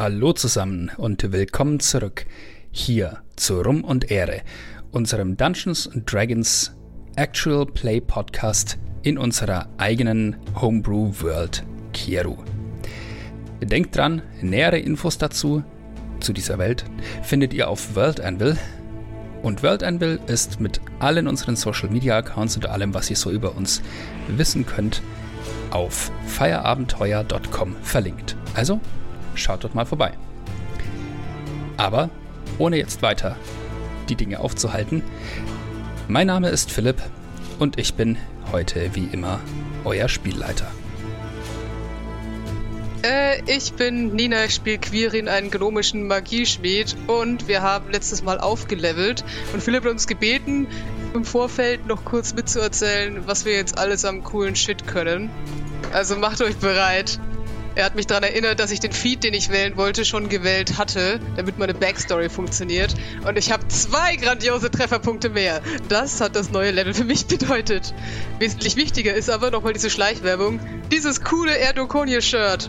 Hallo zusammen und willkommen zurück hier zu Rum und Ehre, unserem Dungeons Dragons Actual Play Podcast in unserer eigenen Homebrew World Kieru. Denkt dran, nähere Infos dazu, zu dieser Welt, findet ihr auf World Anvil. Und World Anvil ist mit allen unseren Social Media Accounts und allem, was ihr so über uns wissen könnt, auf feierabenteuer.com verlinkt. Also schaut dort mal vorbei. Aber ohne jetzt weiter die Dinge aufzuhalten, mein Name ist Philipp und ich bin heute wie immer euer Spielleiter. Äh, ich bin Nina, ich spiele Quirin, einen gnomischen Magieschmied und wir haben letztes Mal aufgelevelt und Philipp hat uns gebeten, im Vorfeld noch kurz mitzuerzählen, was wir jetzt alles am coolen Shit können. Also macht euch bereit. Er hat mich daran erinnert, dass ich den Feed, den ich wählen wollte, schon gewählt hatte, damit meine Backstory funktioniert. Und ich habe zwei grandiose Trefferpunkte mehr. Das hat das neue Level für mich bedeutet. Wesentlich wichtiger ist aber nochmal diese Schleichwerbung. Dieses coole Erdokonie-Shirt.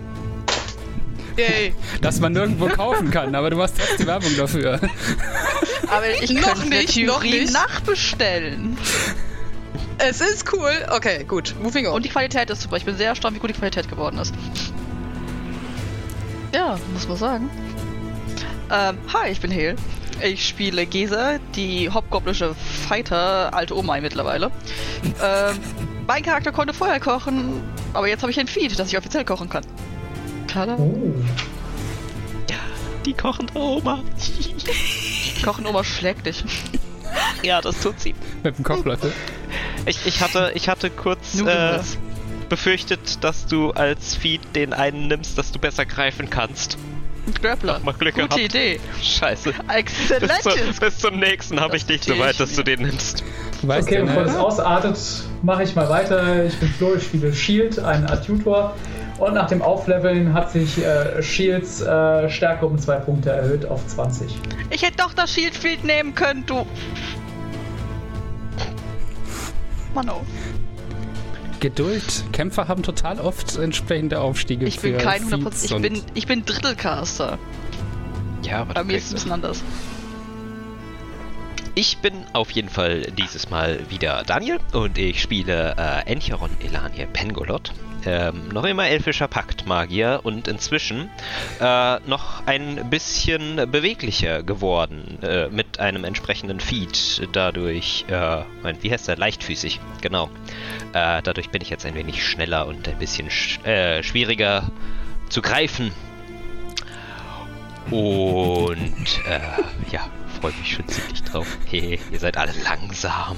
Yay. Das man nirgendwo kaufen kann, aber du machst trotzdem Werbung dafür. Aber ich Noch nicht, der noch Theorie nicht. nachbestellen. Es ist cool. Okay, gut. Moving on. Und die Qualität ist super. Ich bin sehr erstaunt, wie gut die Qualität geworden ist. Ja, muss man sagen. Ähm, hi, ich bin Hel. Ich spiele Gesa, die hobgoblische Fighter, alte Oma mittlerweile. ähm, mein Charakter konnte vorher kochen, aber jetzt habe ich ein Feed, das ich offiziell kochen kann. Tada. Oh. Die kochende Oma. Kochen Oma schlägt dich. Ja, das tut sie. Mit dem Kochlöffel. Ich, ich, hatte, ich hatte kurz Nur äh. Befürchtet, dass du als Feed den einen nimmst, dass du besser greifen kannst. Grappler. Mal Glück Gute gehabt. Idee. Scheiße. Exzellent. Bis, zu, bis zum nächsten habe ich dich so weit, dass du den nimmst. Du weißt Okay, bevor das ne? ausartet, mache ich mal weiter. Ich bin Flo, ich spiele Shield, einen Adjutor. Und nach dem Aufleveln hat sich äh, Shields äh, Stärke um zwei Punkte erhöht auf 20. Ich hätte doch das Shield Field nehmen können, du. Mann, oh. Geduld. Kämpfer haben total oft entsprechende Aufstiege Ich bin für kein 100%. Feeds Ich bin, ich bin Drittelcaster. Ja, aber Bei mir ist es ein bisschen anders. Ich bin auf jeden Fall dieses Mal wieder Daniel und ich spiele äh, Encheron Elanie Pengolot. Ähm, noch immer elfischer Paktmagier und inzwischen äh, noch ein bisschen beweglicher geworden äh, mit einem entsprechenden Feed. Dadurch, äh, wie heißt der? Leichtfüßig, genau. Äh, dadurch bin ich jetzt ein wenig schneller und ein bisschen sch äh, schwieriger zu greifen. Und äh, ja, freue mich schon ziemlich drauf. Hehe, ihr seid alle langsam.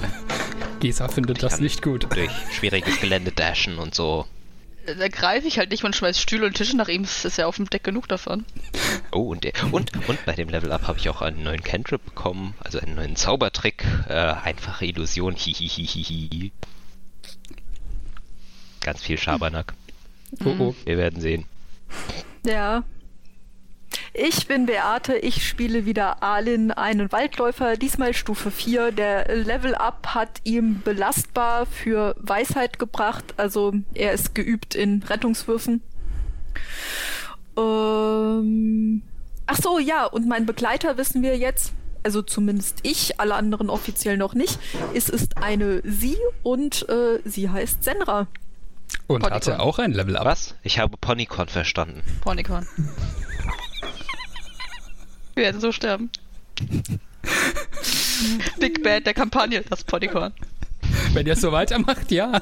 Gesa findet das nicht gut. Durch schwieriges Gelände dashen und so. Da greife ich halt nicht und schmeiß Stühle und Tische nach ihm. Es ist ja auf dem Deck genug davon. Oh, und, der, und, und bei dem Level Up habe ich auch einen neuen Cantrip bekommen, also einen neuen Zaubertrick. Äh, einfache Illusion, hihihihihi. Ganz viel Schabernack. Oh oh. Wir werden sehen. Ja. Ich bin Beate, ich spiele wieder Alin, einen Waldläufer, diesmal Stufe 4. Der Level Up hat ihm belastbar für Weisheit gebracht, also er ist geübt in Rettungswürfen. Ähm, ach so, ja, und mein Begleiter wissen wir jetzt, also zumindest ich, alle anderen offiziell noch nicht. Es ist eine sie und äh, sie heißt Senra. Und Bodycon. hatte auch ein Level Up. Was? Ich habe Ponycon verstanden. Pornikon. Wir werden so sterben. Big Bad der Kampagne, das Pornikon. Wenn ihr so weitermacht, ja.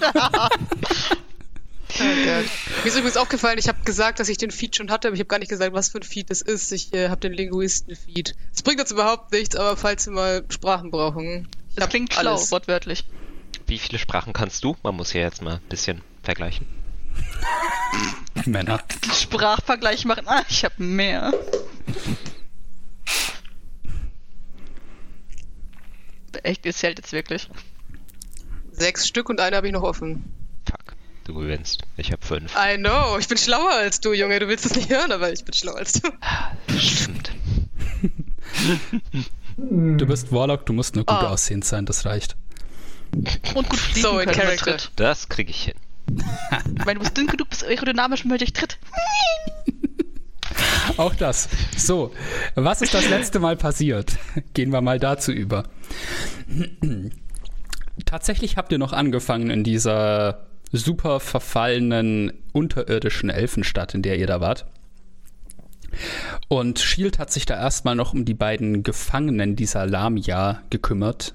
Mir ist übrigens aufgefallen, ich habe gesagt, dass ich den Feed schon hatte, aber ich habe gar nicht gesagt, was für ein Feed das ist. Ich äh, habe den Linguisten-Feed. Es bringt uns überhaupt nichts, aber falls wir mal Sprachen brauchen. Ich Das klingt schlau, alles. wortwörtlich. Wie viele Sprachen kannst du? Man muss hier jetzt mal ein bisschen vergleichen. Männer. Sprachvergleich machen. Ah, ich habe mehr. Echt, es zählt jetzt wirklich. Sechs Stück und eine habe ich noch offen. Fuck. Du gewinnst. Ich habe fünf. I know, ich bin schlauer als du, Junge. Du willst es nicht hören, aber ich bin schlauer als du. Stimmt. Du bist Warlock, du musst nur gut Ah. aussehend sein, das reicht. Und gut fliegen So, in können character. Tritt. Das kriege ich hin. Ich meine, du bist dünn genug, bist aerodynamisch mit dich Tritt. Auch das. So, was ist das letzte Mal passiert? Gehen wir mal dazu über. Tatsächlich habt ihr noch angefangen in dieser super verfallenen unterirdischen Elfenstadt, in der ihr da wart. Und Shield hat sich da erstmal noch um die beiden Gefangenen dieser Lamia gekümmert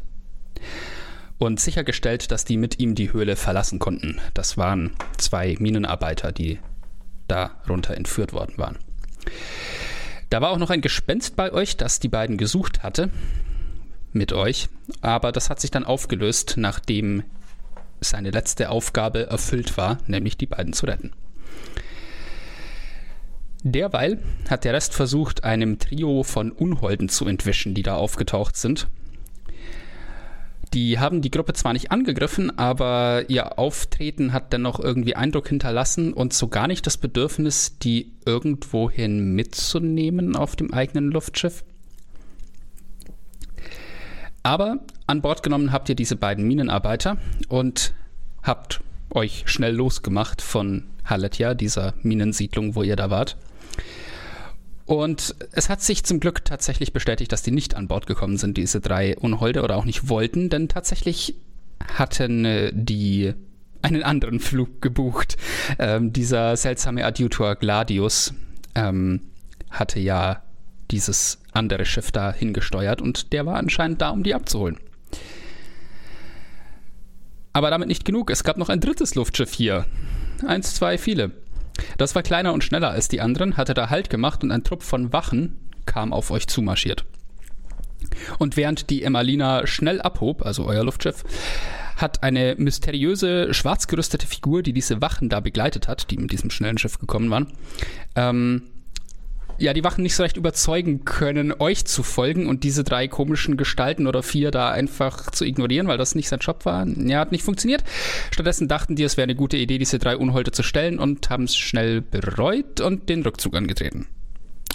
und sichergestellt, dass die mit ihm die Höhle verlassen konnten. Das waren zwei Minenarbeiter, die darunter entführt worden waren. Da war auch noch ein Gespenst bei euch, das die beiden gesucht hatte mit euch, aber das hat sich dann aufgelöst, nachdem seine letzte Aufgabe erfüllt war, nämlich die beiden zu retten. Derweil hat der Rest versucht, einem Trio von Unholden zu entwischen, die da aufgetaucht sind. Die haben die Gruppe zwar nicht angegriffen, aber ihr Auftreten hat dennoch irgendwie Eindruck hinterlassen und so gar nicht das Bedürfnis, die irgendwohin mitzunehmen auf dem eigenen Luftschiff. Aber an Bord genommen habt ihr diese beiden Minenarbeiter und habt euch schnell losgemacht von Haletja, dieser Minensiedlung, wo ihr da wart. Und es hat sich zum Glück tatsächlich bestätigt, dass die nicht an Bord gekommen sind, diese drei Unholde, oder auch nicht wollten, denn tatsächlich hatten äh, die einen anderen Flug gebucht. Ähm, dieser seltsame Adjutor Gladius ähm, hatte ja dieses andere Schiff da hingesteuert und der war anscheinend da, um die abzuholen. Aber damit nicht genug. Es gab noch ein drittes Luftschiff hier. Eins, zwei, viele. Das war kleiner und schneller als die anderen, hatte da Halt gemacht und ein Trupp von Wachen kam auf euch zumarschiert. Und während die Emmalina schnell abhob, also euer Luftschiff, hat eine mysteriöse, schwarz gerüstete Figur, die diese Wachen da begleitet hat, die mit diesem schnellen Schiff gekommen waren, ähm, ja, die Wachen nicht so recht überzeugen können, euch zu folgen und diese drei komischen Gestalten oder vier da einfach zu ignorieren, weil das nicht sein Job war. Ja, hat nicht funktioniert. Stattdessen dachten die, es wäre eine gute Idee, diese drei Unholte zu stellen und haben es schnell bereut und den Rückzug angetreten.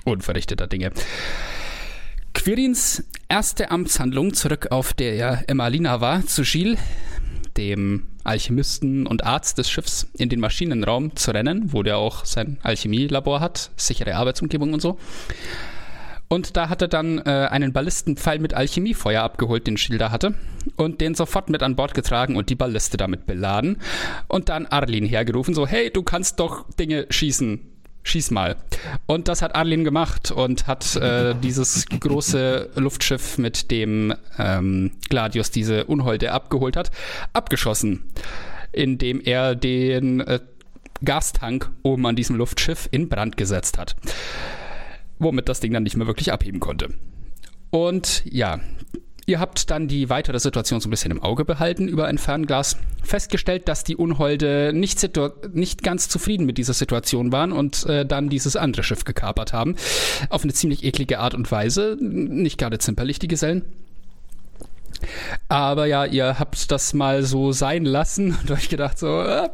Unverrichteter Dinge. Quirins erste Amtshandlung zurück auf der Emmalina war zu Gilles, dem Alchemisten und Arzt des Schiffs in den Maschinenraum zu rennen, wo der auch sein Alchemielabor hat, sichere Arbeitsumgebung und so. Und da hat er dann äh, einen Ballistenpfeil mit Alchemiefeuer abgeholt, den Schilder hatte, und den sofort mit an Bord getragen und die Balliste damit beladen. Und dann Arlin hergerufen, so, hey, du kannst doch Dinge schießen schieß mal. Und das hat Arlene gemacht und hat äh, dieses große Luftschiff, mit dem ähm, Gladius diese Unholde abgeholt hat, abgeschossen, indem er den äh, Gastank oben an diesem Luftschiff in Brand gesetzt hat. Womit das Ding dann nicht mehr wirklich abheben konnte. Und ja, Ihr habt dann die weitere Situation so ein bisschen im Auge behalten über ein Fernglas, festgestellt, dass die Unholde nicht, nicht ganz zufrieden mit dieser Situation waren und äh, dann dieses andere Schiff gekapert haben. Auf eine ziemlich eklige Art und Weise. Nicht gerade zimperlich, die Gesellen. Aber ja, ihr habt das mal so sein lassen und euch gedacht, so, äh,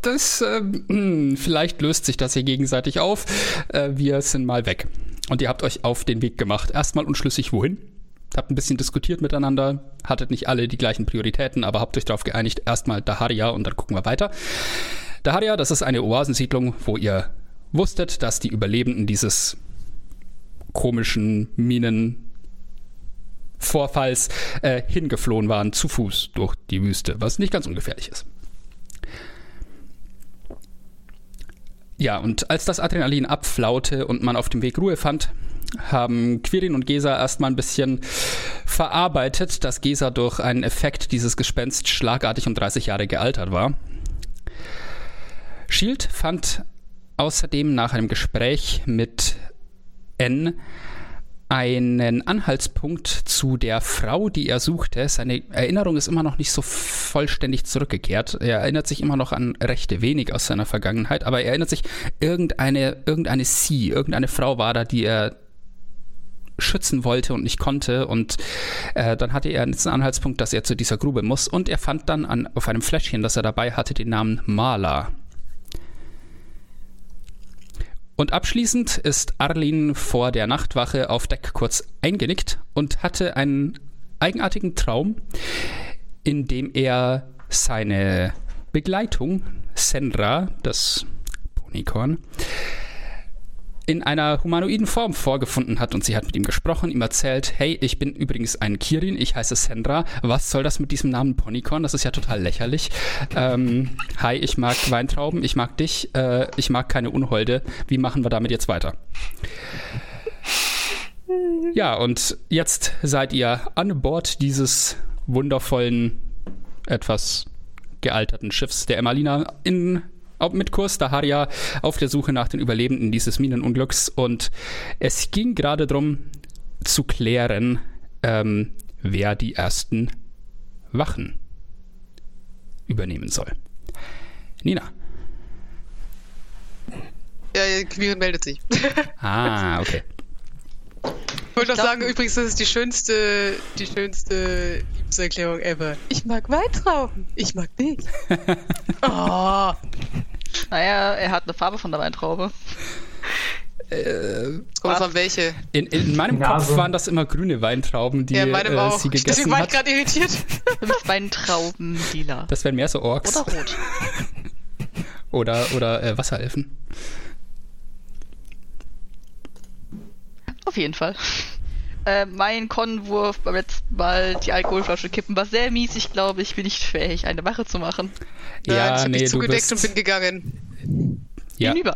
das, äh, vielleicht löst sich das hier gegenseitig auf. Äh, wir sind mal weg. Und ihr habt euch auf den Weg gemacht. Erstmal unschlüssig, wohin? Habt ein bisschen diskutiert miteinander, hattet nicht alle die gleichen Prioritäten, aber habt euch darauf geeinigt, erstmal Daharia und dann gucken wir weiter. Daharia, das ist eine Oasensiedlung, wo ihr wusstet, dass die Überlebenden dieses komischen Minenvorfalls äh, hingeflohen waren, zu Fuß durch die Wüste, was nicht ganz ungefährlich ist. Ja, und als das Adrenalin abflaute und man auf dem Weg Ruhe fand, haben Quirin und Gesa erstmal ein bisschen verarbeitet, dass Gesa durch einen Effekt dieses Gespenst schlagartig um 30 Jahre gealtert war. Shield fand außerdem nach einem Gespräch mit N einen Anhaltspunkt zu der Frau, die er suchte. Seine Erinnerung ist immer noch nicht so vollständig zurückgekehrt. Er erinnert sich immer noch an recht wenig aus seiner Vergangenheit, aber er erinnert sich, irgendeine, irgendeine Sie, irgendeine Frau war da, die er schützen wollte und nicht konnte. Und äh, dann hatte er einen Anhaltspunkt, dass er zu dieser Grube muss. Und er fand dann an, auf einem Fläschchen, das er dabei hatte, den Namen Mala. Und abschließend ist Arlin vor der Nachtwache auf Deck kurz eingenickt und hatte einen eigenartigen Traum, in dem er seine Begleitung, Senra, das Ponykorn, in einer humanoiden Form vorgefunden hat und sie hat mit ihm gesprochen, ihm erzählt, hey, ich bin übrigens ein Kirin, ich heiße Sandra, was soll das mit diesem Namen Ponycorn? Das ist ja total lächerlich. Ähm, hi, ich mag Weintrauben, ich mag dich, äh, ich mag keine Unholde. Wie machen wir damit jetzt weiter? Ja, und jetzt seid ihr an Bord dieses wundervollen, etwas gealterten Schiffs der Emmalina in mit Kurs Daharia auf der Suche nach den Überlebenden dieses Minenunglücks und es ging gerade darum zu klären, ähm, wer die ersten Wachen übernehmen soll. Nina. Ja, Quirin meldet sich. Ah, okay. Ich wollte noch sagen, übrigens, das ist die schönste, die schönste Liebeserklärung ever. Ich mag Weintrauben. Ich mag dich. oh. Naja, er hat eine Farbe von der Weintraube. Äh, Kommt von welche? In, in meinem Nase. Kopf waren das immer grüne Weintrauben, die Ja, meinem äh, sie Deswegen gegessen war ich gerade irritiert. Fünf Weintrauben lila. Das wären mehr so Orks Oder rot. oder, oder äh, Wasserelfen. Auf jeden Fall. Äh, mein Konwurf beim letzten Mal die Alkoholflasche kippen war sehr mies. Ich glaube, ich bin nicht fähig, eine Wache zu machen. Nein, ich Ja, hab nee, dich du zugedeckt bist, und bin gegangen. ja, Hinüber.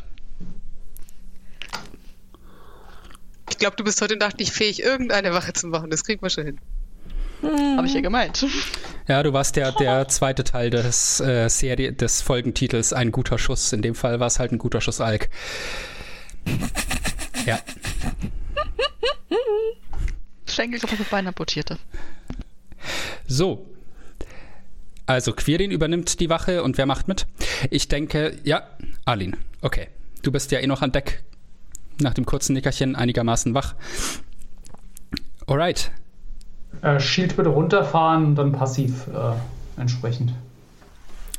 Ich glaube, du bist heute Nacht nicht fähig, irgendeine Wache zu machen. Das kriegen wir schon hin. Habe ich ja gemeint. ja, du warst der, der zweite Teil des äh, Serie, des Folgentitels Ein guter Schuss. In dem Fall war es halt ein guter Schuss Alk. Ja, Schenkelgrippe für Bein amputierte. so. Also Quirin übernimmt die Wache und wer macht mit? Ich denke, ja, Arlin. Okay. Du bist ja eh noch an Deck. Nach dem kurzen Nickerchen einigermaßen wach. Alright. Äh, Shield bitte runterfahren und dann passiv äh, entsprechend.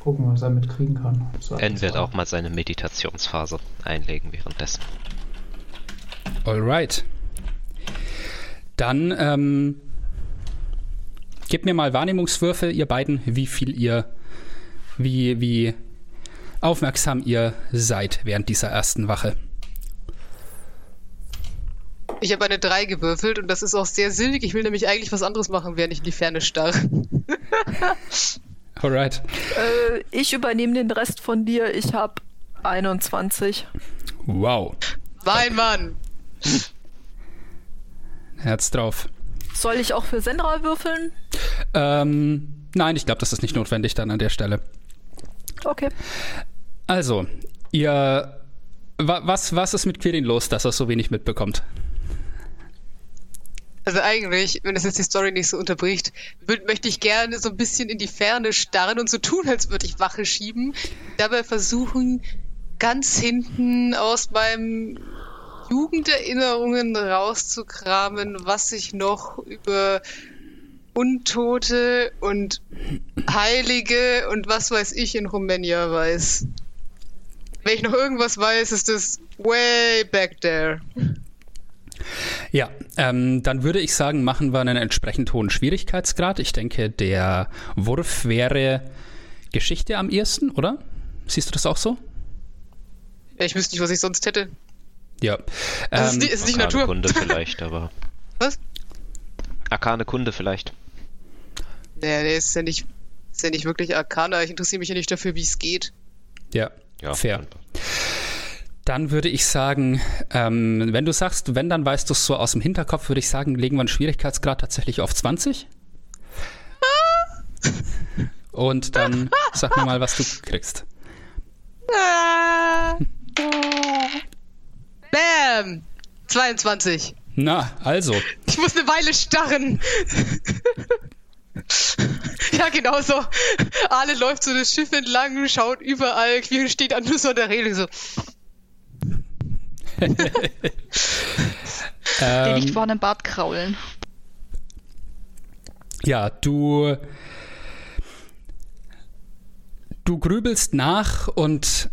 Gucken, was er mitkriegen kann. So, En wird auch mal seine Meditationsphase einlegen währenddessen. Alright. Dann ähm, gebt mir mal Wahrnehmungswürfe, ihr beiden, wie viel ihr, wie, wie aufmerksam ihr seid während dieser ersten Wache. Ich habe eine 3 gewürfelt und das ist auch sehr sinnig. Ich will nämlich eigentlich was anderes machen, während ich in die Ferne starre. Alright. Äh, ich übernehme den Rest von dir. Ich habe 21. Wow. Mein Mann! Herz drauf. Soll ich auch für Sendra würfeln? Ähm, nein, ich glaube, das ist nicht notwendig dann an der Stelle. Okay. Also, ihr. Wa was, was ist mit Quirin los, dass er so wenig mitbekommt? Also eigentlich, wenn das jetzt die Story nicht so unterbricht, möchte ich gerne so ein bisschen in die Ferne starren und so tun, als würde ich Wache schieben. Dabei versuchen, ganz hinten aus meinem Jugenderinnerungen rauszukramen, was ich noch über Untote und Heilige und was weiß ich in Rumänien weiß. Wenn ich noch irgendwas weiß, ist es way back there. Ja, ähm, dann würde ich sagen, machen wir einen entsprechend hohen Schwierigkeitsgrad. Ich denke, der Wurf wäre Geschichte am ehesten, oder? Siehst du das auch so? Ich wüsste nicht, was ich sonst hätte. Ja. Ist Ähm, nicht, ist nicht Arkane Natur. Kunde vielleicht, aber. Was? Arkane Kunde vielleicht. Naja, der ist ja nicht, ist ja nicht wirklich Arcana. Ich interessiere mich ja nicht dafür, wie es geht. ja, Ja, fair. dann- Dann würde ich sagen, ähm, wenn du sagst, wenn, dann weißt du es so aus dem Hinterkopf, würde ich sagen, legen wir einen Schwierigkeitsgrad tatsächlich auf 20. Und dann sag mir mal, was du kriegst. Bam! 22. Na, also, Ich muss eine Weile starren. ja, genau so. Ale läuft so das Schiff entlang, schaut überall, Quirin steht an nur so an der Reling so. Den ähm, nicht vorhandenen Bart kraulen. Ja, du. Du grübelst nach und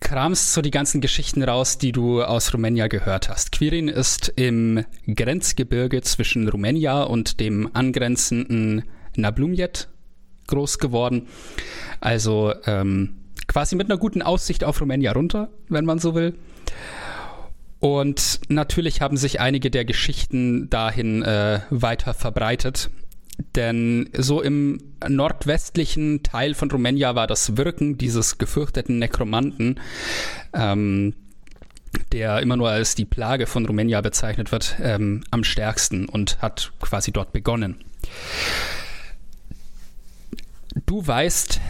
kramst so die ganzen Geschichten raus, die du aus Rumänia gehört hast. Quirin ist im Grenzgebirge zwischen Rumänia und dem angrenzenden Nablumjet groß geworden. Also ähm, quasi mit einer guten Aussicht auf Rumänia runter, wenn man so will. Und natürlich haben sich einige der Geschichten dahin äh, weiter verbreitet. Denn so im nordwestlichen Teil von Rumänia war das Wirken dieses gefürchteten Nekromanten, ähm, der immer nur als die Plage von Rumänia bezeichnet wird, ähm, am stärksten und hat quasi dort begonnen. Du weißt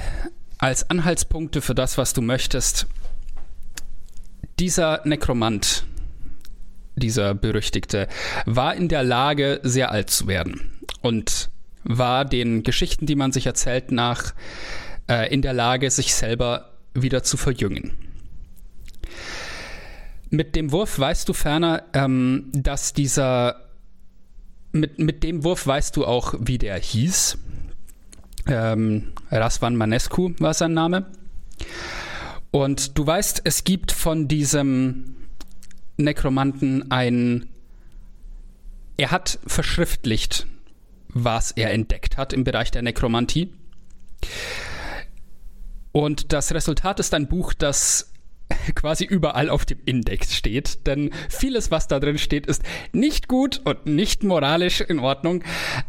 als Anhaltspunkte für das, was du möchtest, dieser Nekromant, dieser berüchtigte, war in der Lage, sehr alt zu werden und war den Geschichten, die man sich erzählt, nach äh, in der Lage, sich selber wieder zu verjüngen. Mit dem Wurf weißt du ferner, ähm, dass dieser mit, mit dem Wurf weißt du auch, wie der hieß. Ähm, Rasvan Manescu war sein Name. Und du weißt, es gibt von diesem Nekromanten ein. Er hat verschriftlicht, was er entdeckt hat im Bereich der Nekromantie. Und das Resultat ist ein Buch, das quasi überall auf dem Index steht. Denn vieles, was da drin steht, ist nicht gut und nicht moralisch in Ordnung.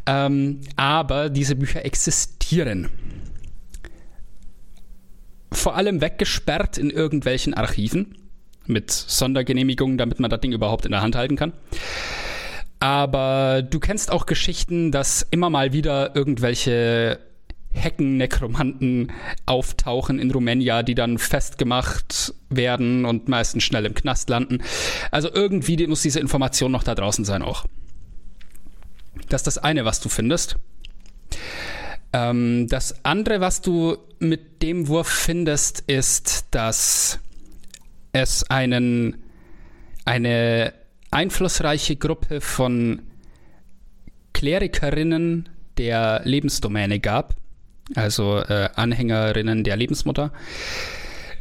Ähm, aber diese Bücher existieren. Vor allem weggesperrt in irgendwelchen Archiven mit Sondergenehmigungen, damit man das Ding überhaupt in der Hand halten kann. Aber du kennst auch Geschichten, dass immer mal wieder irgendwelche Hecken-Nekromanten auftauchen in Rumänia, die dann festgemacht werden und meistens schnell im Knast landen. Also irgendwie muss diese Information noch da draußen sein auch. Das ist das eine, was du findest. Ähm, das andere, was du mit dem Wurf findest, ist, dass es einen, eine einflussreiche Gruppe von Klerikerinnen der Lebensdomäne gab, also äh, Anhängerinnen der Lebensmutter,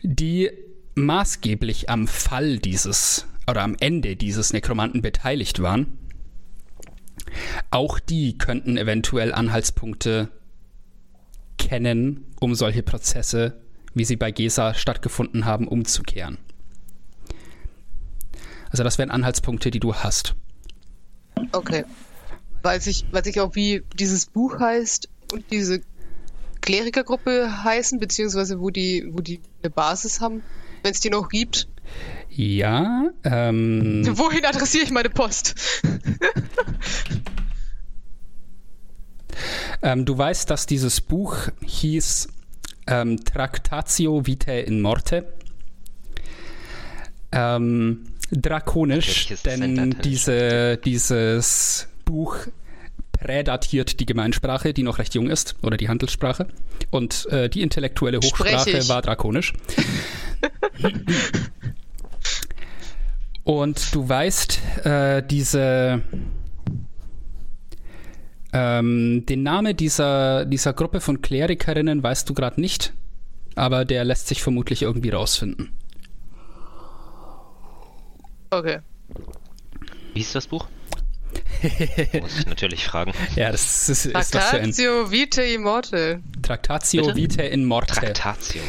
die maßgeblich am Fall dieses oder am Ende dieses Nekromanten beteiligt waren. Auch die könnten eventuell Anhaltspunkte kennen, um solche Prozesse, wie sie bei Gesa stattgefunden haben, umzukehren. Also das wären Anhaltspunkte, die du hast. Okay. Weiß ich, weiß ich auch, wie dieses Buch heißt und diese Klerikergruppe heißen, beziehungsweise wo die, wo die eine Basis haben, wenn es die noch gibt? Ja. Ähm, Wohin adressiere ich meine Post? ähm, du weißt, dass dieses Buch hieß ähm, Tractatio Vitae in Morte. Ähm, drakonisch, denn diese, dieses Buch prädatiert die Gemeinsprache, die noch recht jung ist, oder die Handelssprache. Und äh, die intellektuelle Hochsprache war drakonisch. Und du weißt, äh, diese ähm, den Namen dieser, dieser Gruppe von Klerikerinnen weißt du gerade nicht, aber der lässt sich vermutlich irgendwie rausfinden. Okay. Wie ist das Buch? Muss ich natürlich fragen. Ja, das ist, ist Tractatio ein... Vitae Immorte. Traktatio Bitte? Vitae in Morte. Traktatio.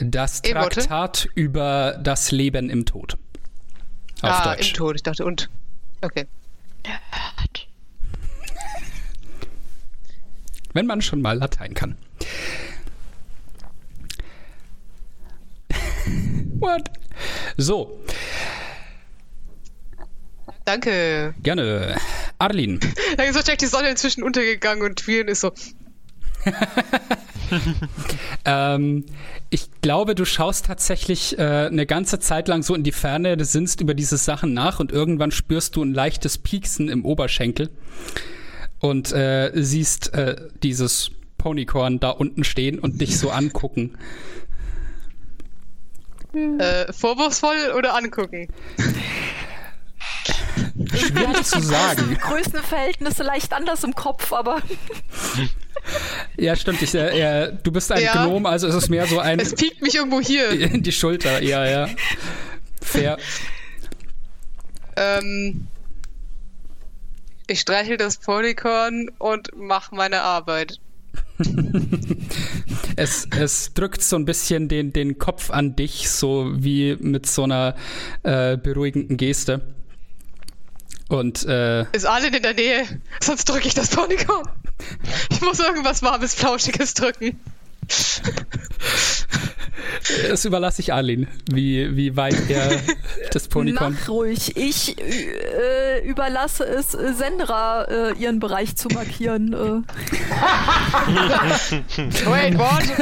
Das Traktat über das Leben im Tod. Auf ah, Deutsch. im Tod. Ich dachte, und. Okay. Wenn man schon mal Latein kann. What? So. Danke. Gerne. Arlin. Da ist wahrscheinlich die Sonne inzwischen untergegangen und Viren ist so. ähm, ich glaube, du schaust tatsächlich äh, eine ganze Zeit lang so in die Ferne, du sinnst über diese Sachen nach und irgendwann spürst du ein leichtes Pieksen im Oberschenkel und äh, siehst äh, dieses Ponykorn da unten stehen und dich so angucken. Äh, vorwurfsvoll oder angucken? Schwierig zu sagen. Größenverhältnisse leicht anders im Kopf, aber. Ja, stimmt. Ich, äh, ja, du bist ein ja. Gnom, also ist es mehr so ein. Es piekt mich irgendwo hier. In die Schulter, ja, ja. Fair. Ähm, ich streichel das Polykorn und mach meine Arbeit. es, es drückt so ein bisschen den, den Kopf an dich, so wie mit so einer äh, beruhigenden Geste. Und äh, Ist Allen in der Nähe, sonst drücke ich das Ponycorn. Ich muss irgendwas warmes, flauschiges drücken. Das überlasse ich Arlene, wie, wie weit er das Ponycorn. Mach ruhig. Ich äh, überlasse es äh, Sendra, äh, ihren Bereich zu markieren. Äh. Wait, what?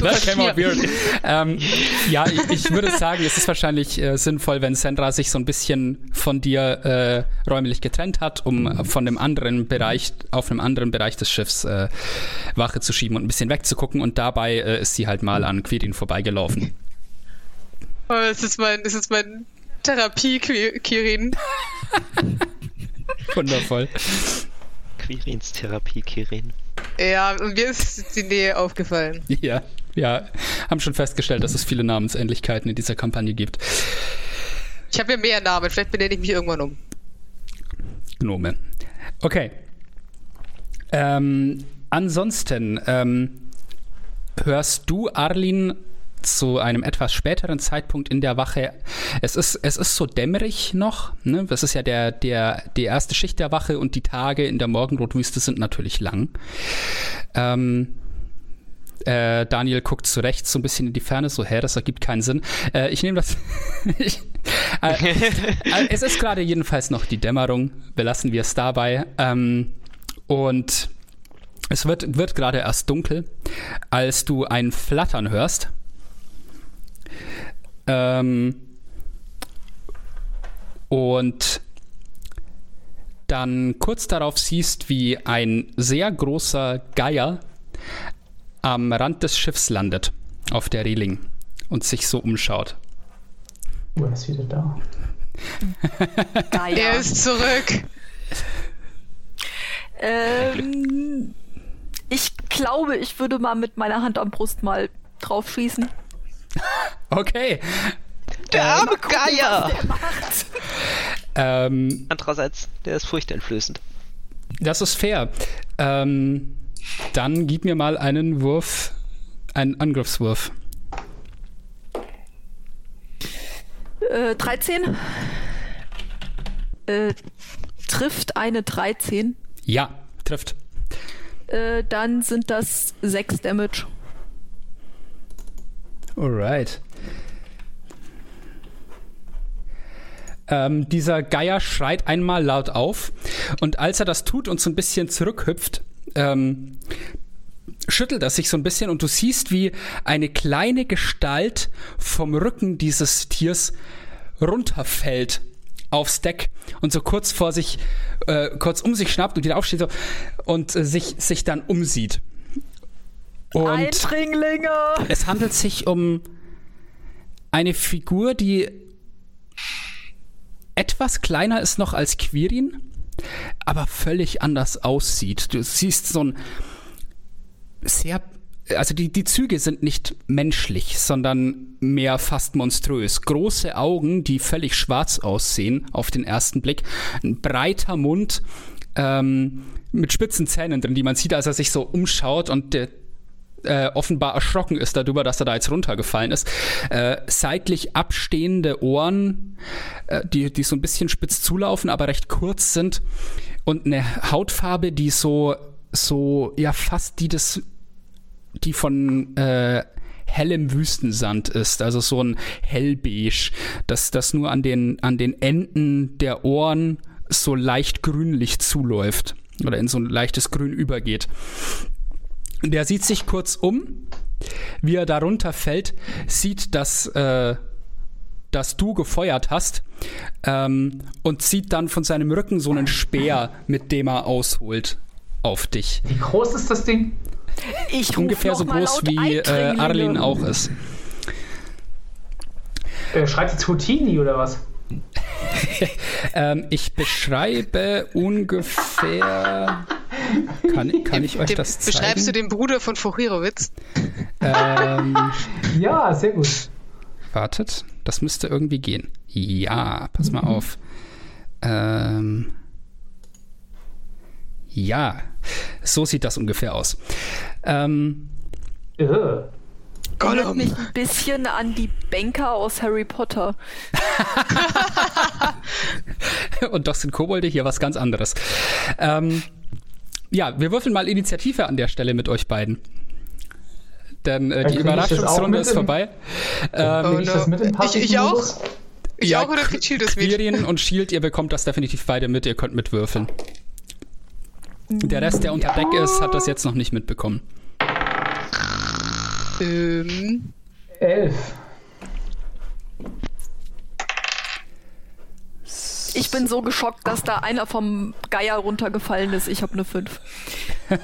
Das came out weird. ähm, ja, ich, ich würde sagen, es ist wahrscheinlich äh, sinnvoll, wenn Sandra sich so ein bisschen von dir äh, räumlich getrennt hat, um von dem anderen Bereich, auf einem anderen Bereich des Schiffs äh, Wache zu schieben und ein bisschen wegzugucken. Und dabei äh, ist sie halt mal an Quirin vorbeigelaufen. Oh, das ist mein, das ist mein Therapie-Kirin. Wundervoll. Quirins Therapie, Kirin. Ja, und mir ist die Nähe aufgefallen. Ja, ja, haben schon festgestellt, dass es viele Namensähnlichkeiten in dieser Kampagne gibt. Ich habe ja mehr Namen, vielleicht benenne ich mich irgendwann um. Gnome. Okay. Ähm, ansonsten ähm, hörst du, Arlin, zu einem etwas späteren Zeitpunkt in der Wache. Es ist, es ist so dämmerig noch. Ne? Das ist ja der, der, die erste Schicht der Wache und die Tage in der Morgenrotwüste sind natürlich lang. Ähm, äh, Daniel guckt zurecht so ein bisschen in die Ferne, so, hä, das ergibt keinen Sinn. Äh, ich nehme das. ich, äh, äh, es ist gerade jedenfalls noch die Dämmerung. Belassen wir es dabei. Ähm, und es wird, wird gerade erst dunkel, als du ein Flattern hörst. Ähm, und dann kurz darauf siehst, wie ein sehr großer Geier am Rand des Schiffs landet, auf der Reling und sich so umschaut. Oh, er ist wieder da. Geier. Er ist zurück. Ähm, ich glaube, ich würde mal mit meiner Hand am Brust mal drauf schießen. Okay. Der arme Was Geier! der macht. Ähm, Andererseits, der ist furchteinflößend. das ist fair. Ähm, dann gib mir mal einen Wurf, einen Angriffswurf. Äh, 13. Äh, trifft eine 13. Ja, trifft. Äh, dann sind das 6 Damage. Alright. Ähm, dieser Geier schreit einmal laut auf und als er das tut und so ein bisschen zurückhüpft, ähm, schüttelt er sich so ein bisschen und du siehst, wie eine kleine Gestalt vom Rücken dieses Tiers runterfällt aufs Deck und so kurz vor sich, äh, kurz um sich schnappt und wieder aufsteht so, und äh, sich, sich dann umsieht. Und Eindringlinge! es handelt sich um eine Figur, die etwas kleiner ist noch als Quirin, aber völlig anders aussieht. Du siehst so ein sehr, also die, die Züge sind nicht menschlich, sondern mehr fast monströs. Große Augen, die völlig schwarz aussehen auf den ersten Blick, ein breiter Mund ähm, mit spitzen Zähnen drin, die man sieht, als er sich so umschaut und der äh, offenbar erschrocken ist darüber, dass er da jetzt runtergefallen ist. Äh, seitlich abstehende Ohren, äh, die, die so ein bisschen spitz zulaufen, aber recht kurz sind. Und eine Hautfarbe, die so, so, ja, fast die des, die von äh, hellem Wüstensand ist, also so ein hellbeige, dass das nur an den, an den Enden der Ohren so leicht grünlich zuläuft oder in so ein leichtes Grün übergeht. Der sieht sich kurz um, wie er darunter fällt, sieht, dass, äh, dass du gefeuert hast ähm, und zieht dann von seinem Rücken so einen Speer, mit dem er ausholt, auf dich. Wie groß ist das Ding? Ich Ungefähr so groß wie äh. Arlin auch ist. Äh, schreit jetzt Houtini oder was? Ähm, ich beschreibe ungefähr. Kann, kann ich euch Dem, das zeigen? beschreibst du den Bruder von Vorhirowitz? Ähm, Ja, sehr gut. wartet, das müsste irgendwie gehen. Ja, pass mal auf. Ähm, ja, So sieht das ungefähr aus. Ähm, Äh, Erinnert mich ein bisschen an die Banker aus Harry Potter. und doch sind Kobolde hier was ganz anderes. Ähm, ja, wir würfeln mal Initiative an der Stelle mit euch beiden. Denn äh, die Überraschungsrunde ist vorbei. Ähm, ich das mit im Ich- ich auch. Ich ja, auch oder kriegt Shield das mit? Quirin und Shield, ihr bekommt das definitiv beide mit, ihr könnt mitwürfeln. Der Rest, der unter Deck ist, hat das jetzt noch nicht mitbekommen. Ähm, Elf. Ich bin so geschockt, dass da einer vom Geier runtergefallen ist. Ich habe eine 5. ich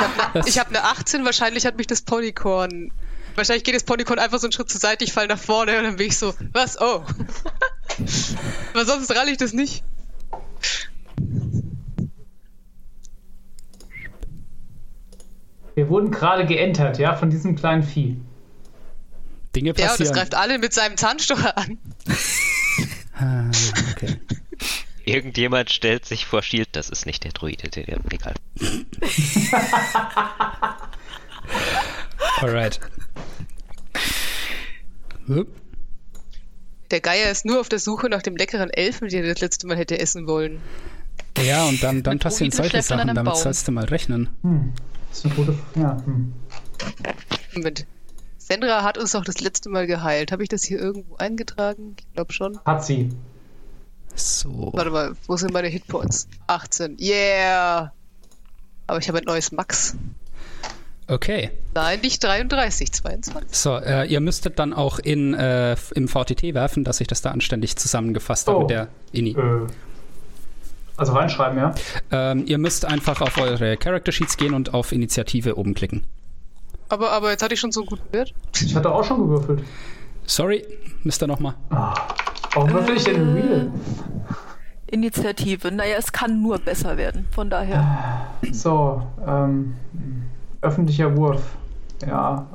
habe ne, ich hab eine 18, wahrscheinlich hat mich das Ponycorn. Wahrscheinlich geht das Ponycorn einfach so einen Schritt zur Seite, ich fall nach vorne und dann bin ich so, was? Oh. Aber sonst ralle ich das nicht. Wir wurden gerade geentert, ja, von diesem kleinen Vieh. Dinge Ja, und das passieren. greift alle mit seinem Zahnstocher an. Ah, okay. Irgendjemand stellt sich vor Shield, das ist nicht der Druide, der, der egal. Alright. Der Geier ist nur auf der Suche nach dem leckeren Elfen, den er das letzte Mal hätte essen wollen. Ja, und dann, dann passieren solche Sachen, damit Baum. sollst du mal rechnen. Hm. Das ist eine gute. Ja, hm. Moment. Sandra hat uns doch das letzte Mal geheilt. Habe ich das hier irgendwo eingetragen? Ich glaube schon. Hat sie. So. Warte mal, wo sind meine Hitpoints? 18. Yeah! Aber ich habe ein neues Max. Okay. Nein, nicht 33, 22. So, äh, ihr müsstet dann auch in, äh, im VTT werfen, dass ich das da anständig zusammengefasst habe Oh. mit der Ini. Äh, also reinschreiben, ja. Ähm, ihr müsst einfach auf eure Character Sheets gehen und auf Initiative oben klicken. Aber, aber jetzt hatte ich schon so einen guten Wert. Ich hatte auch schon gewürfelt. Sorry, müsst ihr nochmal. Warum würfel ich denn Real? Initiative. Naja, es kann nur besser werden. Von daher. So, ähm, öffentlicher Wurf. Ja.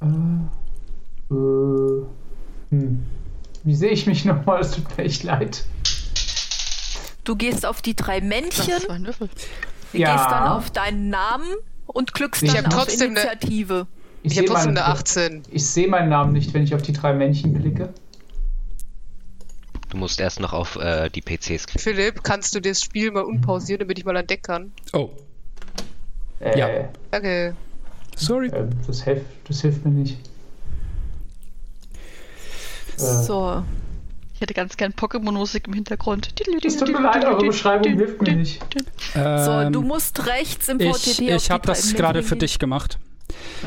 Äh, äh, äh, hm. Wie sehe ich mich nochmal? Es tut mir echt leid. Du gehst auf die drei Männchen, Das war ein Würfel. Ja. gehst dann auf deinen Namen und klickst Ich dann auf trotzdem ne- Initiative. Ich sehe habe trotzdem meinen- eine 18. Ich sehe meinen Namen nicht, wenn ich auf die drei Männchen klicke. Du musst erst noch auf äh, die PCs klicken. Philipp, kannst du das Spiel mal unpausieren, damit ich mal an Deck kann? Oh, Äh, Ja. Danke. sorry. äh, das, hilft, das hilft mir nicht. Äh, So. Ich hätte ganz gern Pokémon-Musik im Hintergrund. Es tut mir leid, eure Beschreibung hilft mir nicht. So, du musst rechts im ich ich habe das gerade für dich gemacht.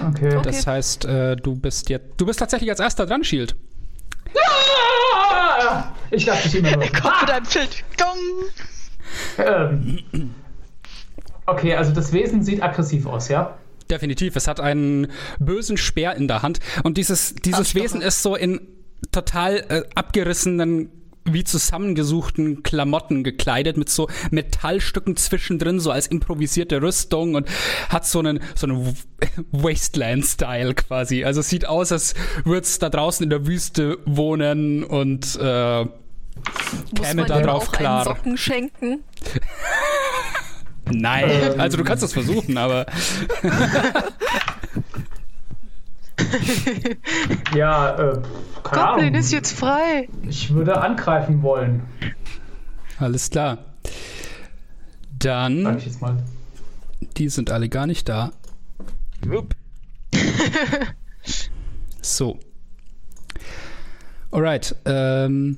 Okay. Das heißt, äh, du bist jetzt. Du bist tatsächlich als erster dran, Shield. Ah! Ich lasse dich immer noch. Kommt mit einem Schild. Gong! Ähm. Okay, also das Wesen sieht aggressiv aus, ja? Definitiv. Es hat einen bösen Speer in der Hand. Und dieses, dieses Arschloch. Wesen ist so in total äh, abgerissenen, wie zusammengesuchten Klamotten gekleidet, mit so Metallstücken zwischendrin, so als improvisierte Rüstung und hat so einen, so einen Wasteland-Style quasi. Also es sieht aus, als würde es da draußen in der Wüste wohnen und äh, käme da drauf auch klar. einen Socken schenken? nein. Ähm. Also du kannst es versuchen, aber Ja, äh, keine Goblin Ahnung. ist jetzt frei. Ich würde angreifen wollen, alles klar. sag Dann, ich jetzt mal. die sind alle gar nicht da. So. Alright. Ähm.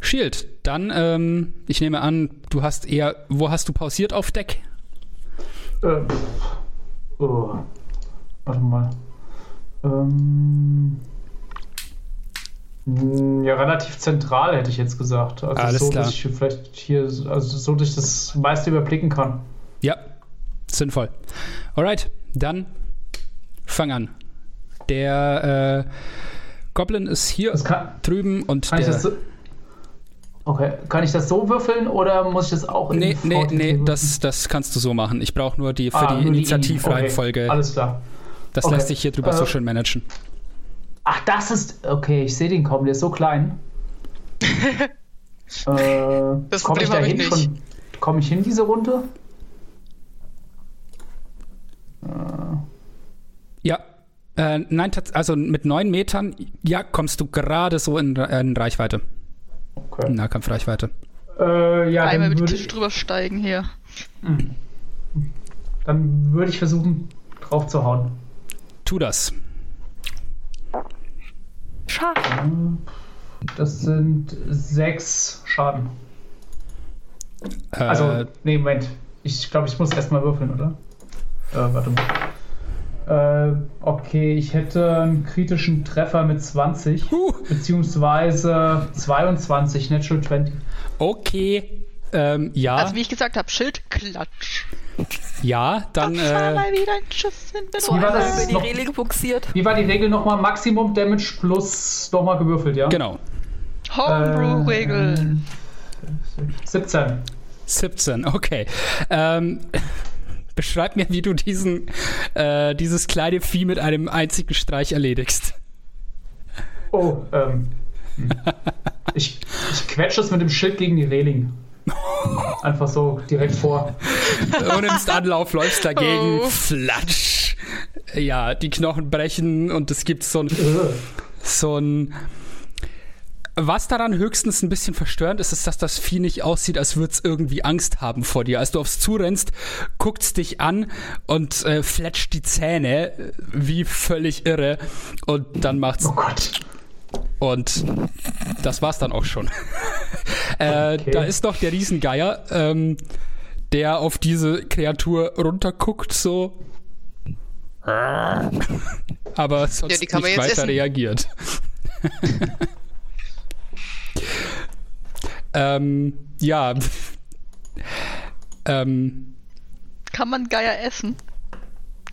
Shield, dann, ähm, ich nehme an, du hast eher, wo hast du pausiert auf Deck? Äh, oh. Warte mal. Ähm, ja, relativ zentral hätte ich jetzt gesagt. Also Alles so, klar. dass ich vielleicht hier, also so, dass ich das meiste überblicken kann. Ja, sinnvoll. Alright, dann fang an. Der äh, Goblin ist hier kann, drüben und der. So, Okay, kann ich das so würfeln oder muss ich das auch in Nee, nee, nee, das, das kannst du so machen. Ich brauche nur die für Ah, die Initiativreihenfolge. Okay, alles klar. das okay. lässt sich hier drüber so Äh, schön managen. Ach, das ist. Okay, ich sehe den kommen, der ist so klein. Äh, Das komm Problem ich da hin schon- Komm ich hin diese Runde? Ja. Äh, nein, also mit neun Metern, ja, kommst du gerade so in, in Reichweite. Okay. Nahkampfreichweite. Äh, ja, Einmal würde Tisch ich, drüber steigen hier. dann würde ich versuchen, drauf zu hauen. Tu das. Schade. Das sind sechs Schaden. Äh, Also, nee, Moment. Ich glaube, ich muss erstmal würfeln, oder? Äh, warte mal. Äh, okay, ich hätte einen kritischen Treffer mit 20, Huh. beziehungsweise 22, Natural 20. okay. Ähm, ja, Also wie ich gesagt habe, Schild, klatsch. ja, dann Das war äh, mal wieder ein Schuss in den So Wie war das über die noch? Reling buxiert. Wie war die Regel nochmal? Maximum Damage plus nochmal gewürfelt, ja? genau. Homebrew-Regel. Äh, 17. 17, okay. Ähm, beschreib mir, wie du diesen, äh, dieses kleine Vieh mit einem einzigen Streich erledigst. Oh, ähm. hm. Ich, ich quetsche es mit dem Schild gegen die Reling. Einfach so direkt vor. Du nimmst Anlauf, läufst dagegen, Oh. flatsch. Ja, die Knochen brechen und es gibt so ein, so ein. Was daran höchstens ein bisschen verstörend ist, ist, dass das Vieh nicht aussieht, als würde es irgendwie Angst haben vor dir. Als du aufs zurennst, guckt's dich an und äh, fletscht die Zähne äh, wie völlig irre und dann macht's Oh Gott. und das war's dann auch schon. äh, Okay. Da ist noch der Riesengeier, ähm, der auf diese Kreatur runterguckt, so. Aber sonst Ja, die kann man nicht jetzt weiter essen. reagiert. ähm, ja. ähm, Kann man Geier essen?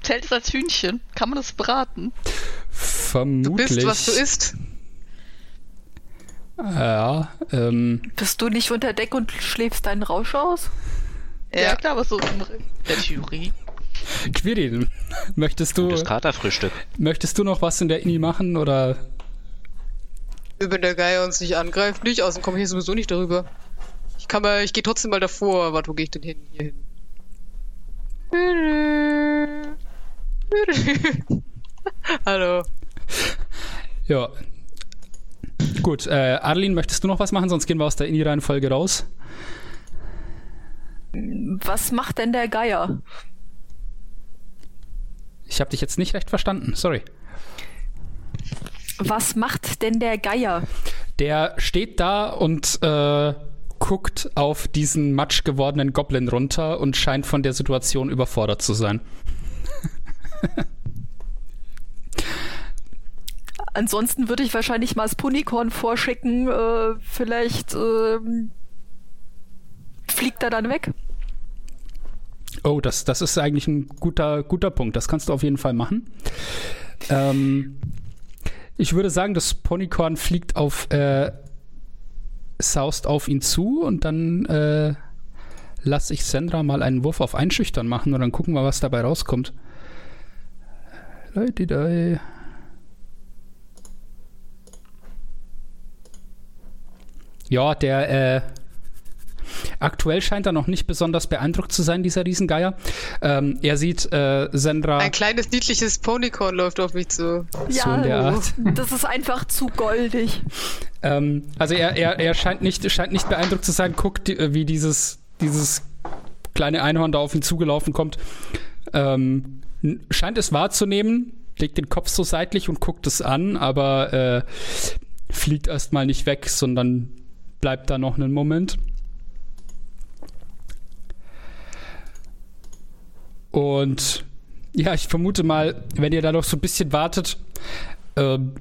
Zählt es als Hühnchen? Kann man das braten? Du vermutlich. bist, was du isst. Ja, ähm, Bist du nicht unter Deck und schläfst deinen Rausch aus? Ja, klar, aber so in der Theorie. Quirin, möchtest du, Das Katerfrühstück. möchtest du noch was in der Ini machen oder Wenn der Geier uns nicht angreift, nicht. Außerdem komme ich hier sowieso nicht darüber. Ich kann mal, ich gehe trotzdem mal davor. Warte, wo gehe ich denn hin? Hier hin. Hallo. Ja. Gut, äh, Arlene, möchtest du noch was machen? Sonst gehen wir aus der Ini-Reihenfolge raus. Was macht denn der Geier? Ich habe dich jetzt nicht recht verstanden, sorry. Was macht denn der Geier? Der steht da und äh, guckt auf diesen matsch gewordenen Goblin runter und scheint von der Situation überfordert zu sein. Ansonsten würde ich wahrscheinlich mal das Punicorn vorschicken. Äh, vielleicht ähm, fliegt er dann weg. Oh, das, das ist eigentlich ein guter, guter Punkt. Das kannst du auf jeden Fall machen. Ähm, ich würde sagen, das Ponycorn fliegt auf, äh, saust auf ihn zu und dann äh, lasse ich Sandra mal einen Wurf auf Einschüchtern machen und dann gucken wir, was dabei rauskommt. Leididei. Ja, der, äh, aktuell scheint er noch nicht besonders beeindruckt zu sein, dieser Riesengeier. Ähm, er sieht äh, Sandra. Ein kleines, niedliches Ponycorn läuft auf mich zu. So in der Art. das ist einfach zu goldig. Ähm, also er, er, er scheint, nicht, scheint nicht beeindruckt zu sein, guckt, äh, wie dieses, dieses kleine Einhorn da auf ihn zugelaufen kommt. Ähm, scheint es wahrzunehmen, legt den Kopf so seitlich und guckt es an, aber äh, fliegt erstmal nicht weg, sondern bleibt da noch einen Moment. Und ja, ich vermute mal, wenn ihr da noch so ein bisschen wartet, ähm,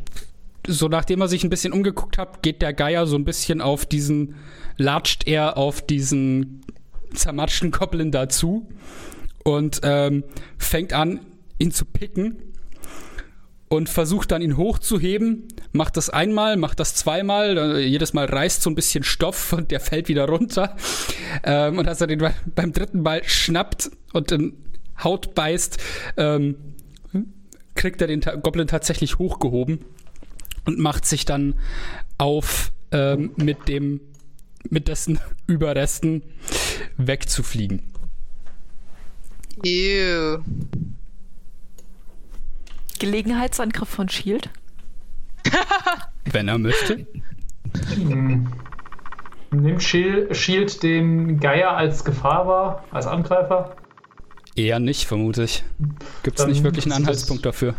so nachdem er sich ein bisschen umgeguckt hat, geht der Geier so ein bisschen auf diesen, latscht er auf diesen zermatschten Goblin dazu und ähm, fängt an, ihn zu picken und versucht dann ihn hochzuheben, macht das einmal, macht das zweimal, äh, jedes Mal reißt so ein bisschen Stoff und der fällt wieder runter. Ähm, und als er den beim dritten Mal schnappt und in Haut beißt, ähm, kriegt er den Ta Goblin tatsächlich hochgehoben und macht sich dann auf ähm, mit dem mit dessen Überresten wegzufliegen. Ew. Gelegenheitsangriff von Shield. Wenn er möchte. Hm. Nimmt Shield, Shield den Geier als Gefahr wahr, als Angreifer? Eher nicht, vermute ich. Gibt es nicht wirklich einen Anhaltspunkt dafür?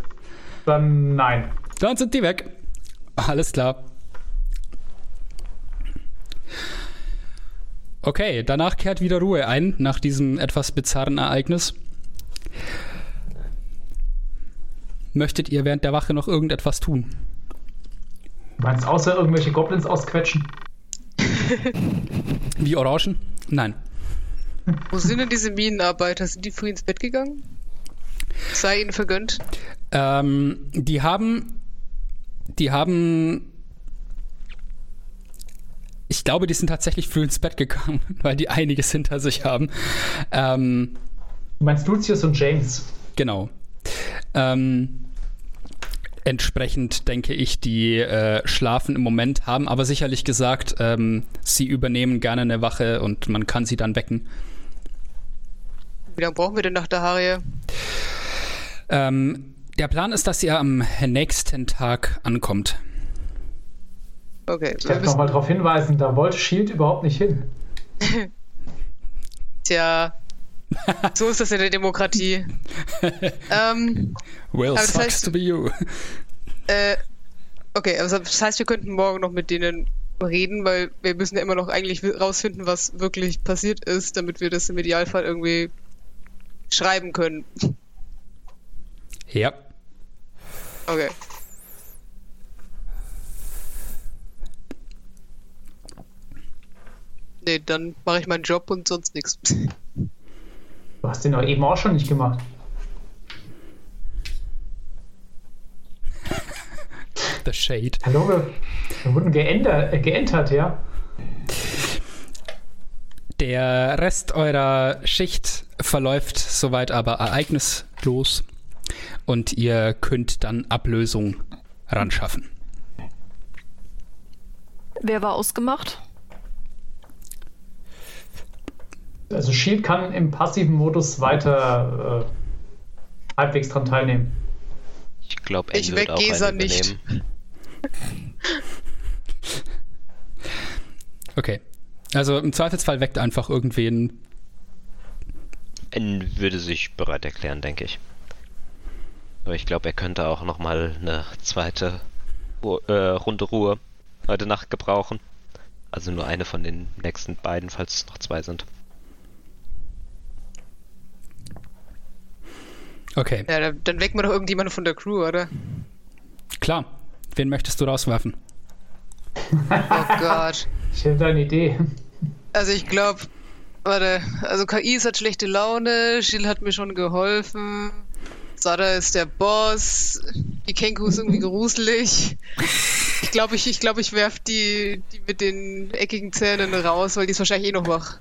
Dann nein. Dann sind die weg. Alles klar. Okay, danach kehrt wieder Ruhe ein, nach diesem etwas bizarren Ereignis. Möchtet ihr während der Wache noch irgendetwas tun? Du meinst außer irgendwelche Goblins ausquetschen? Wie Orangen? Nein. Wo sind denn diese Minenarbeiter? Sind die früh ins Bett gegangen? Sei ihnen vergönnt. Ähm, die haben. Die haben. Ich glaube, die sind tatsächlich früh ins Bett gegangen, weil die einiges hinter sich haben. Ähm, Du meinst Lucius und James? Genau. Ähm, entsprechend denke ich, die äh, schlafen im Moment, haben aber sicherlich gesagt, ähm, sie übernehmen gerne eine Wache und man kann sie dann wecken. Wie lange brauchen wir denn nach der Harie? Ähm, der Plan ist, dass ihr am nächsten Tag ankommt. Okay, Ich darf nochmal darauf hinweisen, da wollte Shield überhaupt nicht hin. tja, so ist das in der Demokratie. ähm, Well, Aber das sucks heißt- to be you. äh, okay, also das heißt, wir könnten morgen noch mit denen reden, weil wir müssen ja immer noch eigentlich rausfinden, was wirklich passiert ist, damit wir das im Idealfall irgendwie schreiben können. Ja. Okay. Nee, dann mache ich meinen Job und sonst nichts. Du hast den doch eben auch schon nicht gemacht. The Shade. Hallo, wir, wir wurden geändert, äh, geentert, ja? Der Rest eurer Schicht verläuft soweit aber ereignislos und ihr könnt dann Ablösung ran schaffen. Wer war ausgemacht? Also Shield kann im passiven Modus weiter äh, halbwegs dran teilnehmen. Ich glaube, Ich wird weck auch Gesa einen nicht. Okay. Also im Zweifelsfall weckt einfach irgendwen. Anne würde sich bereit erklären, denke ich. Aber ich glaube, er könnte auch nochmal eine zweite Ru- äh, Runde Ruhe heute Nacht gebrauchen. Also nur eine von den nächsten beiden, falls es noch zwei sind. Okay, Ja, dann, dann wecken wir doch irgendjemanden von der Crew, oder? klar. Wen möchtest du rauswerfen? Oh Gott. Ich hätte eine Idee. Also ich glaube, warte, also KI hat schlechte Laune, Jill hat mir schon geholfen, Sada ist der Boss, die Kenku ist irgendwie gruselig. Ich glaube, ich, ich, glaub, ich werf die, die mit den eckigen Zähnen raus, weil die ist wahrscheinlich eh noch wach.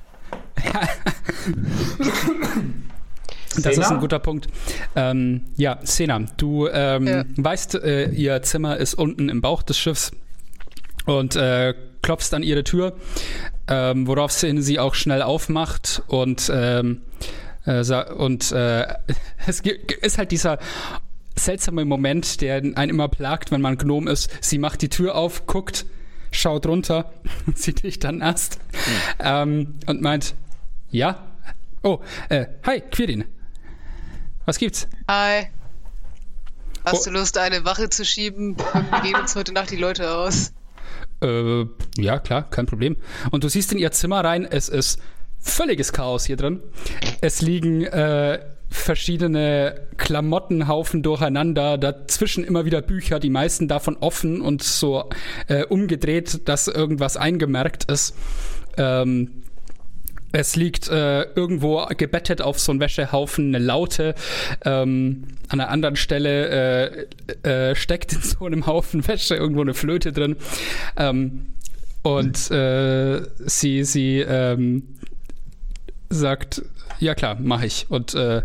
Das ist Sena? ein guter Punkt. Ähm, ja, Sena, du ähm, Ja. weißt, äh, ihr Zimmer ist unten im Bauch des Schiffs und äh, klopfst an ihre Tür, ähm, worauf sie sie auch schnell aufmacht und ähm, äh, und äh, es ist halt dieser seltsame Moment, der einen immer plagt, wenn man Gnom ist. Sie macht die Tür auf, guckt, schaut runter und sieht dich dann erst ähm, und meint, ja, oh, äh, hi, Quirin. Was gibt's? Hi. Hast Oh. du Lust, eine Wache zu schieben? Wir gehen uns heute Nacht die Leute aus. Äh, ja, klar, kein Problem. Und du siehst in ihr Zimmer rein, es ist völliges Chaos hier drin. Es liegen äh, verschiedene Klamottenhaufen durcheinander, dazwischen immer wieder Bücher, die meisten davon offen und so äh, umgedreht, dass irgendwas eingemerkt ist. Ähm, es liegt äh, irgendwo gebettet auf so einem Wäschehaufen eine Laute. Ähm, an einer anderen Stelle äh, äh, steckt in so einem Haufen Wäsche irgendwo eine Flöte drin. Ähm, und äh, sie, sie ähm, sagt, ja klar, mache ich. Und äh,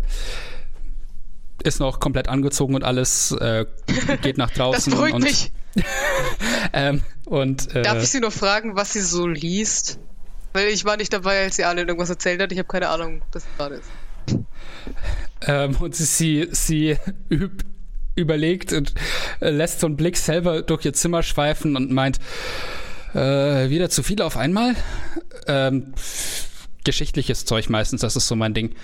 ist noch komplett angezogen und alles, äh, geht nach Das draußen. beruhigt und, mich. Ähm, und Darf ich sie noch fragen, was sie so liest? Weil ich war nicht dabei, als sie alle irgendwas erzählt hat. Ich habe keine Ahnung, was das gerade ist. Ähm, und sie, sie üb, überlegt und äh, lässt so einen Blick selber durch ihr Zimmer schweifen und meint, äh, wieder zu viel auf einmal? Ähm, geschichtliches Zeug meistens, das ist so mein Ding.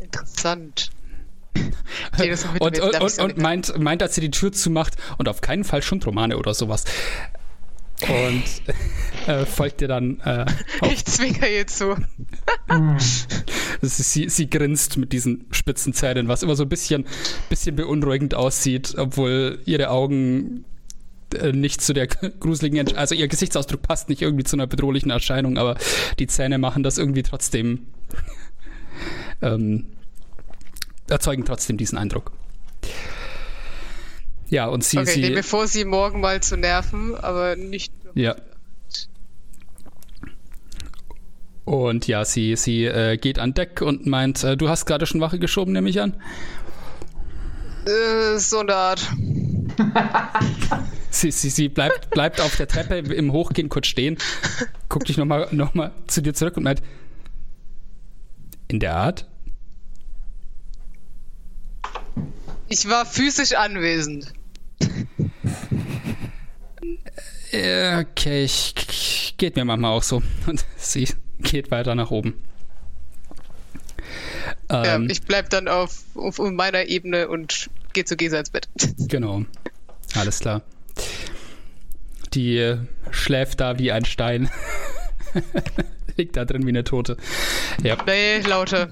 Interessant. Und, und, und, und meint, meint, als sie die Tür zumacht und auf keinen Fall Schundromane oder sowas. Und äh, folgt ihr dann. Äh, ich zwinker ihr zu. sie, sie grinst mit diesen spitzen Zähnen, was immer so ein bisschen, bisschen beunruhigend aussieht, obwohl ihre Augen äh, nicht zu der gruseligen, also ihr Gesichtsausdruck passt nicht irgendwie zu einer bedrohlichen Erscheinung, aber die Zähne machen das irgendwie trotzdem, ähm, erzeugen trotzdem diesen Eindruck. Ja, und sie. Okay, sie, nee, bevor sie morgen mal zu nerven, aber nicht. Ja. Und ja, sie, sie äh, geht an Deck und meint, äh, du hast gerade schon Wache geschoben, nehme ich an. Äh, so eine Art. sie, sie, sie bleibt, bleibt auf der Treppe im Hochgehen kurz stehen, guckt dich nochmal noch mal zu dir zurück und meint, in der Art? Ich war physisch anwesend. Okay, ich, ich, geht mir manchmal auch so. Und sie geht weiter nach oben. Ja, ähm, ich bleib dann auf, auf meiner Ebene und gehe zu Gesa ins Bett. Genau. Alles klar. Die äh, schläft da wie ein Stein. Liegt da drin wie eine Tote. Ja. Nee, lauter.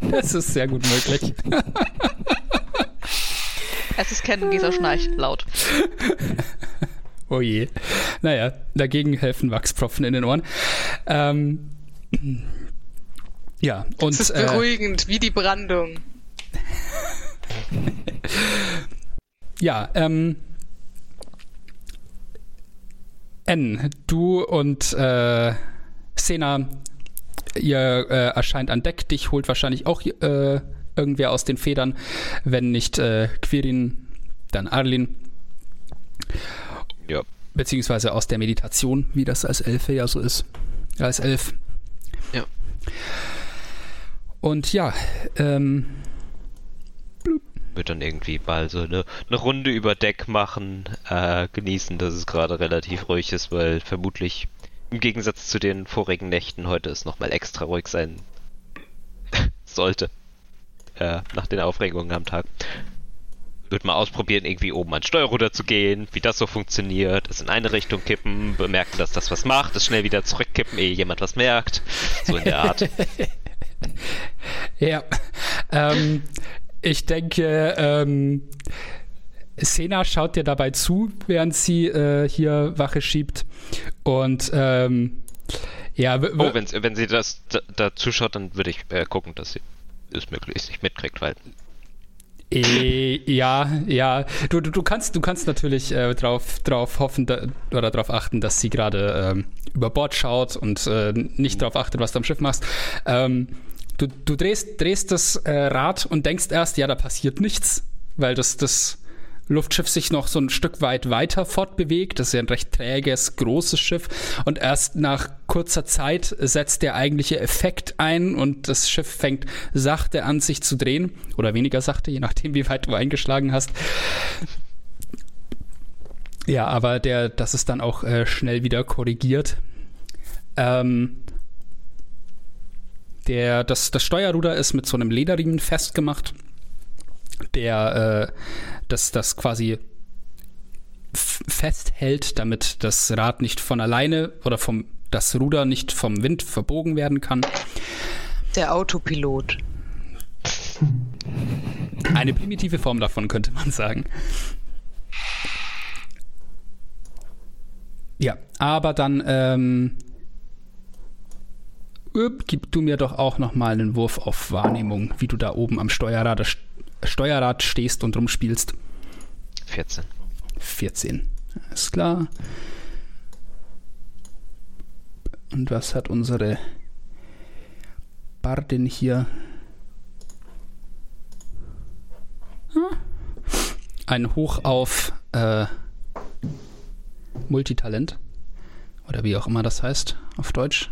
das ist sehr gut möglich. es ist Ken, Gesa schnarcht laut. Oh je. Naja, dagegen helfen Wachspropfen in den Ohren. Ähm, ja, und. Das ist beruhigend, äh, wie die Brandung. ja, ähm. N, du und äh, Sena, ihr äh, erscheint an Deck. Dich holt wahrscheinlich auch äh, irgendwer aus den Federn. Wenn nicht äh, Quirin, dann Arlin. Ja. Beziehungsweise aus der Meditation, wie das als Elfe ja so ist. Als Elf. Ja. Und ja, ähm. Wird dann irgendwie mal so eine, eine Runde über Deck machen, äh, genießen, dass es gerade relativ ruhig ist, weil vermutlich im Gegensatz zu den vorigen Nächten heute es nochmal extra ruhig sein sollte. Äh, nach den Aufregungen am Tag. Wird mal ausprobieren, irgendwie oben ans Steuerruder zu gehen, wie das so funktioniert, es in eine Richtung kippen, bemerken, dass das was macht, es schnell wieder zurückkippen, ehe jemand was merkt. So in der Art. ja. Ähm, ich denke, ähm, Sena schaut dir dabei zu, während sie äh, hier Wache schiebt. Und ähm, ja. Oh, wenn, wenn sie das da, da zuschaut, dann würde ich äh, gucken, dass sie es möglichst nicht mitkriegt, weil. Äh, ja, ja. Du, du, du, kannst, du kannst natürlich äh, drauf, drauf hoffen da, oder darauf achten, dass sie gerade ähm, über Bord schaut und äh, nicht mhm. darauf achtet, was du am Schiff machst. Ähm, du, du drehst, drehst das äh, Rad und denkst erst, ja, da passiert nichts, weil das, das Luftschiff sich noch so ein Stück weit weiter fortbewegt. Das ist ja ein recht träges, großes Schiff. Und erst nach kurzer Zeit setzt der eigentliche Effekt ein und das Schiff fängt sachte an, sich zu drehen. Oder weniger sachte, je nachdem, wie weit du eingeschlagen hast. Ja, aber der, das ist dann auch äh, schnell wieder korrigiert. Ähm, der, das, das Steuerruder ist mit so einem Lederriemen festgemacht, der äh, das, das quasi festhält, damit das Rad nicht von alleine oder vom das Ruder nicht vom Wind verbogen werden kann. Der Autopilot. Eine primitive Form davon könnte man sagen. Ja, aber dann ähm, gib du mir doch auch noch mal einen Wurf auf Wahrnehmung, wie du da oben am Steuerrad, Steuerrad stehst und rumspielst. 14. 14. Alles klar. Und was hat unsere Bardin hier? ein Hoch auf äh, Multitalent. Oder wie auch immer das heißt auf Deutsch.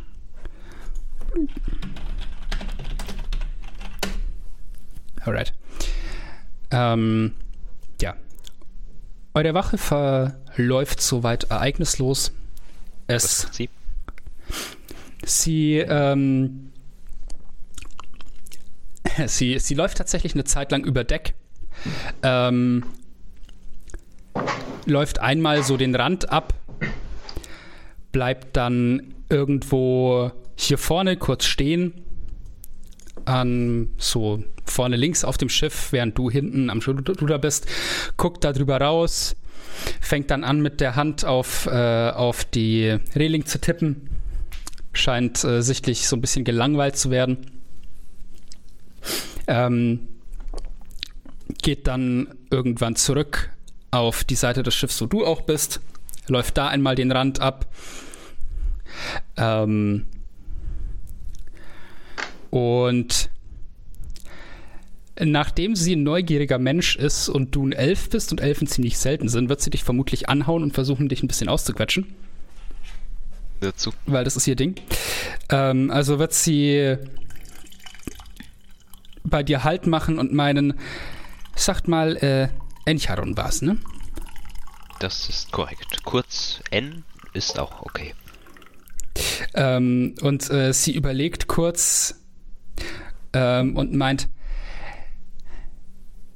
Alright. Ähm, ja. Eure Wache verläuft soweit ereignislos. Es. Sie? Sie, ähm, sie, sie läuft tatsächlich eine Zeit lang über Deck. Ähm, läuft einmal so den Rand ab, bleibt dann irgendwo hier vorne kurz stehen, an so vorne links auf dem Schiff, während du hinten am Ruder bist, guckt da drüber raus, fängt dann an mit der Hand auf, äh, auf die Reling zu tippen, scheint äh, sichtlich so ein bisschen gelangweilt zu werden. Ähm, geht dann irgendwann zurück auf die Seite des Schiffs, wo du auch bist, läuft da einmal den Rand ab. Ähm, und nachdem sie ein neugieriger Mensch ist und du ein Elf bist und Elfen ziemlich selten sind, wird sie dich vermutlich anhauen und versuchen, dich ein bisschen auszuquetschen. Dazu. Weil das ist ihr Ding. Ähm, also wird sie bei dir Halt machen und meinen, sagt mal, äh, Encharon war's, ne? Das ist korrekt. Kurz N ist auch okay. Ähm, und äh, sie überlegt kurz ähm, und meint,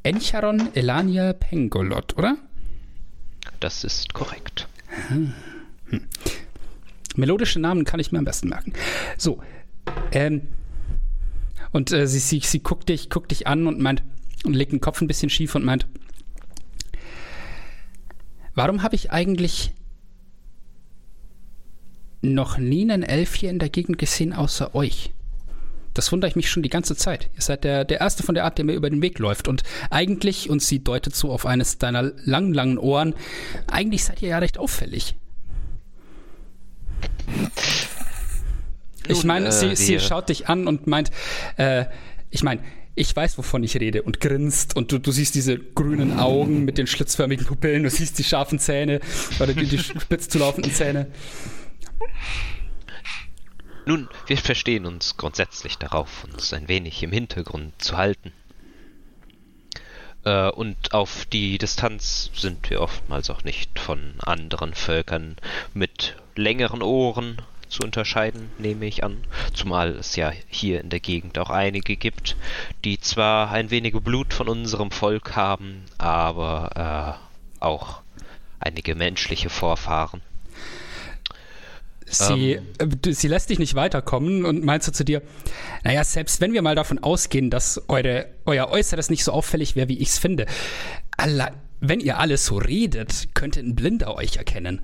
Encharon Elania Pengolot, oder? Das ist korrekt. Hm. Melodische Namen kann ich mir am besten merken. So, ähm, und äh, sie, sie, sie guckt dich, guckt dich an und meint, und legt den Kopf ein bisschen schief und meint, warum habe ich eigentlich noch nie einen Elf hier in der Gegend gesehen außer euch? Das wundere ich mich schon die ganze Zeit. Ihr seid der, der Erste von der Art, der mir über den Weg läuft. Und eigentlich, und sie deutet so auf eines deiner langen, langen Ohren, eigentlich seid ihr ja recht auffällig. ich meine, äh, sie, sie wir- schaut dich an und meint, äh, ich meine, ich weiß, wovon ich rede und grinst und du, du siehst diese grünen Augen mit den schlitzförmigen Pupillen, du siehst die scharfen Zähne oder die, die spitz zulaufenden Zähne. Nun, wir verstehen uns grundsätzlich darauf, uns ein wenig im Hintergrund zu halten. Äh, und auf die Distanz sind wir oftmals auch nicht von anderen Völkern mit längeren Ohren zu unterscheiden, nehme ich an. Zumal es ja hier in der Gegend auch einige gibt, die zwar ein wenig Blut von unserem Volk haben, aber äh, auch einige menschliche Vorfahren. Sie, äh, du- sie lässt dich nicht weiterkommen und meint so zu dir, naja, selbst wenn wir mal davon ausgehen, dass eure, euer Äußeres nicht so auffällig wäre, wie ich es finde, alle, wenn ihr alles so redet, könnte ein Blinder euch erkennen.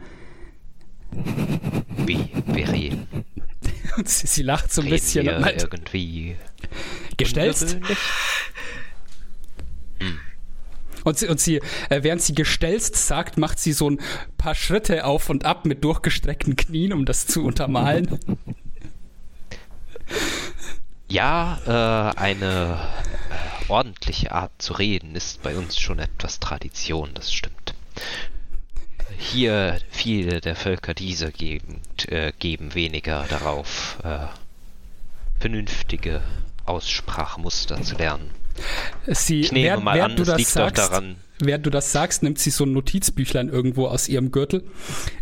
Wie Veril. Und sie, sie lacht so ein Reden bisschen wir und meint, irgendwie gestellst? Und sie, und sie äh, während sie gestelzt sagt, macht sie so ein paar Schritte auf und ab mit durchgestreckten Knien, um das zu untermalen. Ja, äh, eine äh, ordentliche Art zu reden ist bei uns schon etwas Tradition, das stimmt. Hier viele der Völker dieser Gegend äh, geben weniger darauf, äh, vernünftige Aussprachmuster zu lernen. Sie, Ich nehme während, mal während an, du das liegt sagst, daran. Während du das sagst, nimmt sie so ein Notizbüchlein irgendwo aus ihrem Gürtel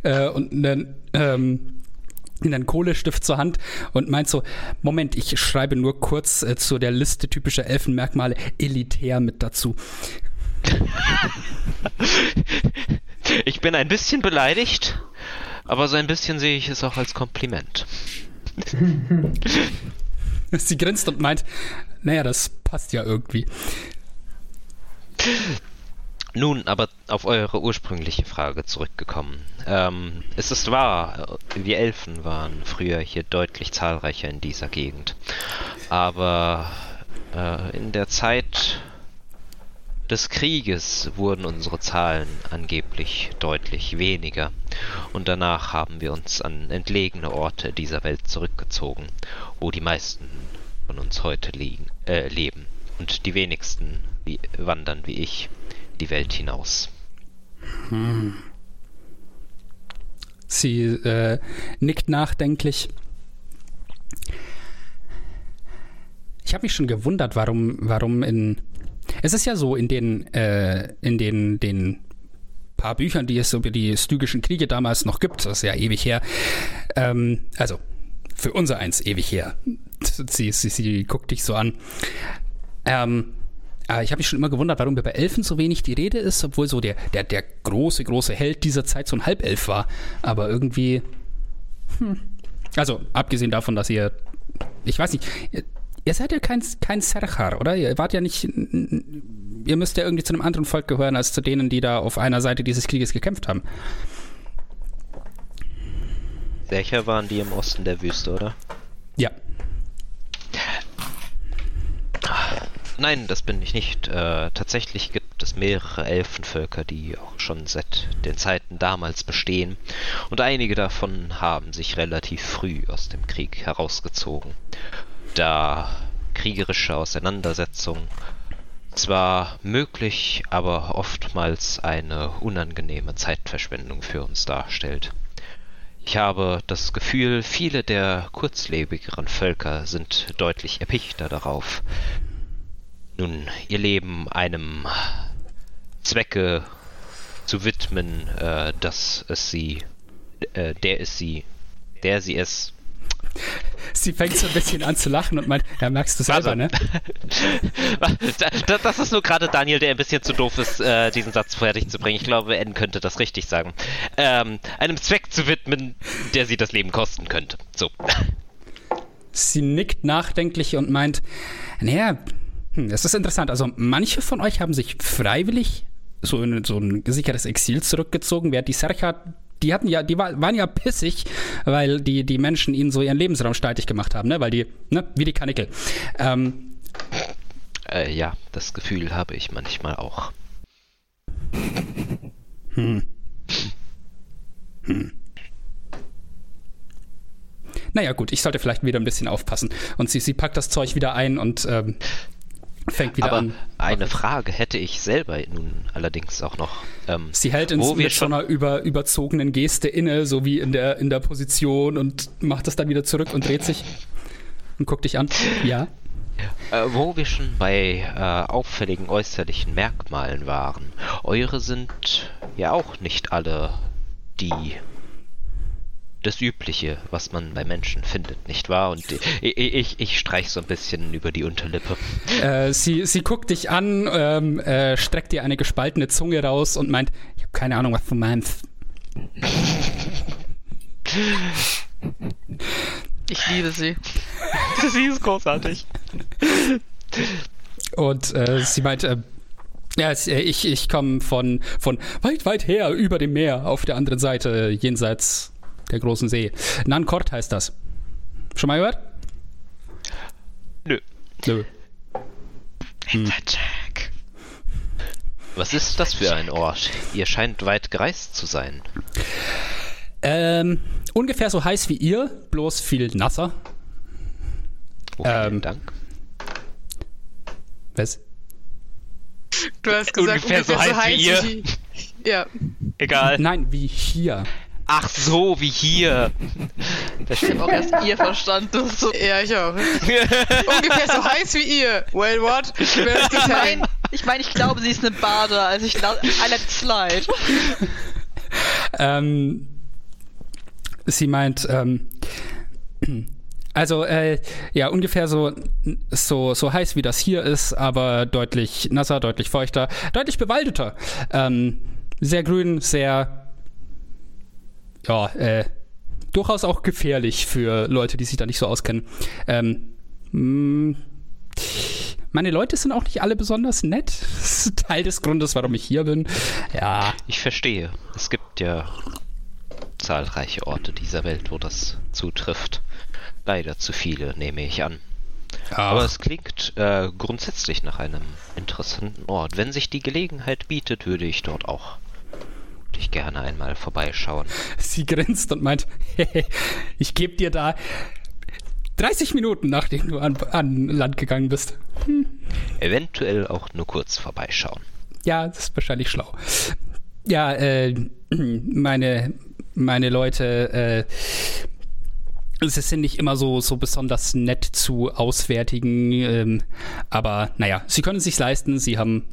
äh, und einen, ähm, einen Kohlestift zur Hand und meint so, Moment, ich schreibe nur kurz äh, zu der Liste typischer Elfenmerkmale elitär mit dazu. Ich bin ein bisschen beleidigt, aber so ein bisschen sehe ich es auch als Kompliment. Sie grinst und meint, naja, das passt ja irgendwie. Nun, aber auf eure ursprüngliche Frage zurückgekommen. Ähm, es ist wahr, wir Elfen waren früher hier deutlich zahlreicher in dieser Gegend. Aber äh, in der Zeit des Krieges wurden unsere Zahlen angeblich deutlich weniger. Und danach haben wir uns an entlegene Orte dieser Welt zurückgezogen, wo die meisten von uns heute liegen, äh, leben. Und die wenigsten wie, wandern wie ich die Welt hinaus. Sie äh, nickt nachdenklich. Ich habe mich schon gewundert, warum, warum in. Es ist ja so, in den, äh, in den, den paar Büchern, die es über die stygischen Kriege damals noch gibt, das ist ja ewig her. Ähm, also, für unser eins ewig her. Sie, sie, sie guckt dich so an. Ähm, aber ich habe mich schon immer gewundert, warum bei Elfen so wenig die Rede ist, obwohl so der, der, der große, große Held dieser Zeit so ein Halbelf war. Aber irgendwie. Hm. Also, abgesehen davon, dass ihr. Ich weiß nicht. Ihr, seid ja kein, kein Serchar, oder? Ihr wart ja nicht. Ihr müsst ja irgendwie zu einem anderen Volk gehören, als zu denen, die da auf einer Seite dieses Krieges gekämpft haben. Sercher waren die im Osten der Wüste, oder? Ja. Nein, das bin ich nicht. Äh, tatsächlich gibt es mehrere Elfenvölker, die auch schon seit den Zeiten damals bestehen. Und einige davon haben sich relativ früh aus dem Krieg herausgezogen. Da kriegerische Auseinandersetzung zwar möglich, aber oftmals eine unangenehme Zeitverschwendung für uns darstellt. Ich habe das Gefühl, viele der kurzlebigeren Völker sind deutlich erpichter darauf, nun ihr Leben einem Zwecke zu widmen, äh, dass es sie, äh, der es sie, der sie es. Sie fängt so ein bisschen an zu lachen und meint, ja, merkst du selber, Warte. ne? Da- das ist nur gerade Daniel, der ein bisschen zu doof ist, äh, diesen Satz fertig zu bringen. Ich glaube, N könnte das richtig sagen. Ähm, einem Zweck zu widmen, der sie das Leben kosten könnte. So. Sie nickt nachdenklich und meint, naja, hm, das ist interessant. Also manche von euch haben sich freiwillig so in so ein gesichertes Exil zurückgezogen, während die Sercha, die hatten ja, die war, waren ja pissig, weil die, die Menschen ihnen so ihren Lebensraum streitig gemacht haben, ne? Weil die, ne, wie die Kanickel. Ähm, Äh, ja, das Gefühl habe ich manchmal auch. naja, gut, ich sollte vielleicht wieder ein bisschen aufpassen. Und sie, sie packt das Zeug wieder ein und ähm, fängt wieder Aber an. eine Frage hätte ich selber nun allerdings auch noch. Ähm, Sie hält in, mit schon, einer über, überzogenen Geste inne, so wie in der, in der Position und macht das dann wieder zurück und dreht sich und guckt dich an. Ja. äh, wo wir schon bei äh, auffälligen äußerlichen Merkmalen waren. Eure sind ja auch nicht alle die das Übliche, was man bei Menschen findet, nicht wahr? Und ich, ich, ich streich so ein bisschen über die Unterlippe. Äh, sie, sie guckt dich an, ähm, äh, streckt dir eine gespaltene Zunge raus und meint, ich habe keine Ahnung, was du meinst. Ich liebe sie. Sie ist großartig. Und äh, sie meint, äh, ja, äh, ich, ich komme von, von weit, weit her über dem Meer auf der anderen Seite, jenseits der großen See. Nankort heißt das. Schon mal gehört? Nö. Nö. Jack. Was ist das für ein Ort? Ihr scheint weit gereist zu sein. Ähm, ungefähr so heiß wie ihr, bloß viel nasser. Oh, vielen Ähm, Dank. Was? Du hast gesagt, Ungefähr so heiß wie ihr. wie- Ja. Egal. Nein, wie hier. Ach so, wie hier. Das Ich habe auch erst ihr verstanden. So, Ja, ich auch. Ungefähr so heiß wie ihr. Well, what? Wer ist ich das meine, ich, mein, ich glaube, sie ist eine Bade, also ich la- I let slide. Ähm, sie meint, ähm, also, äh, ja, ungefähr so, so, so heiß wie das hier ist, aber deutlich nasser, deutlich feuchter, deutlich bewaldeter. Ähm, sehr grün, sehr, ja, äh, durchaus auch gefährlich für Leute, die sich da nicht so auskennen. Ähm, mh, meine Leute sind auch nicht alle besonders nett. Das ist Teil des Grundes, warum ich hier bin. Ja, Ich verstehe. Es gibt ja zahlreiche Orte dieser Welt, wo das zutrifft. Leider zu viele, nehme ich an. Aber es klingt äh, grundsätzlich nach einem interessanten Ort. Wenn sich die Gelegenheit bietet, würde ich dort auch wirklich gerne einmal vorbeischauen. Sie grinst und meint, ich gebe dir da 30 Minuten, nachdem du an, an Land gegangen bist. Eventuell auch nur kurz vorbeischauen. ja, das ist wahrscheinlich schlau. Ja, äh, meine, meine Leute, äh, sie sind nicht immer so, so besonders nett zu Auswärtigen, ähm, aber naja, sie können es sich leisten, sie haben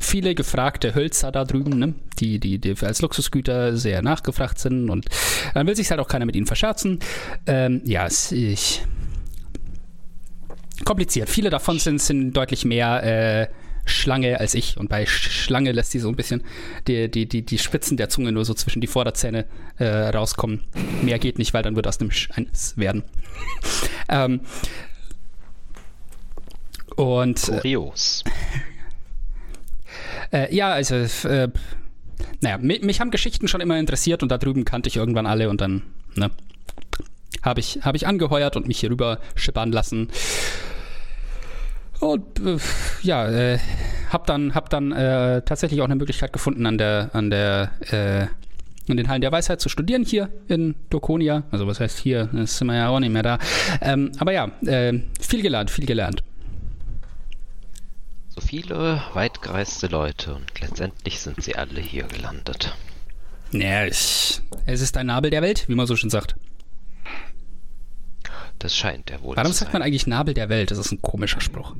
viele gefragte Hölzer da drüben, ne? die, die, die als Luxusgüter sehr nachgefragt sind und dann will sich halt auch keiner mit ihnen verscherzen. Ähm, ja, es, ich, kompliziert. Viele davon sind, sind deutlich mehr äh, Schlange als ich und bei Schlange lässt sie so ein bisschen die, die, die, die Spitzen der Zunge nur so zwischen die Vorderzähne äh, rauskommen. Mehr geht nicht, weil dann wird aus dem Sch eins werden. ähm, und äh, Kurios. Äh, ja, also, äh, naja, mich, mich, haben Geschichten schon immer interessiert und da drüben kannte ich irgendwann alle und dann, ne, habe ich, hab ich angeheuert und mich hier rüber schippern lassen. Und äh, ja, äh, hab dann, hab dann äh, tatsächlich auch eine Möglichkeit gefunden, an der, an der, äh, in den Hallen der Weisheit zu studieren hier in Dokonia. Also was heißt hier, das sind wir ja auch nicht mehr da. Ähm, aber ja, äh, viel gelernt, viel gelernt viele weitgereiste Leute und letztendlich sind sie alle hier gelandet. Ja, es ist ein Nabel der Welt, wie man so schön sagt. Das scheint er wohl Warum sagt man eigentlich Nabel der Welt? Das ist ein komischer Spruch.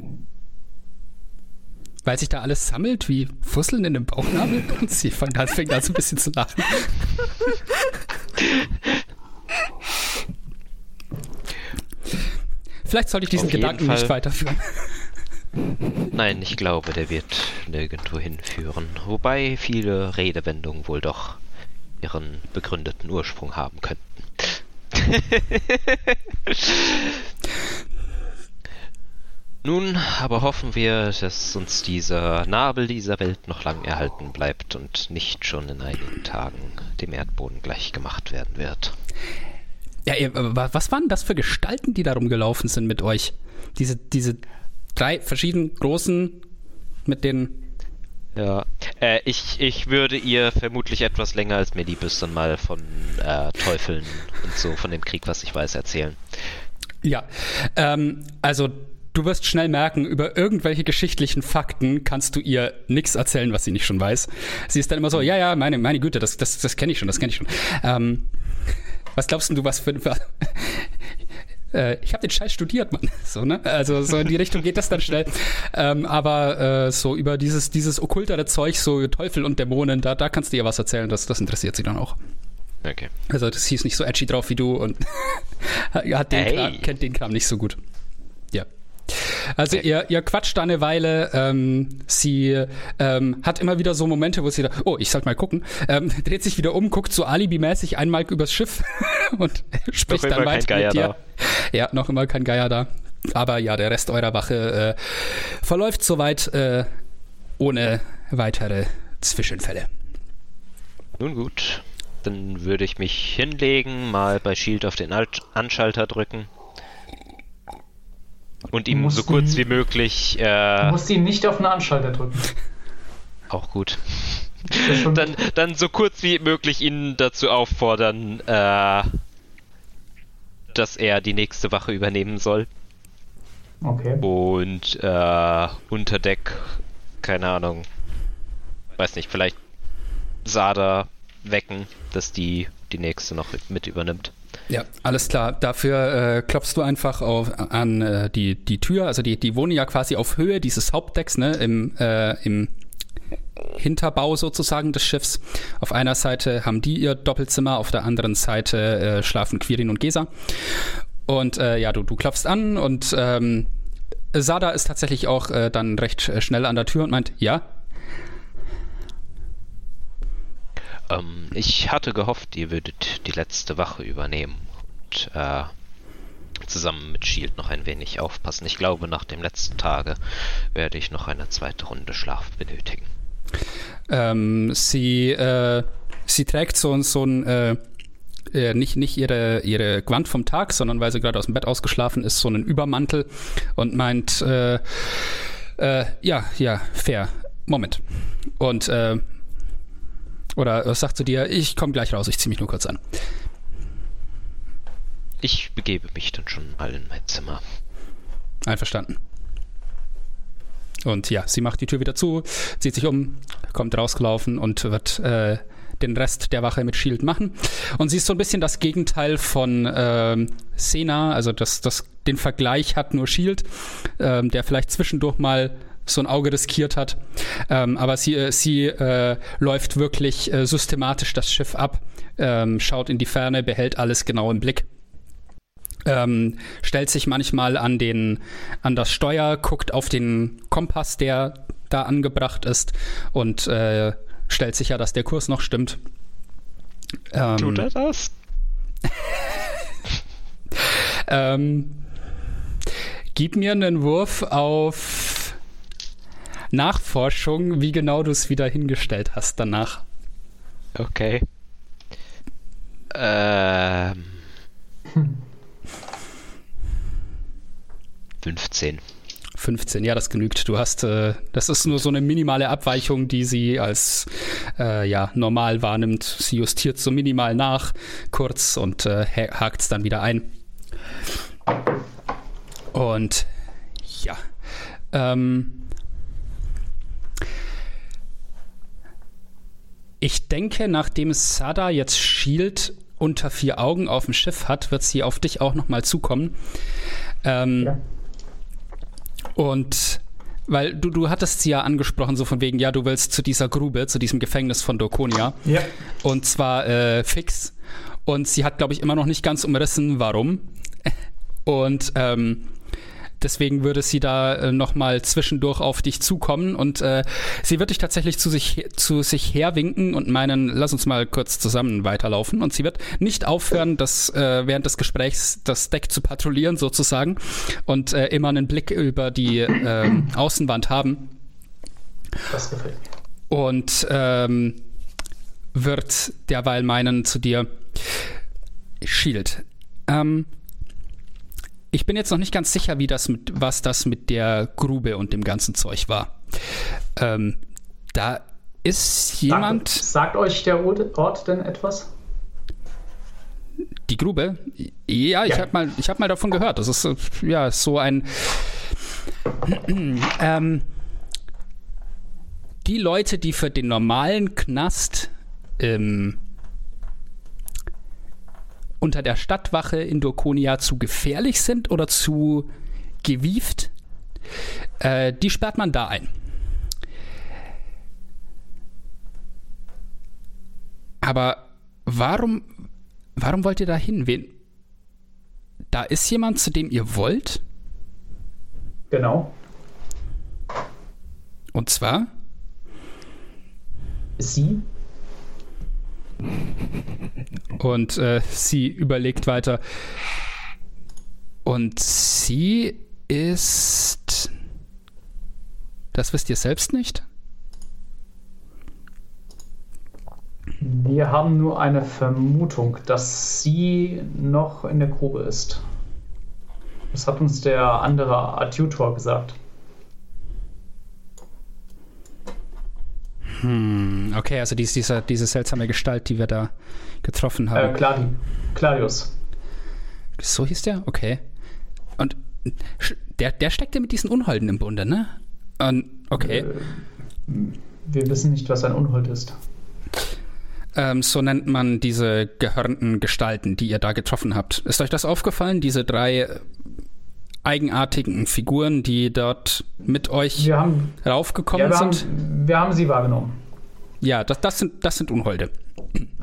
Weil sich da alles sammelt, wie Fusseln in dem Bauchnabel? Und sie fängt an, fängt an so ein bisschen zu lachen. Vielleicht sollte ich diesen Gedanken Fall. nicht weiterführen. Nein, ich glaube, der wird nirgendwo hinführen. Wobei viele Redewendungen wohl doch ihren begründeten Ursprung haben könnten. Nun, aber hoffen wir, dass uns dieser Nabel dieser Welt noch lang erhalten bleibt und nicht schon in einigen Tagen dem Erdboden gleichgemacht werden wird. Ja, was waren das für Gestalten, die da rumgelaufen sind mit euch? Diese, diese drei verschiedenen großen mit den. Ja, äh, ich, ich würde ihr vermutlich etwas länger als mir lieb ist dann mal von äh, Teufeln und so, von dem Krieg, was ich weiß, erzählen. Ja, ähm, also du wirst schnell merken, über irgendwelche geschichtlichen Fakten kannst du ihr nichts erzählen, was sie nicht schon weiß. Sie ist dann immer so, ja, ja, meine, meine Güte, das, das, das kenne ich schon, das kenne ich schon. Ähm, was glaubst du, was für äh, ich habe den Scheiß studiert, Mann. So, ne? Also so in die Richtung geht das dann schnell. Ähm, aber äh, so über dieses, dieses okkultere Zeug, so Teufel und Dämonen, da, da kannst du ihr was erzählen, das, das interessiert sie dann auch. Okay. Also das hieß nicht so edgy drauf wie du und hat den hey. Kram, kennt den Kram nicht so gut. Ja. Also ihr, ihr quatscht da eine Weile. Ähm, sie ähm, hat immer wieder so Momente, wo sie da, oh, ich sollte mal gucken, ähm, dreht sich wieder um, guckt so alibimäßig einmal übers Schiff und spricht noch dann weiter mit dir. Da. Ja, noch immer kein Geier da. Aber ja, der Rest eurer Wache äh, verläuft soweit äh, ohne weitere Zwischenfälle. Nun gut, dann würde ich mich hinlegen, mal bei Shield auf den Alt Anschalter drücken und ihm so kurz wie möglich. Äh, du musst ihn nicht auf den Anschalter drücken. Auch gut. dann, dann so kurz wie möglich ihn dazu auffordern, äh, dass er die nächste Wache übernehmen soll. Okay. Und äh, unter Deck, keine Ahnung, weiß nicht, vielleicht Sada wecken, dass die die nächste noch mit übernimmt. Ja, alles klar. Dafür äh, klopfst du einfach auf, an äh, die, die Tür. Also die, die wohnen ja quasi auf Höhe dieses Hauptdecks, ne, im, äh, im Hinterbau sozusagen des Schiffs. Auf einer Seite haben die ihr Doppelzimmer, auf der anderen Seite äh, schlafen Quirin und Gesa. Und äh, ja, du, du klopfst an und ähm, Sada ist tatsächlich auch äh, dann recht äh, schnell an der Tür und meint, ja. Ähm, ich hatte gehofft, ihr würdet die letzte Wache übernehmen und äh, zusammen mit Shield noch ein wenig aufpassen. Ich glaube, nach dem letzten Tage werde ich noch eine zweite Runde Schlaf benötigen. Ähm, sie, äh, sie trägt so, so ein äh, äh, nicht, nicht ihre, ihre Gewand vom Tag, sondern weil sie gerade aus dem Bett ausgeschlafen ist, so einen Übermantel und meint, äh, äh, ja, ja, fair. Moment. Und äh, oder was sagt zu dir, ich komme gleich raus, ich ziehe mich nur kurz an. Ich begebe mich dann schon mal in mein Zimmer. Einverstanden. Und ja, sie macht die Tür wieder zu, zieht sich um, kommt rausgelaufen und wird äh, den Rest der Wache mit Shield machen. Und sie ist so ein bisschen das Gegenteil von äh, Sena, also das, das, den Vergleich hat nur Shield, äh, der vielleicht zwischendurch mal so ein Auge riskiert hat. Ähm, aber sie, äh, sie äh, läuft wirklich äh, systematisch das Schiff ab, ähm, schaut in die Ferne, behält alles genau im Blick. Ähm, stellt sich manchmal an, den, an das Steuer, guckt auf den Kompass, der da angebracht ist und äh, stellt sicher, dass der Kurs noch stimmt. Ähm, Tut er das? ähm, gib mir einen Wurf auf Nachforschung, wie genau du es wieder hingestellt hast danach. Okay. Ähm. 15. 15, ja, das genügt. Du hast, äh, das ist nur so eine minimale Abweichung, die sie als äh, ja, normal wahrnimmt. Sie justiert so minimal nach, kurz und äh, hakt es dann wieder ein. Und ja. Ähm, ich denke, nachdem Sada jetzt Shield unter vier Augen auf dem Schiff hat, wird sie auf dich auch nochmal zukommen. Ähm, ja. Und weil du, du hattest sie ja angesprochen, so von wegen, ja, du willst zu dieser Grube, zu diesem Gefängnis von Dorkonia. Ja. Und zwar äh, fix. Und sie hat, glaube ich, immer noch nicht ganz umrissen, warum. Und ähm, Deswegen würde sie da äh, nochmal zwischendurch auf dich zukommen und äh, sie wird dich tatsächlich zu sich, zu sich herwinken und meinen, lass uns mal kurz zusammen weiterlaufen. Und sie wird nicht aufhören, das äh, während des Gesprächs das Deck zu patrouillieren sozusagen und äh, immer einen Blick über die äh, Außenwand haben. Das gefällt mir. Und ähm, wird derweil meinen zu dir, Shield. Ähm, ich bin jetzt noch nicht ganz sicher, wie das mit, was das mit der Grube und dem ganzen Zeug war. Ähm, da ist jemand. Sagt, sagt euch der Ort denn etwas? Die Grube? Ja, ich ja. habe mal, hab mal davon gehört. Das ist ja so ein. Ähm, die Leute, die für den normalen Knast ähm, unter der Stadtwache in Dorkonia zu gefährlich sind oder zu gewieft, äh, die sperrt man da ein. Aber warum, warum wollt ihr da hin? Wen? Da ist jemand, zu dem ihr wollt? Genau. Und zwar? Sie und äh, sie überlegt weiter. Und sie ist. Das wisst ihr selbst nicht? Wir haben nur eine Vermutung, dass sie noch in der Grube ist. Das hat uns der andere Adjutor gesagt. Hm, okay, also dies, dieser, diese seltsame Gestalt, die wir da getroffen haben. Äh, Clari Clarius. So hieß der? Okay. Und der, der steckte mit diesen Unholden im Bunde, ne? Und, okay. Äh, wir wissen nicht, was ein Unhold ist. Ähm, so nennt man diese gehörnten Gestalten, die ihr da getroffen habt. Ist euch das aufgefallen? Diese drei eigenartigen Figuren, die dort mit euch haben, raufgekommen ja, wir sind? Haben, wir haben sie wahrgenommen. Ja, das, das, sind, das sind Unholde.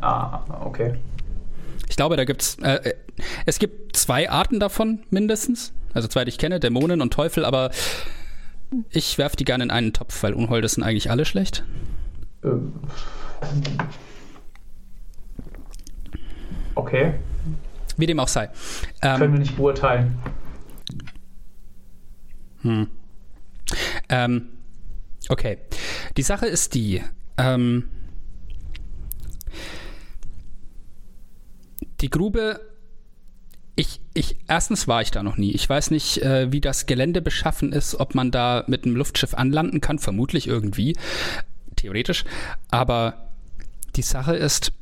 Ah, okay. Ich glaube, da gibt's äh, äh, es gibt zwei Arten davon mindestens. Also zwei, die ich kenne, Dämonen und Teufel, aber ich werfe die gerne in einen Topf, weil Unholde sind eigentlich alle schlecht. Ähm. Okay. Wie dem auch sei. Ähm, Können wir nicht beurteilen. Hm. Ähm, okay. Die Sache ist die, ähm, die Grube, ich, ich, erstens war ich da noch nie. Ich weiß nicht, äh, wie das Gelände beschaffen ist, ob man da mit einem Luftschiff anlanden kann, vermutlich irgendwie, theoretisch. Aber die Sache ist,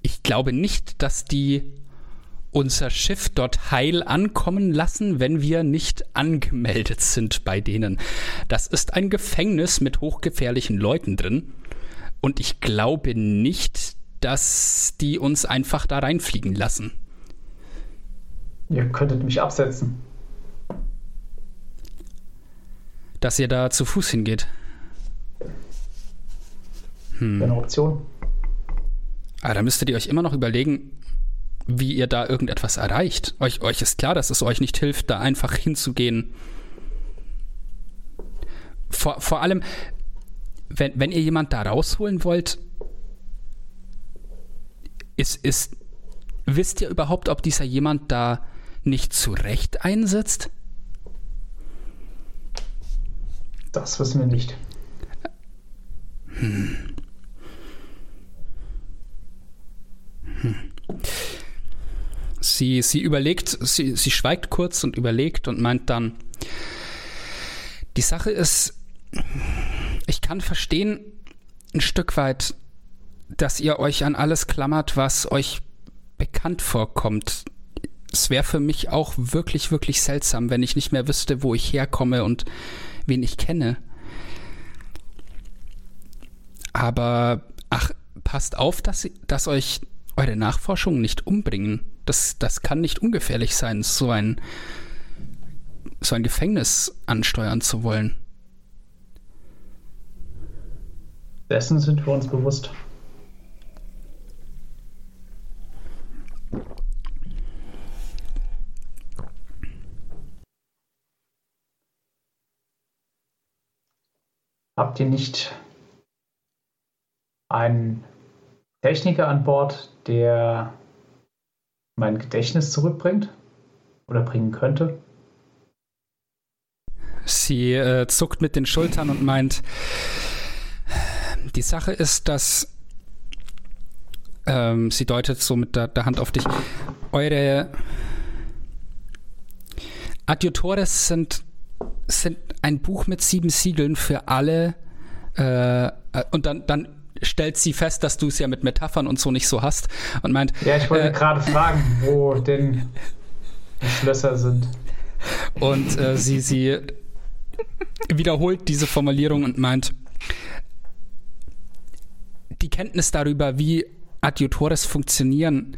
ich glaube nicht, dass die unser Schiff dort heil ankommen lassen, wenn wir nicht angemeldet sind bei denen. Das ist ein Gefängnis mit hochgefährlichen Leuten drin. Und ich glaube nicht, dass die uns einfach da reinfliegen lassen. Ihr könntet mich absetzen. Dass ihr da zu Fuß hingeht. Hm. Eine Option. Aber ah, da müsstet ihr euch immer noch überlegen, wie ihr da irgendetwas erreicht. Euch, euch ist klar, dass es euch nicht hilft, da einfach hinzugehen. Vor, vor allem, wenn, wenn ihr jemand da rausholen wollt, ist, ist, wisst ihr überhaupt, ob dieser jemand da nicht zu Recht einsetzt? Das wissen wir nicht. Hm. Hm. Sie, sie überlegt, sie, sie schweigt kurz und überlegt und meint dann, die Sache ist, ich kann verstehen ein Stück weit, dass ihr euch an alles klammert, was euch bekannt vorkommt. Es wäre für mich auch wirklich, wirklich seltsam, wenn ich nicht mehr wüsste, wo ich herkomme und wen ich kenne. Aber, ach, passt auf, dass, dass euch eure Nachforschungen nicht umbringen. Das, das kann nicht ungefährlich sein, so ein, so ein Gefängnis ansteuern zu wollen. Dessen sind wir uns bewusst. Habt ihr nicht einen Techniker an Bord, der mein Gedächtnis zurückbringt oder bringen könnte? Sie äh, zuckt mit den Schultern und meint, die Sache ist, dass ähm, sie deutet so mit der, der Hand auf dich, eure Adjutores sind, sind ein Buch mit sieben Siegeln für alle äh, und dann, dann stellt sie fest, dass du es ja mit Metaphern und so nicht so hast und meint. Ja, ich wollte äh, gerade fragen, wo denn die Schlösser sind. Und äh, sie, sie wiederholt diese Formulierung und meint, die Kenntnis darüber, wie Adjutores funktionieren,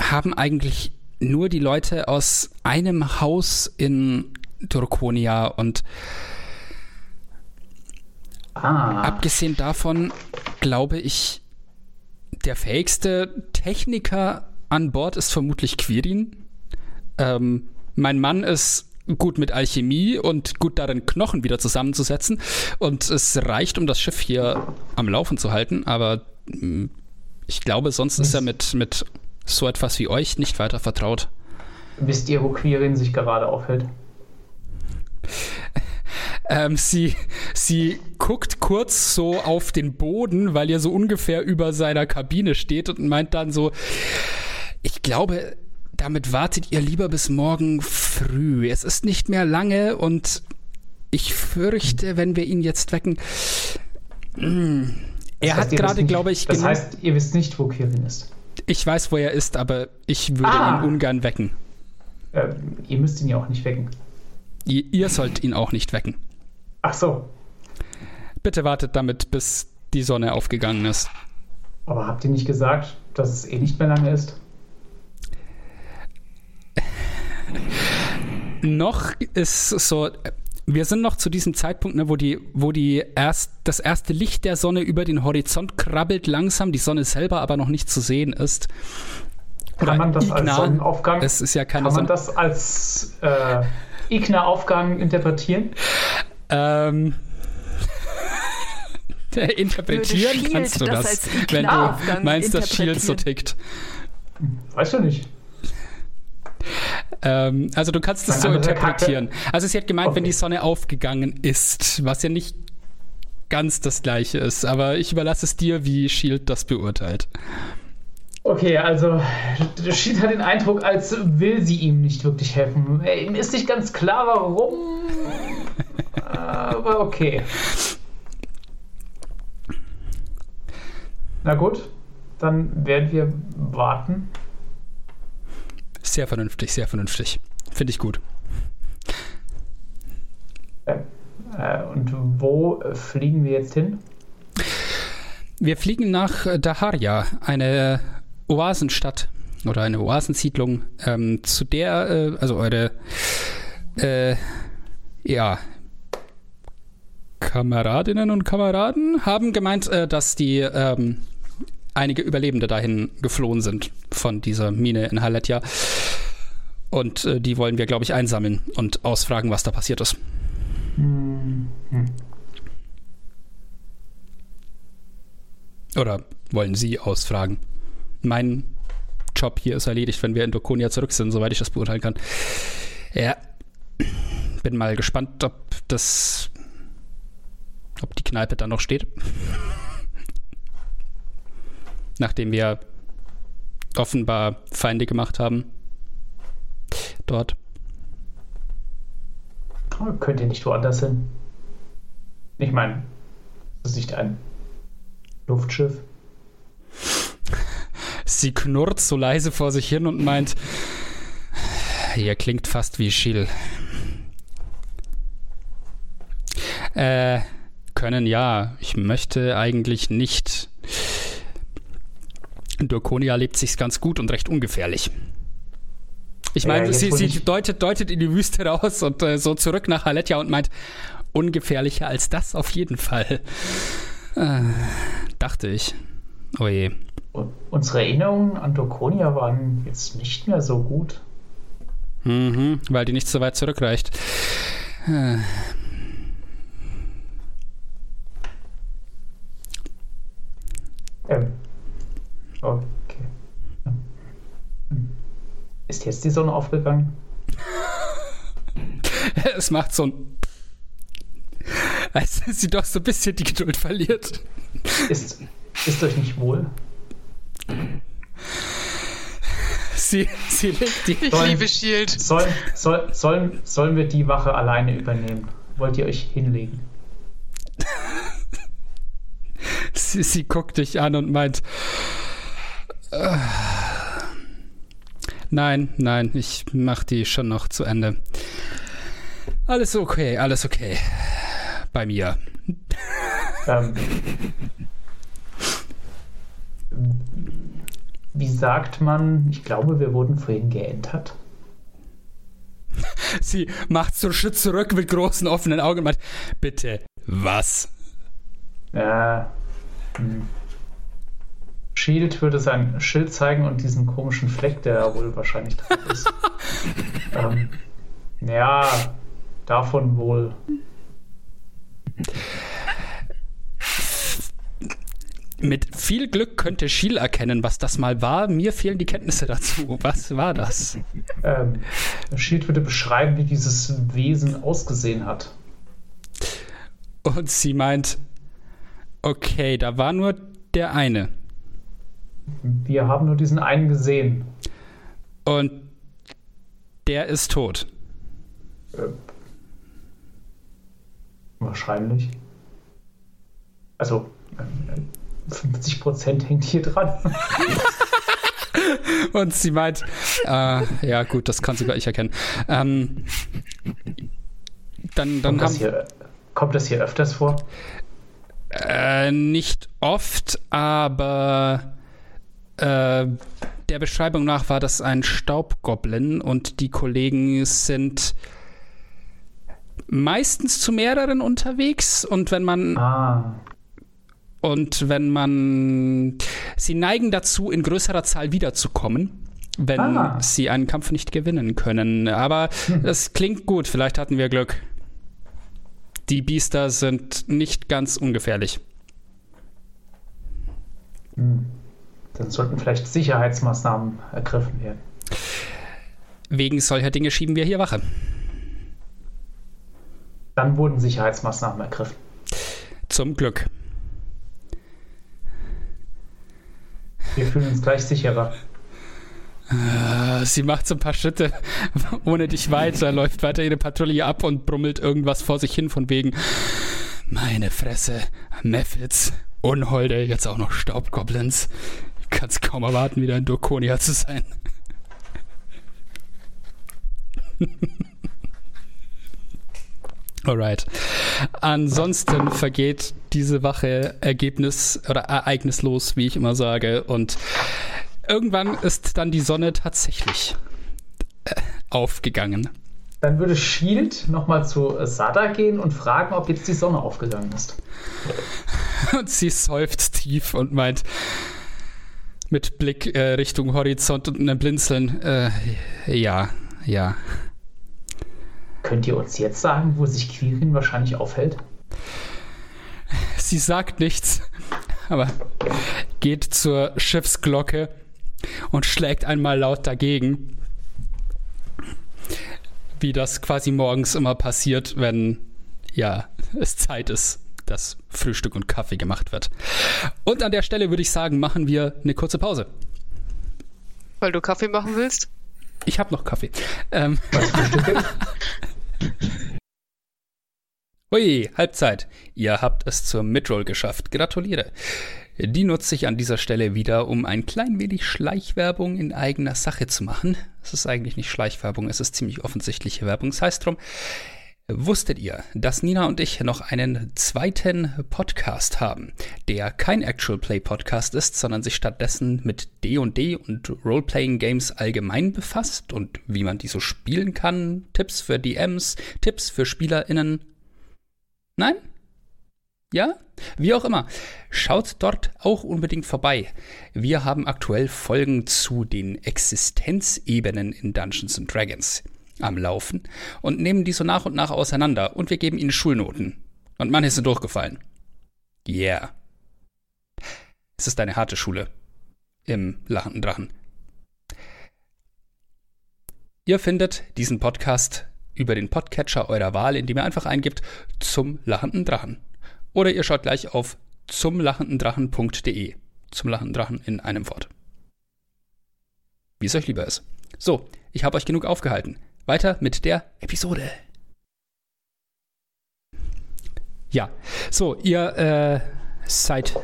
haben eigentlich nur die Leute aus einem Haus in Turkonia und ah. abgesehen davon glaube ich, der fähigste Techniker an Bord ist vermutlich Quirin. Ähm, mein Mann ist gut mit Alchemie und gut darin, Knochen wieder zusammenzusetzen. Und es reicht, um das Schiff hier am Laufen zu halten. Aber mm, ich glaube, sonst ist er mit, mit so etwas wie euch nicht weiter vertraut. Wisst ihr, wo Quirin sich gerade aufhält? Ähm, sie, sie guckt kurz so auf den Boden, weil ihr so ungefähr über seiner Kabine steht und meint dann so, ich glaube, damit wartet ihr lieber bis morgen früh. Es ist nicht mehr lange und ich fürchte, wenn wir ihn jetzt wecken. Mh, hm, er hat gerade, glaube ich, Das heißt, ihr wisst nicht, wo Kirin ist. Ich weiß, wo er ist, aber ich würde ah. ihn ungern wecken. Äh, ihr müsst ihn ja auch nicht wecken. Ihr, ihr sollt ihn auch nicht wecken. Ach so. Bitte wartet damit, bis die Sonne aufgegangen ist. Aber habt ihr nicht gesagt, dass es eh nicht mehr lange ist? noch ist so, wir sind noch zu diesem Zeitpunkt, ne, wo die, wo die erst das erste Licht der Sonne über den Horizont krabbelt langsam, die Sonne selber aber noch nicht zu sehen ist. Oder kann man das Igna, als Sonnenaufgang? Es ist ja keine kann man das als äh, Igna-Aufgang interpretieren? Ähm, interpretieren kannst du das, das wenn du meinst, dass Shield so tickt. Weißt du nicht. Ähm, also du kannst es so interpretieren. Also sie hat gemeint, okay. wenn die Sonne aufgegangen ist, was ja nicht ganz das gleiche ist, aber ich überlasse es dir, wie Shield das beurteilt. Okay, also Shield hat den Eindruck, als will sie ihm nicht wirklich helfen. Ihm ist nicht ganz klar, warum. aber okay. Na gut, dann werden wir warten. Sehr vernünftig, sehr vernünftig. Finde ich gut. Äh, äh, und wo fliegen wir jetzt hin? Wir fliegen nach Daharia, eine Oasenstadt oder eine Oasensiedlung, ähm, zu der, äh, also eure, äh, ja, Kameradinnen und Kameraden haben gemeint, äh, dass die ähm, einige Überlebende dahin geflohen sind von dieser Mine in Haletja. Und äh, die wollen wir, glaube ich, einsammeln und ausfragen, was da passiert ist. Hm. Oder wollen Sie ausfragen? Mein Job hier ist erledigt, wenn wir in Dokonia zurück sind, soweit ich das beurteilen kann. Ja, bin mal gespannt, ob das, ob die Kneipe da noch steht. Nachdem wir offenbar Feinde gemacht haben. Dort. Könnt ihr nicht woanders hin? Ich meine, das ist nicht ein Luftschiff. Sie knurrt so leise vor sich hin und meint, ihr klingt fast wie Schill. Äh, können ja. Ich möchte eigentlich nicht. In Durkonia lebt sich's ganz gut und recht ungefährlich. Ich meine, Ja, sie, sie deutet, deutet in die Wüste raus und äh, so zurück nach Haletja und meint, ungefährlicher als das auf jeden Fall. Äh, dachte ich. Oh je. Und unsere Erinnerungen an Dokonia waren jetzt nicht mehr so gut. Mhm, weil die nicht so weit zurückreicht. Äh. Ähm. Okay. Hm. Ist jetzt die Sonne aufgegangen? Es macht so ein. Als sie doch so ein bisschen die Geduld verliert. Ist, ist euch nicht wohl? Sie, sie legt die. Ich Sollen- liebe Shield. Sollen, soll, sollen, sollen wir die Wache alleine übernehmen? Wollt ihr euch hinlegen? Sie, sie guckt dich an und meint. "Äh, Nein, nein, ich mach die schon noch zu Ende. Alles okay, alles okay. Bei mir. Ähm, wie sagt man, ich glaube, wir wurden vorhin geentert. Sie macht so einen Schritt zurück mit großen offenen Augen und meint: Bitte, was? Äh, hm. Shield würde sein Schild zeigen und diesen komischen Fleck, der da wohl wahrscheinlich drauf ist. ähm, ja, davon wohl. Mit viel Glück könnte Schiel erkennen, was das mal war. Mir fehlen die Kenntnisse dazu. Was war das? Ähm, Shield würde beschreiben, wie dieses Wesen ausgesehen hat. Und sie meint, okay, da war nur der eine. Wir haben nur diesen einen gesehen. Und der ist tot. Wahrscheinlich. Also, ähm, 50% hängt hier dran. Und sie meint, äh, ja gut, das kann sogar ich erkennen. Ähm, dann dann Kommt das, hier, kommt das hier öfters vor? äh, nicht oft, aber äh, der Beschreibung nach war das ein Staubgoblin und die Kollegen sind meistens zu mehreren unterwegs und wenn man Ah, Und wenn man. Sie neigen dazu, in größerer Zahl wiederzukommen, wenn Ah. sie einen Kampf nicht gewinnen können. Aber es klingt gut, vielleicht hatten wir Glück. Die Biester sind nicht ganz ungefährlich. hm. dann sollten vielleicht Sicherheitsmaßnahmen ergriffen werden. Wegen solcher Dinge schieben wir hier Wache. Dann wurden Sicherheitsmaßnahmen ergriffen. Zum Glück. Wir fühlen uns gleich sicherer. Äh, Sie macht so ein paar Schritte ohne dich weiter, läuft weiter ihre Patrouille ab und brummelt irgendwas vor sich hin von wegen Meine Fresse, Mephits, Unholde, jetzt auch noch Staubgoblins. Ich kann's kaum erwarten, wieder in Dokonia zu sein. Alright. Ansonsten vergeht diese Wache ergebnis- oder ereignislos, wie ich immer sage. Und irgendwann ist dann die Sonne tatsächlich äh, aufgegangen. Dann würde Shield nochmal zu Sada gehen und fragen, ob jetzt die Sonne aufgegangen ist. Und sie seufzt tief und meint mit Blick äh, Richtung Horizont und einem Blinzeln, äh, ja, ja. Könnt ihr uns jetzt sagen, wo sich Quirin wahrscheinlich aufhält? Sie sagt nichts, aber geht zur Schiffsglocke und schlägt einmal laut dagegen. Wie das quasi morgens immer passiert, wenn ja, es Zeit ist, dass Frühstück und Kaffee gemacht wird. Und an der Stelle würde ich sagen, machen wir eine kurze Pause. Weil du Kaffee machen willst? Ich habe noch Kaffee. Ähm. Hui, Halbzeit. Ihr habt es zur Midroll geschafft. Gratuliere. Die nutze ich an dieser Stelle wieder, um ein klein wenig Schleichwerbung in eigener Sache zu machen. Es ist eigentlich nicht Schleichwerbung, es ist ziemlich offensichtliche Werbung. Das heißt drum, Wusstet ihr, dass Nina und ich noch einen zweiten Podcast haben, der kein Actual Play Podcast ist, sondern sich stattdessen mit D&D und Role-Playing Games allgemein befasst und wie man die so spielen kann, Tipps für DMs, Tipps für SpielerInnen? Nein? Ja? Wie auch immer. Schaut dort auch unbedingt vorbei. Wir haben aktuell Folgen zu den Existenzebenen in Dungeons and Dragons am Laufen und nehmen die so nach und nach auseinander und wir geben ihnen Schulnoten. Und manche sind durchgefallen. Yeah. Es ist eine harte Schule. Im lachenden Drachen. Ihr findet diesen Podcast über den Podcatcher eurer Wahl, indem ihr einfach eingibt zum lachenden Drachen. Oder ihr schaut gleich auf zumlachendendrachen.de. Zum lachenden Drachen in einem Wort. Wie es euch lieber ist. So, ich habe euch genug aufgehalten weiter mit der Episode. Ja, so, ihr äh, seid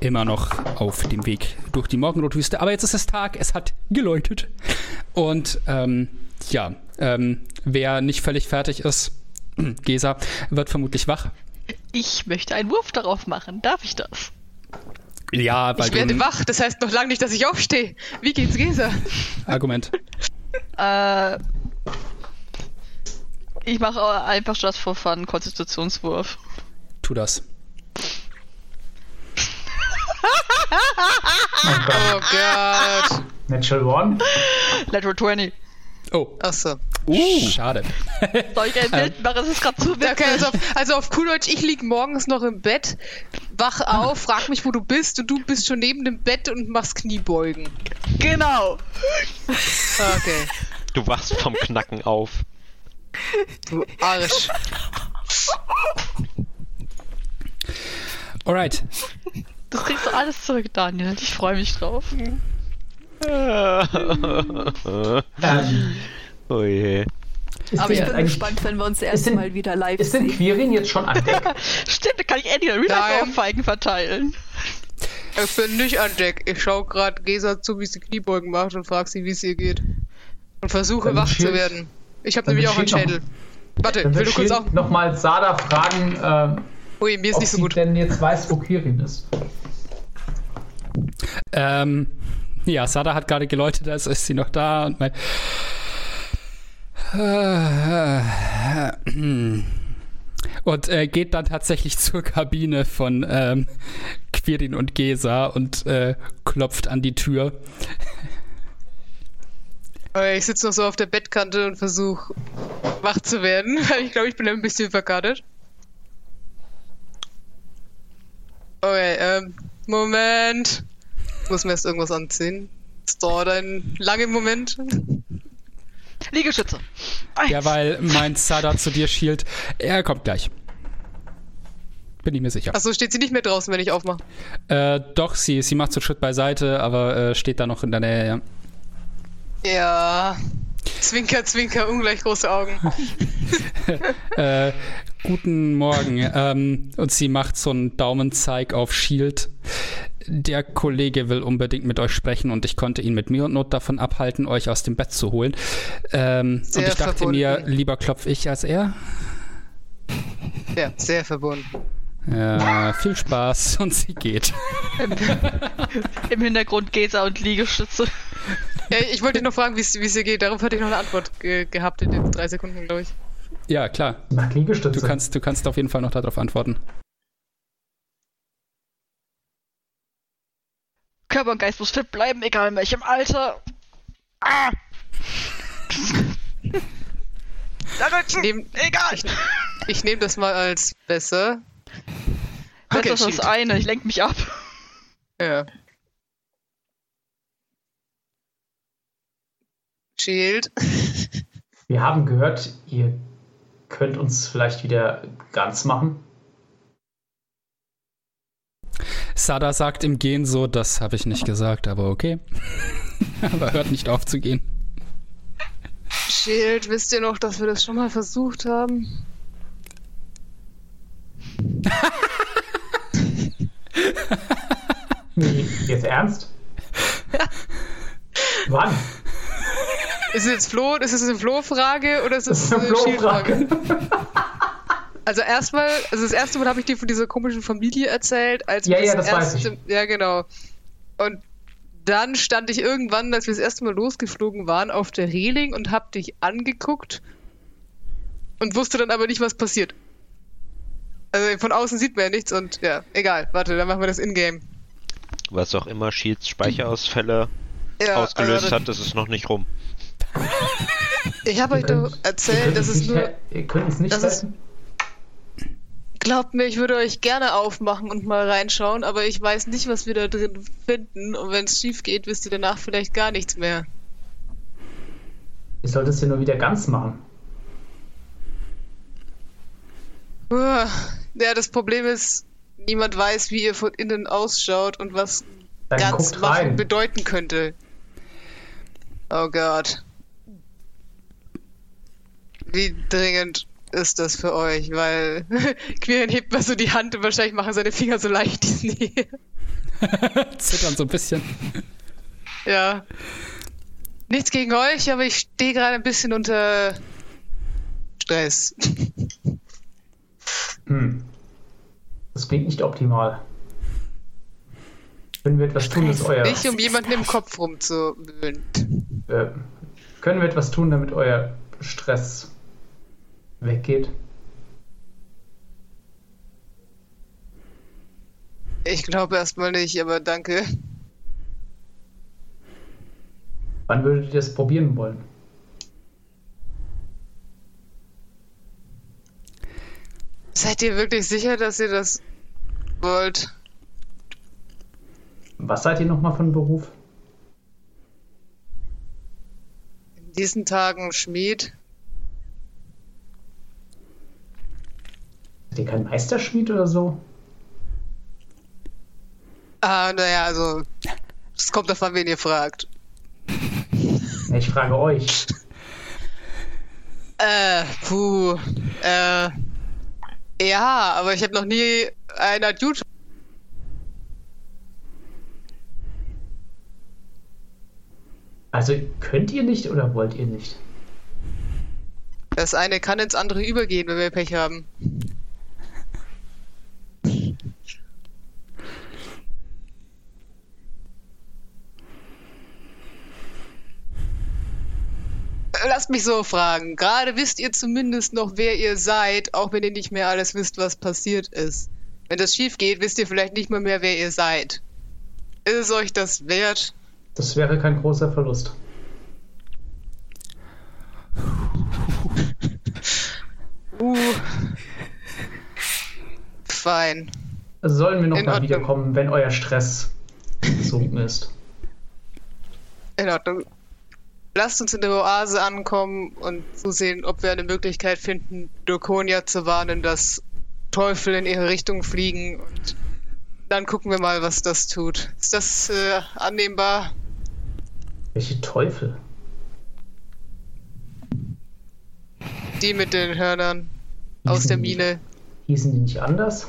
immer noch auf dem Weg durch die Morgenrotwüste, aber jetzt ist es Tag, es hat geläutet. Und ähm, ja, ähm, wer nicht völlig fertig ist, Gesa, wird vermutlich wach. Ich möchte einen Wurf darauf machen. Darf ich das? Ja, weil ich werde wach, das heißt noch lange nicht, dass ich aufstehe. Wie geht's Gesa? Argument. Äh, ich mache einfach just for fun Konstitutionswurf. Tu das. oh Gott. Natural One? Lateral 20. Oh. Achso. Uh. Schade. Soll ich ein Bild machen? Das ist gerade zu witzig. Okay, also, auf, also auf cool Deutsch, ich lieg morgens noch im Bett, wach auf, frag mich, wo du bist und du bist schon neben dem Bett und machst Kniebeugen. Genau. Okay. Du wachst vom Knacken auf. Du Arsch. Alright. Du kriegst alles zurück, Daniel. Ich freue mich drauf. Ähm, oh je. ist Aber ich denn bin gespannt, wenn wir uns ist erst denn- mal wieder live Ist denn sehen. Quirin jetzt schon an Deck? Stimmt, da kann ich Real Nein. Ohrfeigen verteilen. Ich bin nicht an Deck. Ich schau gerade Gesa zu, wie sie Kniebeugen macht und frag sie, wie es ihr geht. Und versuche Dann wach Schild- zu werden. Ich habe nämlich auch einen Schild noch- Schädel. Warte, Dann will du kurz auch. Nochmal Sada fragen, ähm, Ui, mir ist ob nicht so sie gut. denn jetzt weiß, wo Quirin ist. Ähm, ja, Sada hat gerade geläutet, also ist sie noch da und mein. Und äh, geht dann tatsächlich zur Kabine von ähm, Quirin und Gesa und äh, klopft an die Tür. Ich sitze noch so auf der Bettkante und versuche wach zu werden. Ich glaube, ich bin ein bisschen verkatert. Okay, ähm, Moment. Ich muss mir erst irgendwas anziehen. Es dauert einen langen Moment. Liegestütze. Eins. Derweil meint Sada zu dir, Shield, er kommt gleich. Bin ich mir sicher. Achso, steht sie nicht mehr draußen, wenn ich aufmache. Äh, doch, sie, sie macht so einen Schritt beiseite, aber äh, steht da noch in der Nähe, ja. Ja. Zwinker, zwinker, ungleich große Augen. Äh, guten Morgen. Ähm, und sie macht so einen Daumenzeig auf Shield. der Kollege will unbedingt mit euch sprechen und ich konnte ihn mit mir und Not davon abhalten, euch aus dem Bett zu holen. Ähm, und ich dachte verbunden. mir, lieber klopf ich als er. Ja, sehr verbunden. Ja, viel Spaß und sie geht. Im Hintergrund Gesa und Liegestütze. Ja, ich wollte nur fragen, wie es wie es ihr geht. Darauf hatte ich noch eine Antwort ge gehabt in den drei Sekunden, glaube ich. Ja, klar. Nach Liegestütze. Du kannst, du kannst auf jeden Fall noch darauf antworten. Körper und Geist muss fit bleiben, egal in welchem Alter. Ah! Da Rücken! Nehm- Egal! Ich nehme das mal als besser. Das ist das eine, ich lenk mich ab. Ja. Shield. Wir haben gehört, ihr könnt uns vielleicht wieder ganz machen. Sada sagt im Gehen so, das habe ich nicht gesagt, aber okay. aber hört nicht auf zu gehen. Shield, wisst ihr noch, dass wir das schon mal versucht haben? Nee, jetzt ernst? Wann? Ist es jetzt Flo, ist es eine Flo-Frage oder ist Das es ist eine? Flo-Frage. Also erstmal, also das erste Mal habe ich dir von dieser komischen Familie erzählt, als Ja, wir ja, das weiß erste, Ja, genau. Und dann stand ich irgendwann, als wir das erste Mal losgeflogen waren, auf der Reling und hab dich angeguckt und wusste dann aber nicht, was passiert. Also von außen sieht man ja nichts und ja, egal. Warte, dann machen wir das in-game. Was auch immer Shields Speicherausfälle Ja, ausgelöst also, hat, ist es noch nicht rum. Ich habe euch doch erzählt, dass es nur. Ihr könnt uns nicht helfen. Glaubt mir, ich würde euch gerne aufmachen und mal reinschauen, aber ich weiß nicht, was wir da drin finden. Und wenn es schief geht, wisst ihr danach vielleicht gar nichts mehr. Ihr solltet es ja nur wieder ganz machen. Ja, das Problem ist, niemand weiß, wie ihr von innen ausschaut und was Dann ganz machen rein. bedeuten könnte. Oh Gott. Wie dringend ist das für euch? Weil Quirin hebt mal so die Hand und wahrscheinlich machen seine Finger so leicht die Nähe. Zittern so ein bisschen. Ja. Nichts gegen euch, aber ich stehe gerade ein bisschen unter Stress. Hm. Das klingt nicht optimal. Können wir etwas tun, dass euer, Nicht, um jemanden im Kopf rumzuwühlen. äh, können wir etwas tun, damit euer Stress weggeht? Ich glaube erstmal nicht, aber danke. Wann würdet ihr das probieren wollen? Seid ihr wirklich sicher, dass ihr das wollt? Was seid ihr nochmal von Beruf? In diesen Tagen Schmied? Seid ihr kein Meisterschmied oder so? Ah, naja, also. Es kommt davon, wen ihr fragt. Ich frage euch. Äh, puh. Äh. Ja, aber ich habe noch nie einen Adjut. Also könnt ihr nicht oder wollt ihr nicht? Das eine kann ins andere übergehen, wenn wir Pech haben. Lasst mich so fragen. Gerade wisst ihr zumindest noch, wer ihr seid, auch wenn ihr nicht mehr alles wisst, was passiert ist. Wenn das schief geht, wisst ihr vielleicht nicht mal mehr, wer ihr seid. Ist es euch das wert? Das wäre kein großer Verlust. Uh. Fein. Also sollen wir noch In mal Ordnung. wiederkommen, wenn euer Stress gesunken ist. In Ordnung. Lasst uns in der Oase ankommen und zusehen, ob wir eine Möglichkeit finden, Dokonia zu warnen, dass Teufel in ihre Richtung fliegen und dann gucken wir mal, was das tut. Ist das äh, annehmbar? Welche Teufel? Die mit den Hörnern aus der Mine. Hießen die nicht anders?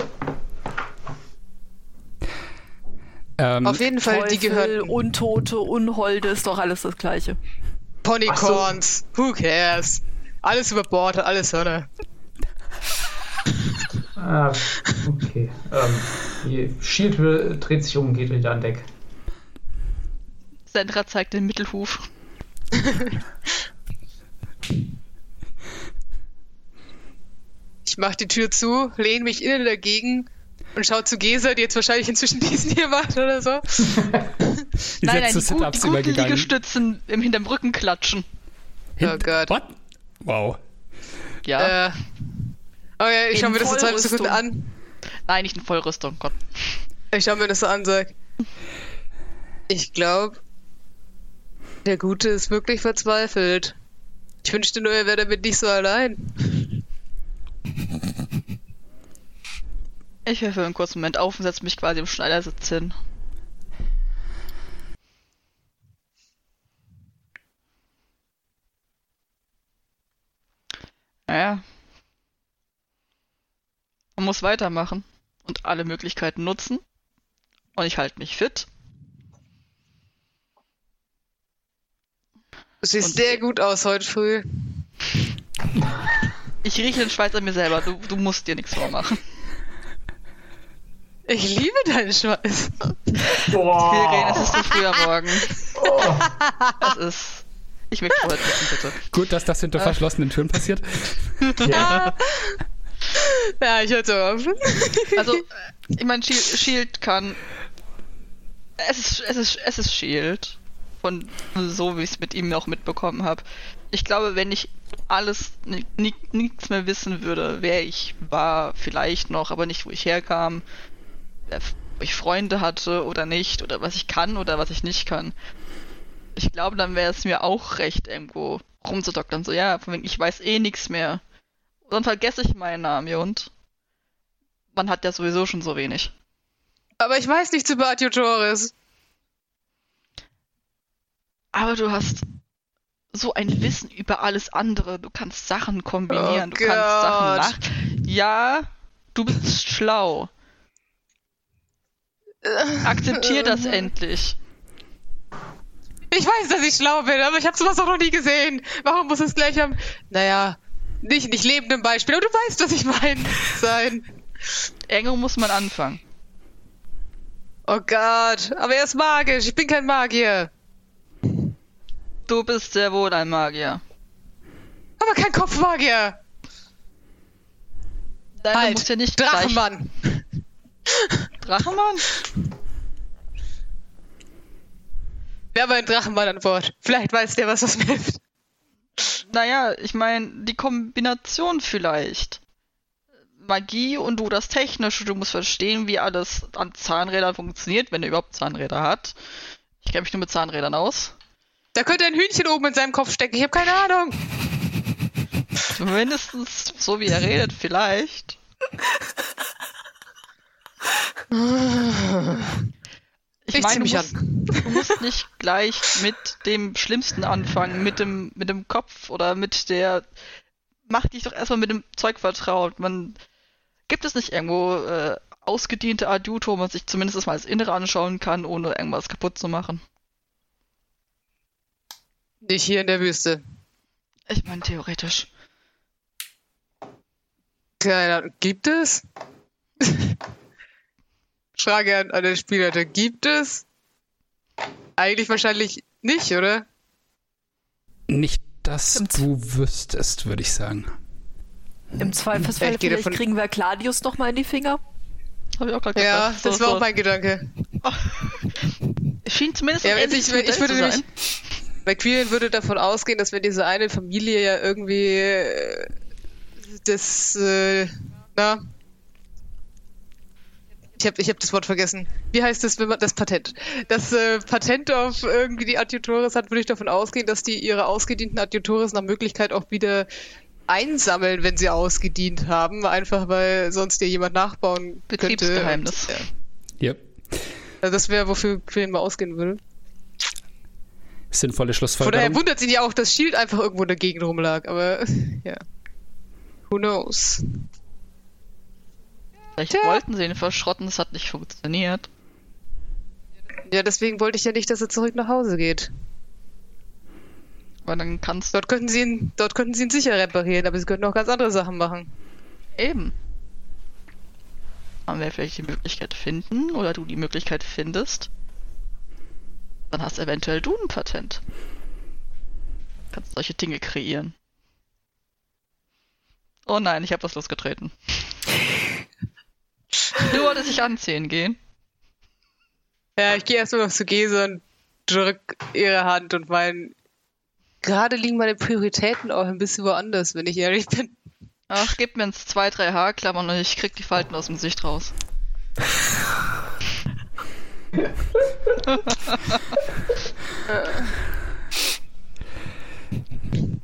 Ähm, Auf jeden Fall, die Teufel, gehören Untote, Unholde, ist doch alles das Gleiche. Ponycorns. Who cares? Alles über Bord, alles Hörner. Ah, okay. Ähm, die Shield dreht sich um und geht wieder an Deck. Sandra zeigt den Mittelhuf. Ich mach die Tür zu, lehne mich innen dagegen und schau zu Gesa, die jetzt wahrscheinlich inzwischen diesen hier macht oder so. die nein, nein, die, gut, die guten übergegangen. Liegestützen im hinterm Rücken klatschen. Oh Gott. What? Wow. Ja. Äh. Okay, ich schau In mir das so zwei Sekunden an. Nein, nicht in Vollrüstung, Gott. Ich schau mir das so an, sag. Ich glaube, der Gute ist wirklich verzweifelt. Ich wünschte nur, er wäre damit nicht so allein. Ich höre für einen kurzen Moment auf und setze mich quasi im Schneidersitz hin. Naja. Man muss weitermachen und alle Möglichkeiten nutzen. Und ich halte mich fit. Du siehst Und- sehr gut aus heute früh. Ich rieche den Schweiß an mir selber. Du, du musst dir nichts vormachen. Ich liebe deinen Schweiß. Kirin, es ist Boah. zu früh am Morgen. Oh. Es ist. Ich möchte vorher wissen, bitte. Gut, dass das Äh. hinter verschlossenen Türen passiert. Ja. Ja, ich hör's auf. Also, äh, ich meine, Shield, Shield kann. Es ist, es ist, es ist Shield. Von so, wie ich es mit ihm auch mitbekommen habe. Ich glaube, wenn ich alles, ni- ni- nichts mehr wissen würde, wer ich war, vielleicht noch, aber nicht, wo ich herkam, äh, ich Freunde hatte oder nicht, oder was ich kann oder was ich nicht kann. Ich glaube, dann wäre es mir auch recht, irgendwo rumzudoktern. So, ja, von wegen, ich weiß eh nichts mehr. Dann vergesse ich meinen Namen und man hat ja sowieso schon so wenig. Aber ich weiß nichts über Adjutores. Aber du hast so ein Wissen über alles andere. Du kannst Sachen kombinieren, Oh du kannst Sachen Gott. nach. Ja, du bist schlau. Akzeptier das endlich. Ich weiß, dass ich schlau bin, aber ich habe sowas auch noch nie gesehen. Warum muss es gleich am, naja, nicht, nicht lebenden Beispiel, aber du weißt, was ich meine, sein. Irgendwo muss man anfangen. Oh Gott, aber er ist magisch, ich bin kein Magier. Du bist sehr wohl ein Magier. Aber kein Kopfmagier. Nein, du Halt, musst ja nicht Drachenmann. Gleich... Drachenmann? Wir haben einen Drachenmann an Bord. Vielleicht weiß der, was das mir hilft. Naja, ich meine, die Kombination vielleicht. Magie und du das Technische. Du musst verstehen, wie alles an Zahnrädern funktioniert, wenn er überhaupt Zahnräder hat. Ich kenne mich nur mit Zahnrädern aus. Da könnte ein Hühnchen oben in seinem Kopf stecken, ich habe keine Ahnung. Mindestens so wie er redet, vielleicht. Ich Ich meine, du mich musst, du musst nicht gleich mit dem Schlimmsten anfangen, mit dem, mit dem Kopf oder mit der. Mach dich doch erstmal mit dem Zeug vertraut. Man gibt es nicht irgendwo äh, ausgediente Adjuto, wo man sich zumindest mal das Innere anschauen kann, ohne irgendwas kaputt zu machen. Nicht hier in der Wüste. Ich meine, theoretisch. Keine Ahnung. Gibt es? Frage an, an den Spielleiter. Gibt es? Eigentlich wahrscheinlich nicht, oder? Nicht, dass du wüsstest, würde ich sagen. Im Zweifelsfall Ich gehe vielleicht kriegen wir Gladius noch mal in die Finger. Habe ich auch gerade Ja, gedacht. das So- war so- auch mein Gedanke. Schien zumindest Ja, ähnlich wenn ich, zu ich würde zu nämlich. McQueen würde davon ausgehen, dass wenn diese eine Familie ja irgendwie äh, das, äh, na, ich habe ich hab das Wort vergessen. Wie heißt das, wenn man das Patent? Das äh, Patent auf irgendwie die Adjutores hat, würde ich davon ausgehen, dass die ihre ausgedienten Adjutores nach Möglichkeit auch wieder einsammeln, wenn sie ausgedient haben, einfach weil sonst dir jemand nachbauen könnte. Betriebsgeheimnis. Und, ja. Yep. Also das wäre, wofür Queen mal ausgehen würde. Sinnvolle Von daher Schlussfolgerung. wundert sie ja auch, dass Shield einfach irgendwo in der Gegend rumlag, aber ja. Who knows? Vielleicht Tja. wollten sie ihn verschrotten, es hat nicht funktioniert. Ja, deswegen wollte ich ja nicht, dass er zurück nach Hause geht. Weil dann kannst Dort könnten sie ihn, dort könnten sie ihn sicher reparieren, aber sie könnten auch ganz andere Sachen machen. eben. Dann wir vielleicht die Möglichkeit finden oder du die Möglichkeit findest. Dann hast eventuell du ein Patent. Kannst solche Dinge kreieren. Oh nein, ich habe was losgetreten. Du wolltest dich anziehen gehen. Ja, ich gehe erst mal noch zu Gese und drück ihre Hand und mein. Gerade liegen meine Prioritäten auch ein bisschen woanders, wenn ich ehrlich bin. Ach, gib mir ins zwei, drei Haarklammern und ich krieg die Falten aus dem Gesicht raus.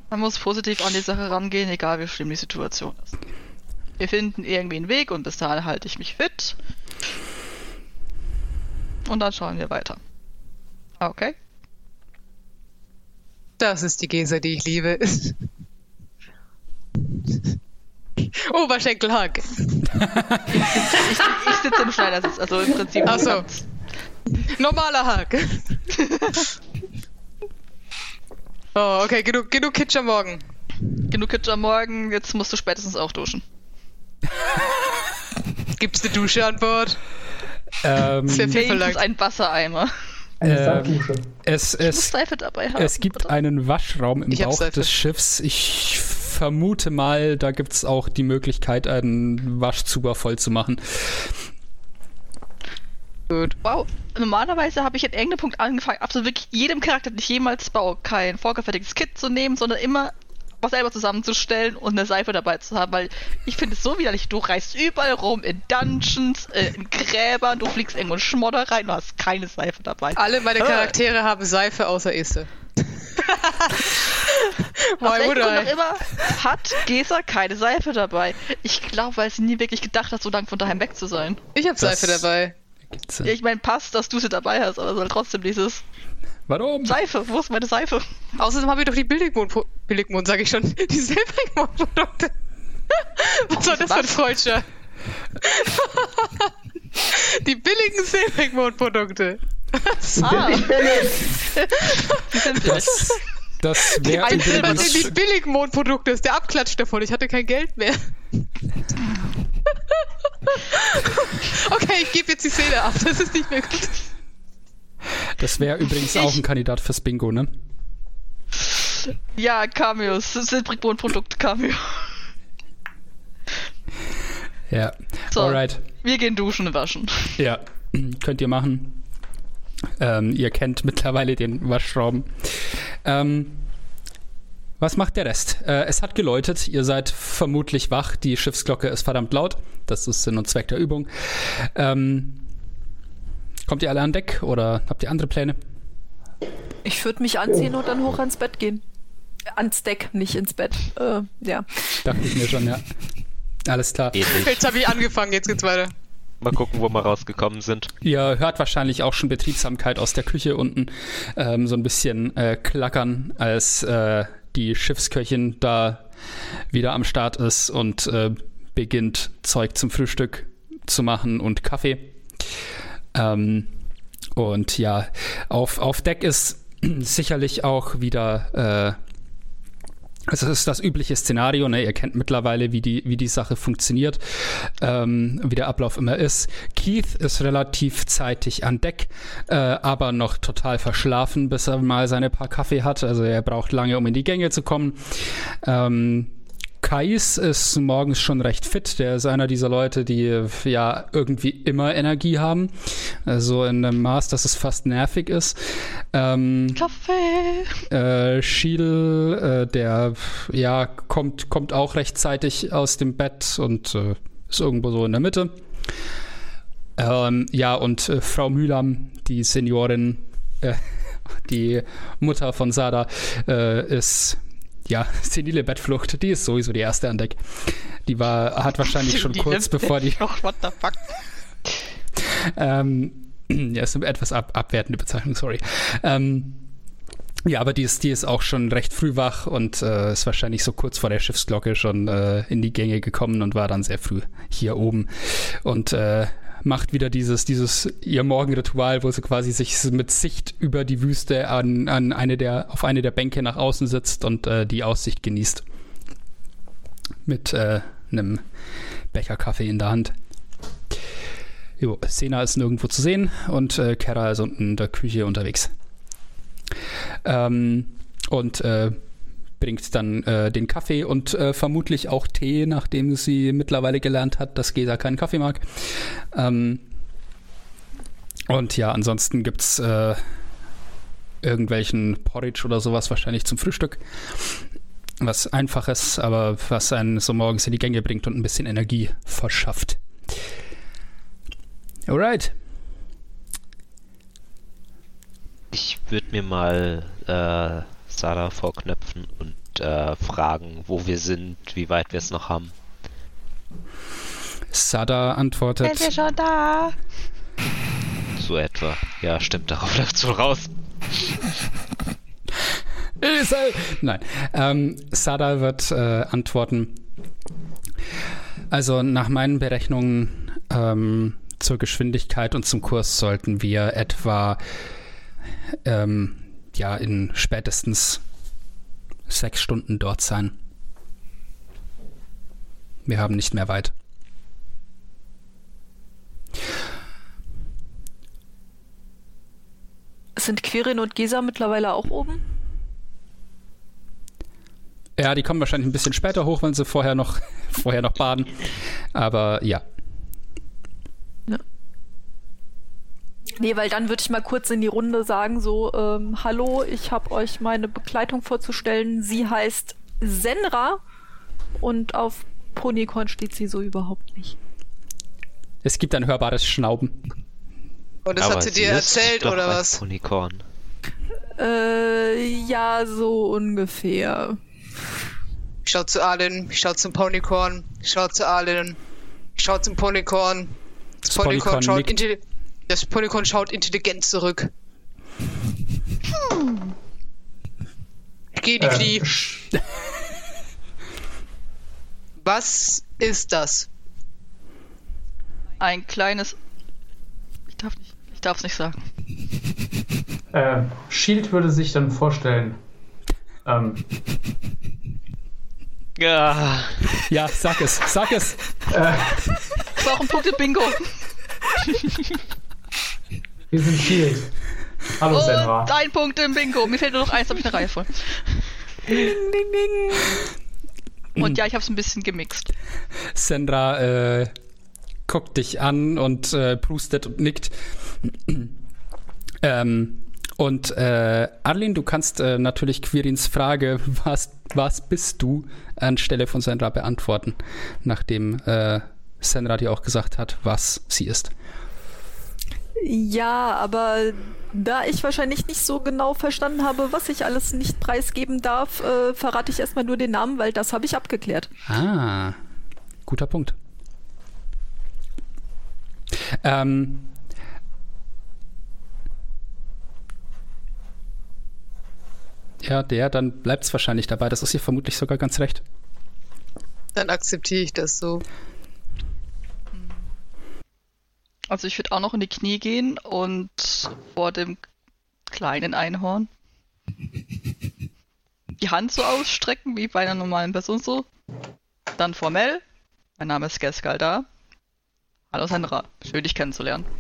Man muss positiv an die Sache rangehen, egal wie schlimm die Situation ist. Wir finden irgendwie einen Weg und bis dahin halte ich mich fit. Und dann schauen wir weiter. Okay. Das ist die Gese, die ich liebe. Oberschenkelhack. Ich, ich sitze im Schneidersitz, also im Prinzip. Ach so. Normaler Hack. Oh, okay, genug, genug Kitsch am Morgen. Genug Kitsch am Morgen, jetzt musst du spätestens auch duschen. Gibt's eine Dusche an Bord? Ähm, verlangt. ein Wassereimer. Eine Ähm, Sanddusche. es, Ich muss es, Seife dabei haben. es gibt bitte. einen Waschraum im Ich Bauch des Schiffs. Ich vermute mal, da gibt es auch die Möglichkeit, einen Waschzuber voll zu machen. Gut. Wow, normalerweise habe ich an irgendeinem Punkt angefangen, absolut wirklich jedem Charakter, den ich jemals baue, kein vorgefertigtes Kit zu nehmen, sondern immer was selber zusammenzustellen und eine Seife dabei zu haben, weil ich finde es so widerlich. Du reist überall rum in Dungeons, äh, in Gräbern, du fliegst irgendwo in Schmodder rein, du hast keine Seife dabei. Alle meine Äh. Charaktere haben Seife außer Isse. Aus welchem Grund auch immer hat Gesa keine Seife dabei. Ich glaube, weil sie nie wirklich gedacht hat, so lange von daheim weg zu sein. Ich habe Seife dabei. Ja, ich meine, passt, dass du sie dabei hast, aber es soll trotzdem dieses Warum? Seife, wo ist meine Seife? Außerdem haben wir doch die Billigmond, Billigmond sage ich schon, die Silbermond-Produkte. Was war das für ein Freudscher? die billigen Silbermond-Produkte. Ah, die sind billig. Das, das wäre Ein Silber sind übrigens, die Billigmond-Produkte, ist der Abklatsch davon. Ich hatte kein Geld mehr. okay, ich gebe jetzt die Szene ab. Das ist nicht mehr gut. Das wär übrigens auch ein Kandidat fürs Bingo, ne? Ja, Cameos, Silbrigbohnen-Produkt Cameo. Ja. So. Alright. Wir gehen duschen und waschen. Ja, könnt ihr machen. Ähm, ihr kennt mittlerweile den Waschraum. Ähm, was macht der Rest? Äh, es hat geläutet, ihr seid vermutlich wach, die Schiffsglocke ist verdammt laut. Das ist Sinn und Zweck der Übung. Ähm, kommt ihr alle an Deck oder habt ihr andere Pläne? Ich würde mich anziehen und dann hoch ans Bett gehen. Ans Deck, nicht ins Bett. Äh, ja. Dachte ich mir schon, ja. Alles klar. Ähnlich. Jetzt habe ich angefangen, jetzt geht's weiter. Mal gucken, wo wir rausgekommen sind. Ihr hört wahrscheinlich auch schon Betriebsamkeit aus der Küche unten. Ähm, so ein bisschen äh, klackern, als äh, die Schiffsköchin da wieder am Start ist und äh, beginnt Zeug zum Frühstück zu machen und Kaffee. Ähm, und ja, auf, auf Deck ist sicherlich auch wieder äh, also es ist das übliche Szenario, ne? ihr kennt mittlerweile, wie die, wie die Sache funktioniert, ähm, wie der Ablauf immer ist. Keith ist relativ zeitig an Deck, äh, aber noch total verschlafen, bis er mal seine paar Kaffee hat. Also er braucht lange, um in die Gänge zu kommen. Ähm, Kais ist morgens schon recht fit. Der ist einer dieser Leute, die ja irgendwie immer Energie haben. Also in einem Maß, dass es fast nervig ist. Ähm, Kaffee. äh, Schiedel, äh, der ja kommt, kommt auch rechtzeitig aus dem Bett und äh, ist irgendwo so in der Mitte. Ähm, ja, und äh, Frau Mühlam, die Seniorin, äh, die Mutter von Sada, äh, ist ja senile Bettflucht. Die ist sowieso die erste an Deck. Die war, hat wahrscheinlich schon kurz bevor die Oh, what the fuck? ähm, ja, ist eine etwas ab, abwertende Bezeichnung, sorry. Ähm, ja, aber die ist, die ist auch schon recht früh wach und äh, ist wahrscheinlich so kurz vor der Schiffsglocke schon äh, in die Gänge gekommen und war dann sehr früh hier oben und äh, macht wieder dieses, dieses ihr Morgenritual, wo sie quasi sich mit Sicht über die Wüste an, an eine der, auf eine der Bänke nach außen sitzt und äh, die Aussicht genießt. Mit äh, einem Becher Kaffee in der Hand. Jo, Sena ist nirgendwo zu sehen und äh, Kara ist unten in der Küche unterwegs. Ähm, und äh, bringt dann äh, den Kaffee und äh, vermutlich auch Tee, nachdem sie mittlerweile gelernt hat, dass Gesa keinen Kaffee mag. Ähm, und ja, ansonsten gibt es äh, irgendwelchen Porridge oder sowas wahrscheinlich zum Frühstück. Was einfaches, aber was einen so morgens in die Gänge bringt und ein bisschen Energie verschafft. Alright. Ich würde mir mal Sada vorknöpfen und äh, fragen, wo wir sind, wie weit wir es noch haben. Sada antwortet. Sind wir schon da? So etwa. Ja, stimmt, darauf läuft's wohl raus. Nein. Ähm, Sada wird äh, antworten. Also nach meinen Berechnungen ähm, zur Geschwindigkeit und zum Kurs sollten wir etwa ähm, ja in spätestens sechs Stunden dort sein. Wir haben nicht mehr weit. Sind Quirin und Gesa mittlerweile auch oben? Ja, die kommen wahrscheinlich ein bisschen später hoch, wenn sie vorher noch, vorher noch baden. Aber ja. ja. Nee, weil dann würde ich mal kurz in die Runde sagen, so, ähm, hallo, ich habe euch meine Begleitung vorzustellen. Sie heißt Senra und auf Ponycorn steht sie so überhaupt nicht. Es gibt ein hörbares Schnauben. Und das Aber hat sie sie dir erzählt, oder was? Unicorn. Äh, ja, so ungefähr. Ich schau zu Arlen, ich schau zum Ponycorn, ich schau zu Arlen, ich schau zum Ponycorn. Das, Das Ponycorn, Ponycorn schaut nickt. Das Ponycorn schaut intelligent zurück. Ich geh in die Äh, Knie. sch- Was ist das? Ein kleines. Ich darf nicht. Ich darf es nicht sagen. äh, Shield würde sich dann vorstellen. Ähm, Ja, Ja, sag es, sag es. Das war auch ein Punkt im Bingo. wir sind Shield. Hallo Senra. Und ein Punkt im Bingo. Mir fehlt nur noch eins, habe ich eine Reihe voll. Und ja, ich habe es ein bisschen gemixt. Sandra äh, guckt dich an und äh, prustet und nickt. ähm, und äh, Arlene, du kannst äh, natürlich Quirins Frage, was, was bist du, anstelle von Sandra beantworten, nachdem äh, Sandra dir auch gesagt hat, was sie ist. Ja, aber da ich wahrscheinlich nicht so genau verstanden habe, was ich alles nicht preisgeben darf, äh, verrate ich erstmal nur den Namen, weil das habe ich abgeklärt. Ah, guter Punkt. Ähm, ja, der, dann bleibt es wahrscheinlich dabei. Das ist ihr vermutlich sogar ganz recht. Dann akzeptiere ich das so. Also ich würde auch noch in die Knie gehen und vor dem kleinen Einhorn die Hand so ausstrecken, wie bei einer normalen Person so. Dann formell. Mein Name ist Geskal da. Hallo Sandra, schön dich kennenzulernen.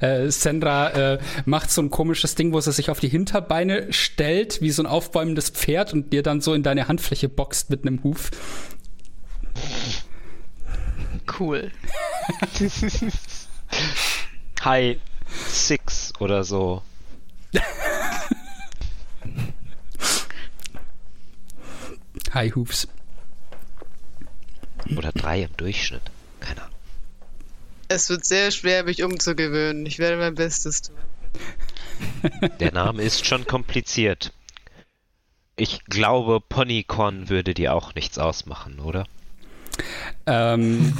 Äh, Sandra äh, macht so ein komisches Ding, wo sie sich auf die Hinterbeine stellt, wie so ein aufbäumendes Pferd und dir dann so in deine Handfläche boxt mit einem Huf. Cool. Hi, Six oder so. Hi Hufs. Oder drei im Durchschnitt. Keine Ahnung. Es wird sehr schwer, mich umzugewöhnen. Ich werde mein Bestes tun. Der Name ist schon kompliziert. Ich glaube, Ponycorn würde dir auch nichts ausmachen, oder? Ähm,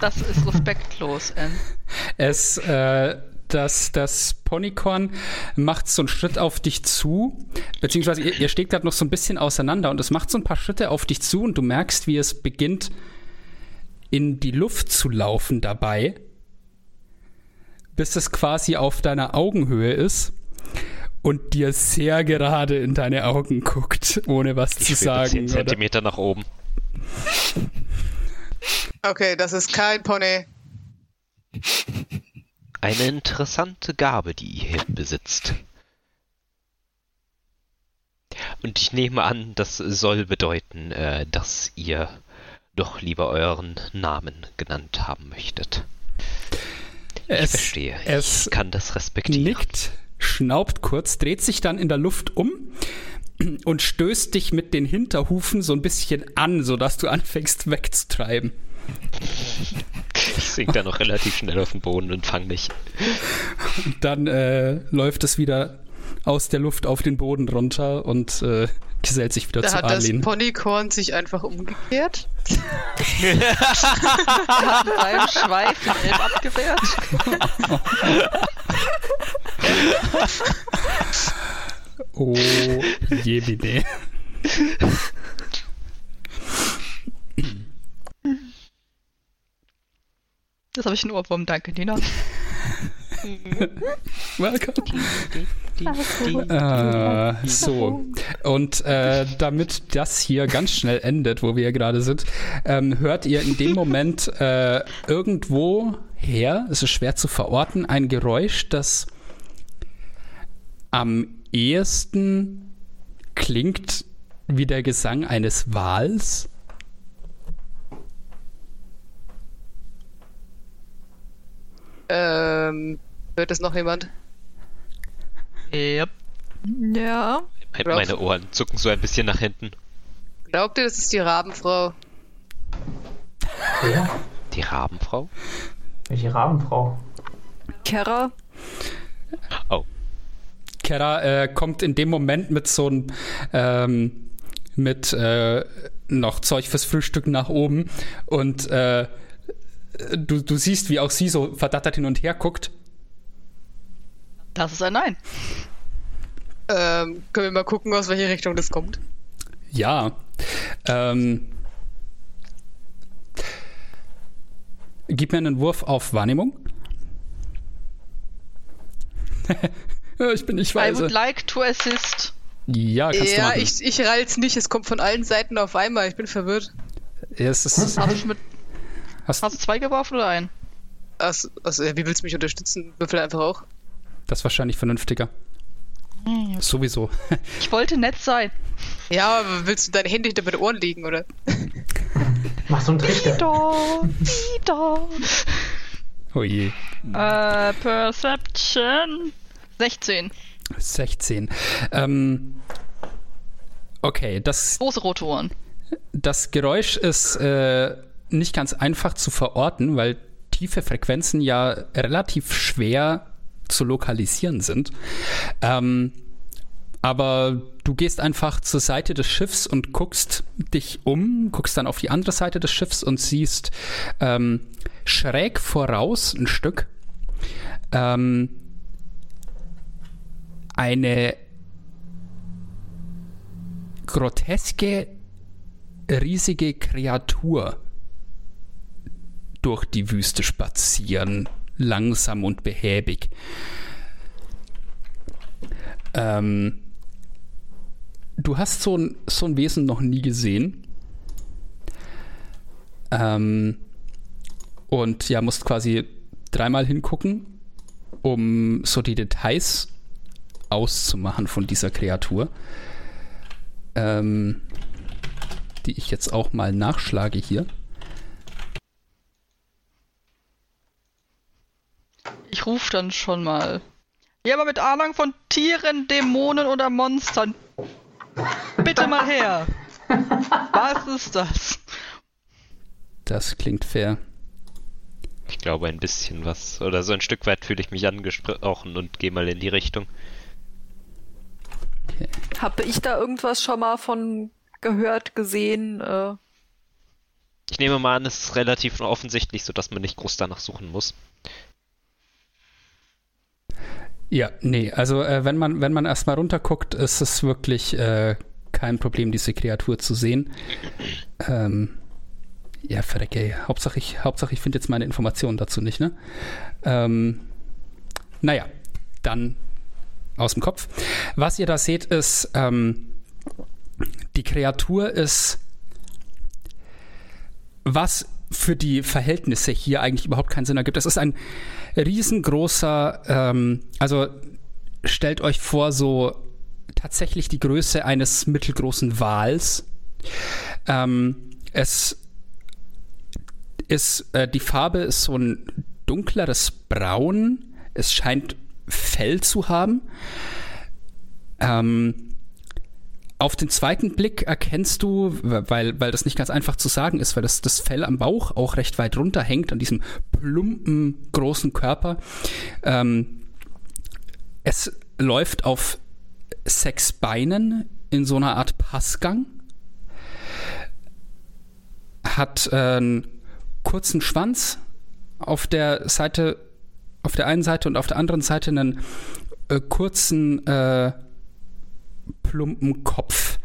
Das ist respektlos, Anne. Es, äh, das, das Ponycorn macht so einen Schritt auf dich zu, beziehungsweise ihr, ihr steht gerade noch so ein bisschen auseinander und es macht so ein paar Schritte auf dich zu und du merkst, wie es beginnt, in die Luft zu laufen dabei, bis es quasi auf deiner Augenhöhe ist und dir sehr gerade in deine Augen guckt, ohne was Ich zu sagen. 10 oder? Zentimeter nach oben. Okay, das ist kein Pony. Eine interessante Gabe, die ihr hier besitzt. Und ich nehme an, das soll bedeuten, äh, dass ihr doch lieber euren Namen genannt haben möchtet. Ich Es, verstehe. es ich kann das respektieren. nickt, schnaubt kurz, dreht sich dann in der Luft um und stößt dich mit den Hinterhufen so ein bisschen an, sodass du anfängst wegzutreiben. Ich sink da noch relativ schnell auf den Boden und fang mich. Dann äh, läuft es wieder aus der Luft auf den Boden runter und äh, gesellt sich wieder Da zu hat das Arlene. Ponykorn sich einfach umgekehrt. Beim Schweif den Elb abgewehrt. Oh, jebide. Das habe ich nur vom Danke, Nina. Welcome. Äh, so, und äh, damit das hier ganz schnell endet, wo wir ja gerade sind, ähm, hört ihr in dem Moment äh, irgendwo her, es ist schwer zu verorten, ein Geräusch, das am ehesten klingt wie der Gesang eines Wals. Ähm, hört das noch jemand? Yep. Ja. Me- Meine Ohren zucken so ein bisschen nach hinten. Glaubt ihr, das ist die Rabenfrau? Wer? Die Rabenfrau? Welche Rabenfrau? Kera. Oh, Kera äh, kommt in dem Moment mit so einem ähm, mit äh, noch Zeug fürs Frühstück nach oben und äh, du, du siehst, wie auch sie so verdattert hin und her guckt. Das ist ein Nein. Ähm, können wir mal gucken, aus welche Richtung das kommt? Ja. Ähm, gib mir einen Wurf auf Wahrnehmung. Ja, ich bin nicht I weise. would like to assist. Ja, kannst du ja, machen. ich, ich rall's nicht. Es kommt von allen Seiten auf einmal. Ich bin verwirrt. Ja, es ist, Hast du, mit, hast, hast du zwei geworfen oder einen? Also, also, wie willst du mich unterstützen? Würfel einfach auch. das ist wahrscheinlich vernünftiger. Sowieso. Ich wollte nett sein. Ja, aber willst du deine Hände hinter meine Ohren legen, oder? Mach so einen Trichter. Da, da. Oh je. Äh, Perception. 16. 16. Ähm, okay, das, Große rote Ohren. das Geräusch ist äh, nicht ganz einfach zu verorten, weil tiefe Frequenzen ja relativ schwer zu lokalisieren sind. Ähm, aber du gehst einfach zur Seite des Schiffs und guckst dich um, guckst dann auf die andere Seite des Schiffs und siehst ähm, schräg voraus ein Stück ähm, eine groteske, riesige Kreatur durch die Wüste spazieren, langsam und behäbig. Ähm, du hast so ein, so ein Wesen noch nie gesehen. Ähm, und ja, musst quasi dreimal hingucken, um so die Details auszumachen von dieser Kreatur. Ähm, die ich jetzt auch mal nachschlage hier. Ich rufe dann schon mal. Ja, aber mit Ahnung von Tieren, Dämonen oder Monstern. Bitte mal her. Was ist das? Das klingt fair. ich glaube ein bisschen was. Oder so ein Stück weit fühle ich mich angesprochen und gehe mal in die Richtung. Habe ich da irgendwas schon mal von gehört, gesehen? Äh, Ich nehme mal an, es ist relativ offensichtlich, sodass man nicht groß danach suchen muss. Ja, nee, also äh, wenn man, wenn man erstmal runterguckt, ist es wirklich äh, kein Problem, diese Kreatur zu sehen. Ähm, Ja, verrecke. Hauptsache ich, Hauptsache ich finde jetzt meine Informationen dazu nicht, ne? Ähm, naja, dann aus dem Kopf. Was ihr da seht, ist, ähm, die Kreatur ist, was für die Verhältnisse hier eigentlich überhaupt keinen Sinn ergibt. Es ist ein riesengroßer, ähm, also stellt euch vor, so tatsächlich die Größe eines mittelgroßen Wals. Ähm, es ist, äh, die Farbe ist so ein dunkleres Braun. Es scheint Fell zu haben. Ähm, auf den zweiten Blick erkennst du, weil, weil das nicht ganz einfach zu sagen ist, weil das, das Fell am Bauch auch recht weit runterhängt an diesem plumpen, großen Körper. Ähm, es läuft auf sechs Beinen in so einer Art Passgang. Hat äh, einen kurzen Schwanz auf der Seite, auf der einen Seite und auf der anderen Seite einen äh, kurzen, äh, plumpen Kopf,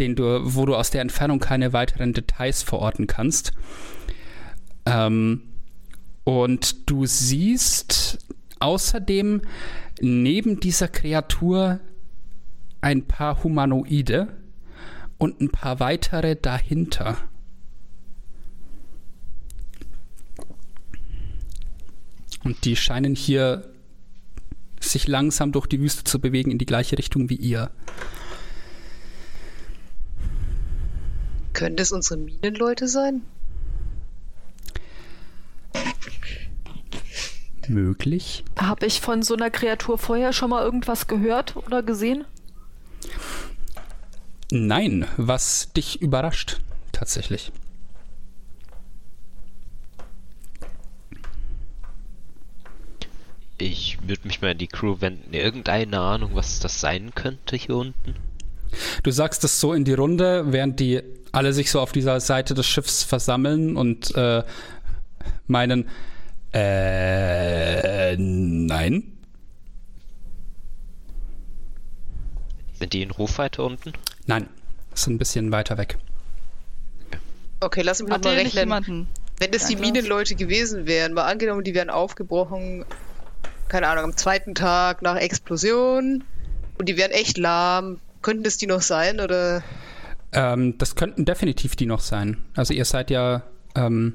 den du, wo du aus der Entfernung keine weiteren Details verorten kannst. Ähm, und du siehst außerdem neben dieser Kreatur ein paar Humanoide und ein paar weitere dahinter. Und die scheinen hier sich langsam durch die Wüste zu bewegen in die gleiche Richtung wie ihr. Können das unsere Minenleute sein? Möglich. Habe ich von so einer Kreatur vorher schon mal irgendwas gehört oder gesehen? Nein, was dich überrascht, tatsächlich. Ich würde mich mal in die Crew wenden. Irgendeine Ahnung, was das sein könnte hier unten? Du sagst es so in die Runde, während die alle sich so auf dieser Seite des Schiffs versammeln und äh, meinen, äh, nein. Sind die in Rufweite unten? Nein, ist ein bisschen weiter weg. Okay, lass mich Hat mal der nicht rechnen. Wenn das die. Minenleute gewesen wären, mal angenommen, die wären aufgebrochen, keine Ahnung, am zweiten Tag nach Explosion und die wären echt lahm, könnten das die noch sein oder? Ähm, das könnten definitiv die noch sein. Also ihr seid ja, ähm,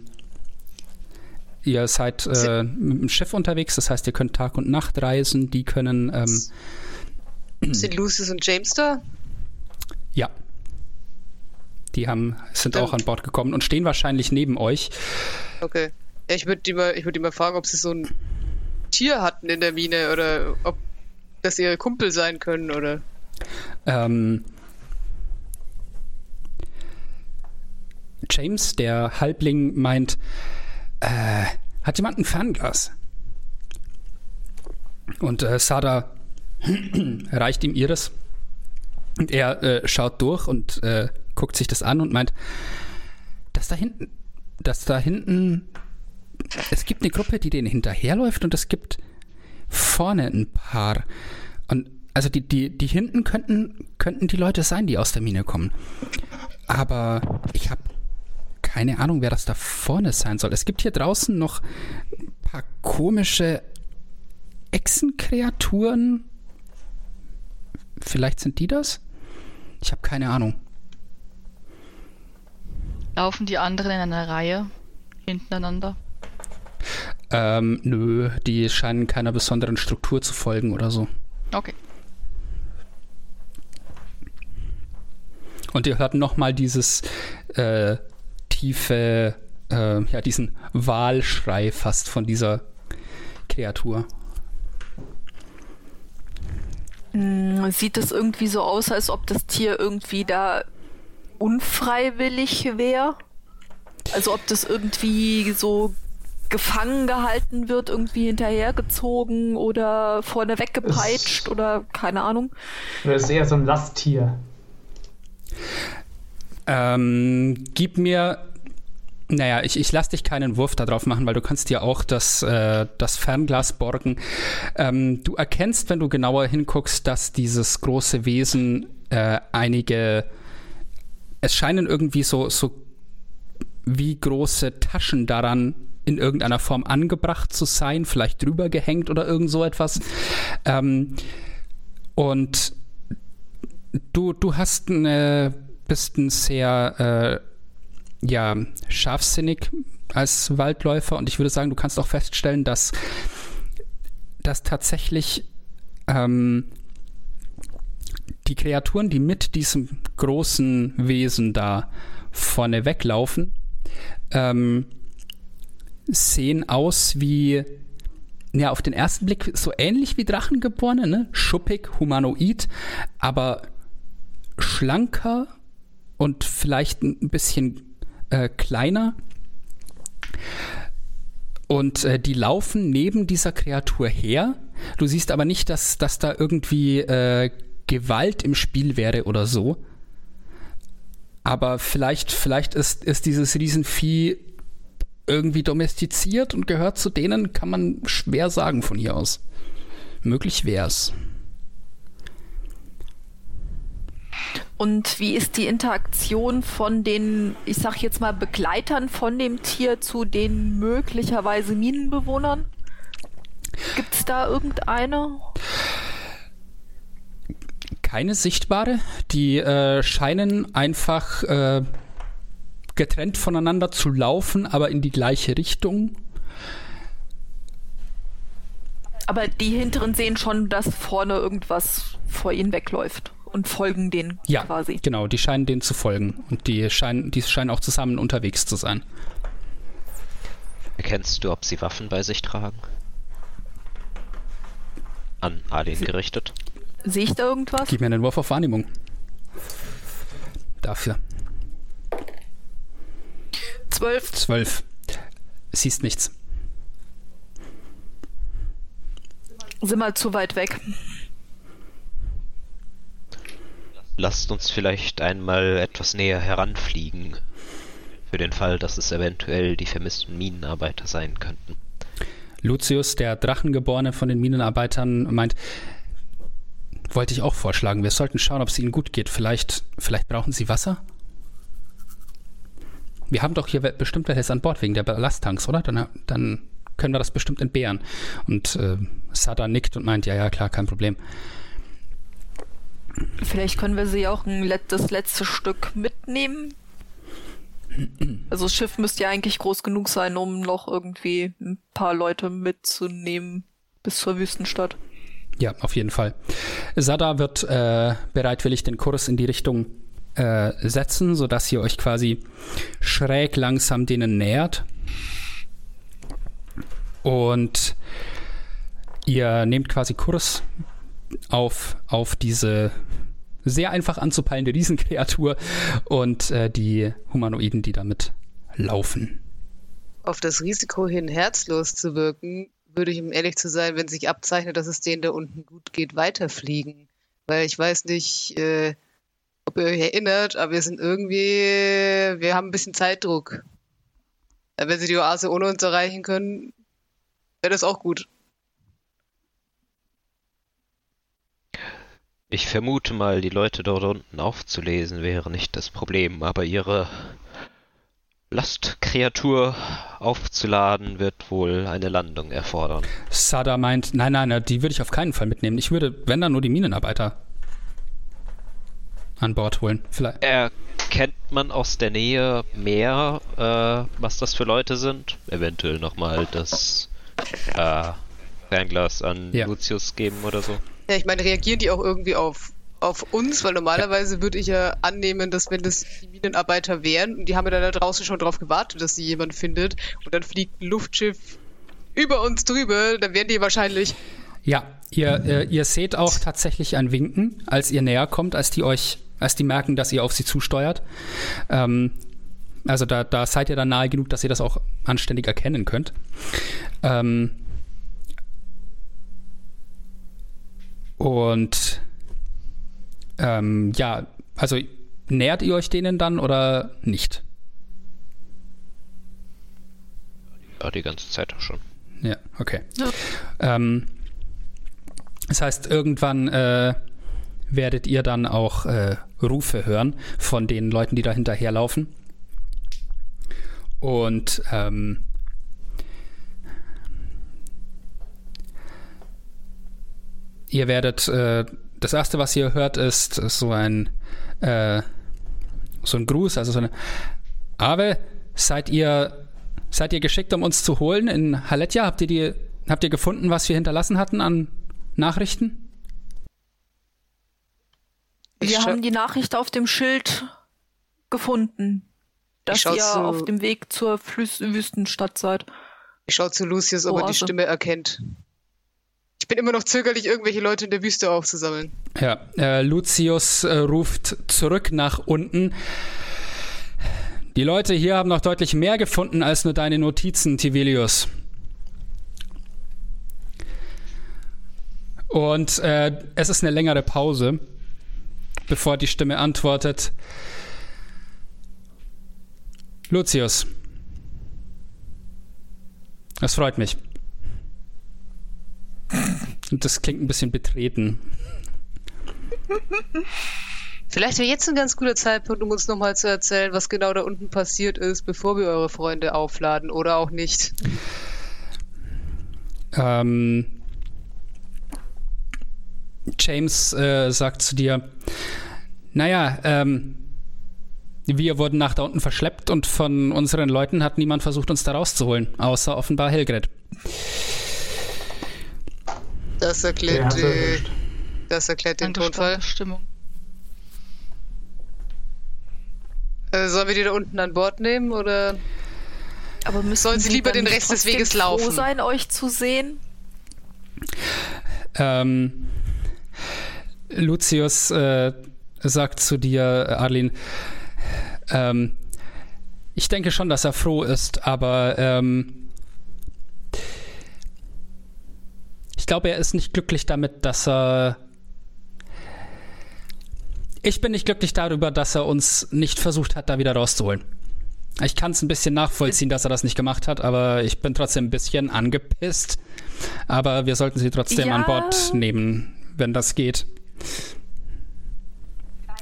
ihr seid äh, mit dem Schiff unterwegs, das heißt, ihr könnt Tag und Nacht reisen, die können, ähm, Sind Lucius und James da? ja. Die haben, sind Dann- auch an Bord gekommen und stehen wahrscheinlich neben euch. Okay. Ja, ich würde die, mal- ich würd die mal fragen, ob sie so ein Tier hatten in der Mine oder ob das ihre Kumpel sein können oder. Ähm, James, der Halbling, meint, äh, hat jemand ein Fernglas? Und äh, Sada reicht ihm ihres. Und er äh, schaut durch und äh, guckt sich das an und meint, das da hinten, das da hinten, es gibt eine Gruppe, die denen hinterherläuft und es gibt vorne ein paar. Und also die, die, die hinten könnten, könnten die Leute sein, die aus der Mine kommen. Aber ich habe keine Ahnung, wer das da vorne sein soll. Es gibt hier draußen noch ein paar komische Echsenkreaturen. Vielleicht sind die das? Ich habe keine Ahnung. Laufen die anderen in einer Reihe hintereinander? Ähm, nö, die scheinen keiner besonderen Struktur zu folgen oder so. Okay. Und ihr hört nochmal dieses äh, tiefe, äh, ja, diesen Wahlschrei fast von dieser Kreatur. Hm, Sieht es irgendwie so aus, als ob das Tier irgendwie da unfreiwillig wäre? Also ob das irgendwie so gefangen gehalten wird, irgendwie hinterhergezogen oder vorne weggepeitscht oder keine Ahnung. Oder ist eher so ein Lasttier? Ähm, gib mir. Naja, ich, ich lasse dich keinen Wurf darauf machen, weil du kannst dir auch das, äh, das Fernglas borgen. Ähm, du erkennst, wenn du genauer hinguckst, dass dieses große Wesen äh, einige. Es scheinen irgendwie so, so wie große Taschen daran in irgendeiner Form angebracht zu sein, vielleicht drüber gehängt oder irgend so etwas. Ähm, und du, du hast eine, bist ein sehr äh, ja, scharfsinnig als Waldläufer und ich würde sagen, du kannst auch feststellen, dass, dass tatsächlich ähm, die Kreaturen, die mit diesem großen Wesen da vorne weglaufen, ähm, sehen aus wie, ja, auf den ersten Blick so ähnlich wie Drachengeborene, ne? Schuppig, humanoid, aber schlanker und vielleicht ein bisschen äh, kleiner. Und äh, die laufen neben dieser Kreatur her. Du siehst aber nicht, dass, dass da irgendwie äh, Gewalt im Spiel wäre oder so. Aber vielleicht, vielleicht ist, ist dieses Riesenvieh irgendwie domestiziert und gehört zu denen, kann man schwer sagen von hier aus. Möglich wär's. Und wie ist die Interaktion von den, ich sag jetzt mal, Begleitern von dem Tier zu den möglicherweise Minenbewohnern? Gibt es da irgendeine? Keine sichtbare. Die äh, scheinen einfach äh, getrennt voneinander zu laufen, aber in die gleiche Richtung. Aber die hinteren sehen schon, dass vorne irgendwas vor ihnen wegläuft und folgen denen ja, quasi. Genau, die scheinen denen zu folgen. Und die scheinen, die scheinen auch zusammen unterwegs zu sein. Erkennst du, ob sie Waffen bei sich tragen? An Alien sie gerichtet? Sehe ich da irgendwas? Gib mir einen Wurf auf Wahrnehmung. Dafür. Zwölf. Zwölf. Siehst nichts. Sind mal zu weit weg. Lasst uns vielleicht einmal etwas näher heranfliegen. Für den Fall, dass es eventuell die vermissten Minenarbeiter sein könnten. Lucius, der Drachengeborene von den Minenarbeitern, meint, wollte ich auch vorschlagen. Wir sollten schauen, ob es ihnen gut geht. Vielleicht, vielleicht brauchen sie Wasser? Wir haben doch hier bestimmt welches an Bord wegen der Ballasttanks, oder? Dann, dann können wir das bestimmt entbehren. Und äh, Sada nickt und meint, ja, ja, klar, kein Problem. Vielleicht können wir sie auch ein Let das letzte Stück mitnehmen. Also das Schiff müsste ja eigentlich groß genug sein, um noch irgendwie ein paar Leute mitzunehmen bis zur Wüstenstadt. Ja, auf jeden Fall. Sada wird äh, bereitwillig den Kurs in die Richtung äh, setzen, sodass ihr euch quasi schräg langsam denen nähert. Und ihr nehmt quasi Kurs auf, auf diese sehr einfach anzupeilende Riesenkreatur und äh, die Humanoiden, die damit laufen. Auf das Risiko hin, herzlos zu wirken, würde ich, um ehrlich zu sein, wenn sich abzeichnet, dass es denen da unten gut geht, weiterfliegen. Weil ich weiß nicht, äh, ob ihr euch erinnert, aber wir sind irgendwie, wir haben ein bisschen Zeitdruck. Wenn sie die Oase ohne uns erreichen können, wäre das auch gut. Ich vermute mal, die Leute dort unten aufzulesen wäre nicht das Problem, aber ihre Lastkreatur aufzuladen wird wohl eine Landung erfordern. Sada meint, nein, nein, die würde ich auf keinen Fall mitnehmen. Ich würde, wenn dann nur die Minenarbeiter an Bord holen. Vielleicht. Erkennt man aus der Nähe mehr, äh, was das für Leute sind? Eventuell nochmal das äh, Fernglas an ja. Lucius geben oder so? Ja, ich meine, reagieren die auch irgendwie auf, auf uns? Weil normalerweise würde ich ja annehmen, dass wenn das die Minenarbeiter wären, und die haben ja dann da draußen schon darauf gewartet, dass sie jemand findet, und dann fliegt ein Luftschiff über uns drüber, dann wären die wahrscheinlich. Ja, ihr, äh, ihr seht auch tatsächlich ein Winken, als ihr näher kommt, als die euch, als die merken, dass ihr auf sie zusteuert. Ähm, also da, da seid ihr dann nahe genug, dass ihr das auch anständig erkennen könnt. Ähm, Und ähm, ja, also nähert ihr euch denen dann oder nicht? Ja, die ganze Zeit auch schon. Ja, okay. Ja. Ähm, das heißt, irgendwann äh, werdet ihr dann auch äh, Rufe hören von den Leuten, die da hinterherlaufen. Und ähm, ihr werdet, äh, das erste, was ihr hört, ist, so ein äh, so ein Gruß, also so eine Ave, seid ihr seid ihr geschickt, um uns zu holen in Haletja? Habt ihr die habt ihr gefunden, was wir hinterlassen hatten an Nachrichten? Wir haben die Nachricht auf dem Schild gefunden, dass ihr zu, auf dem Weg zur Flüss Wüstenstadt seid. Ich schaue zu Lucius, ob er die Stimme erkennt. Ich bin immer noch zögerlich, irgendwelche Leute in der Wüste aufzusammeln. Ja, äh, Lucius äh, ruft zurück nach unten. Die Leute hier haben noch deutlich mehr gefunden als nur deine Notizen, Tivelius. Und äh, es ist eine längere Pause, bevor die Stimme antwortet. Lucius. Das freut mich. Und das klingt ein bisschen betreten. Vielleicht wäre jetzt ein ganz guter Zeitpunkt, um uns nochmal zu erzählen, was genau da unten passiert ist, bevor wir eure Freunde aufladen oder auch nicht. Ähm, James äh, sagt zu dir, naja, ähm, wir wurden nach da unten verschleppt und von unseren Leuten hat niemand versucht, uns da rauszuholen, außer offenbar Helgred. Das erklärt, äh, erwischt. das erklärt den Tonfall. Stimmung. Äh, sollen wir die da unten an Bord nehmen oder? Aber müssen Sollen sie Sie lieber den Rest des Weges froh laufen? sein, euch zu sehen? Ähm, Lucius äh, sagt zu dir, Arlene, ähm, ich denke schon, dass er froh ist, aber ähm, ich glaube, er ist nicht glücklich damit, dass er. Ich bin nicht glücklich darüber, dass er uns nicht versucht hat, da wieder rauszuholen. Ich kann es ein bisschen nachvollziehen, dass er das nicht gemacht hat, aber ich bin trotzdem ein bisschen angepisst. Aber wir sollten sie trotzdem Ja. an Bord nehmen, wenn das geht.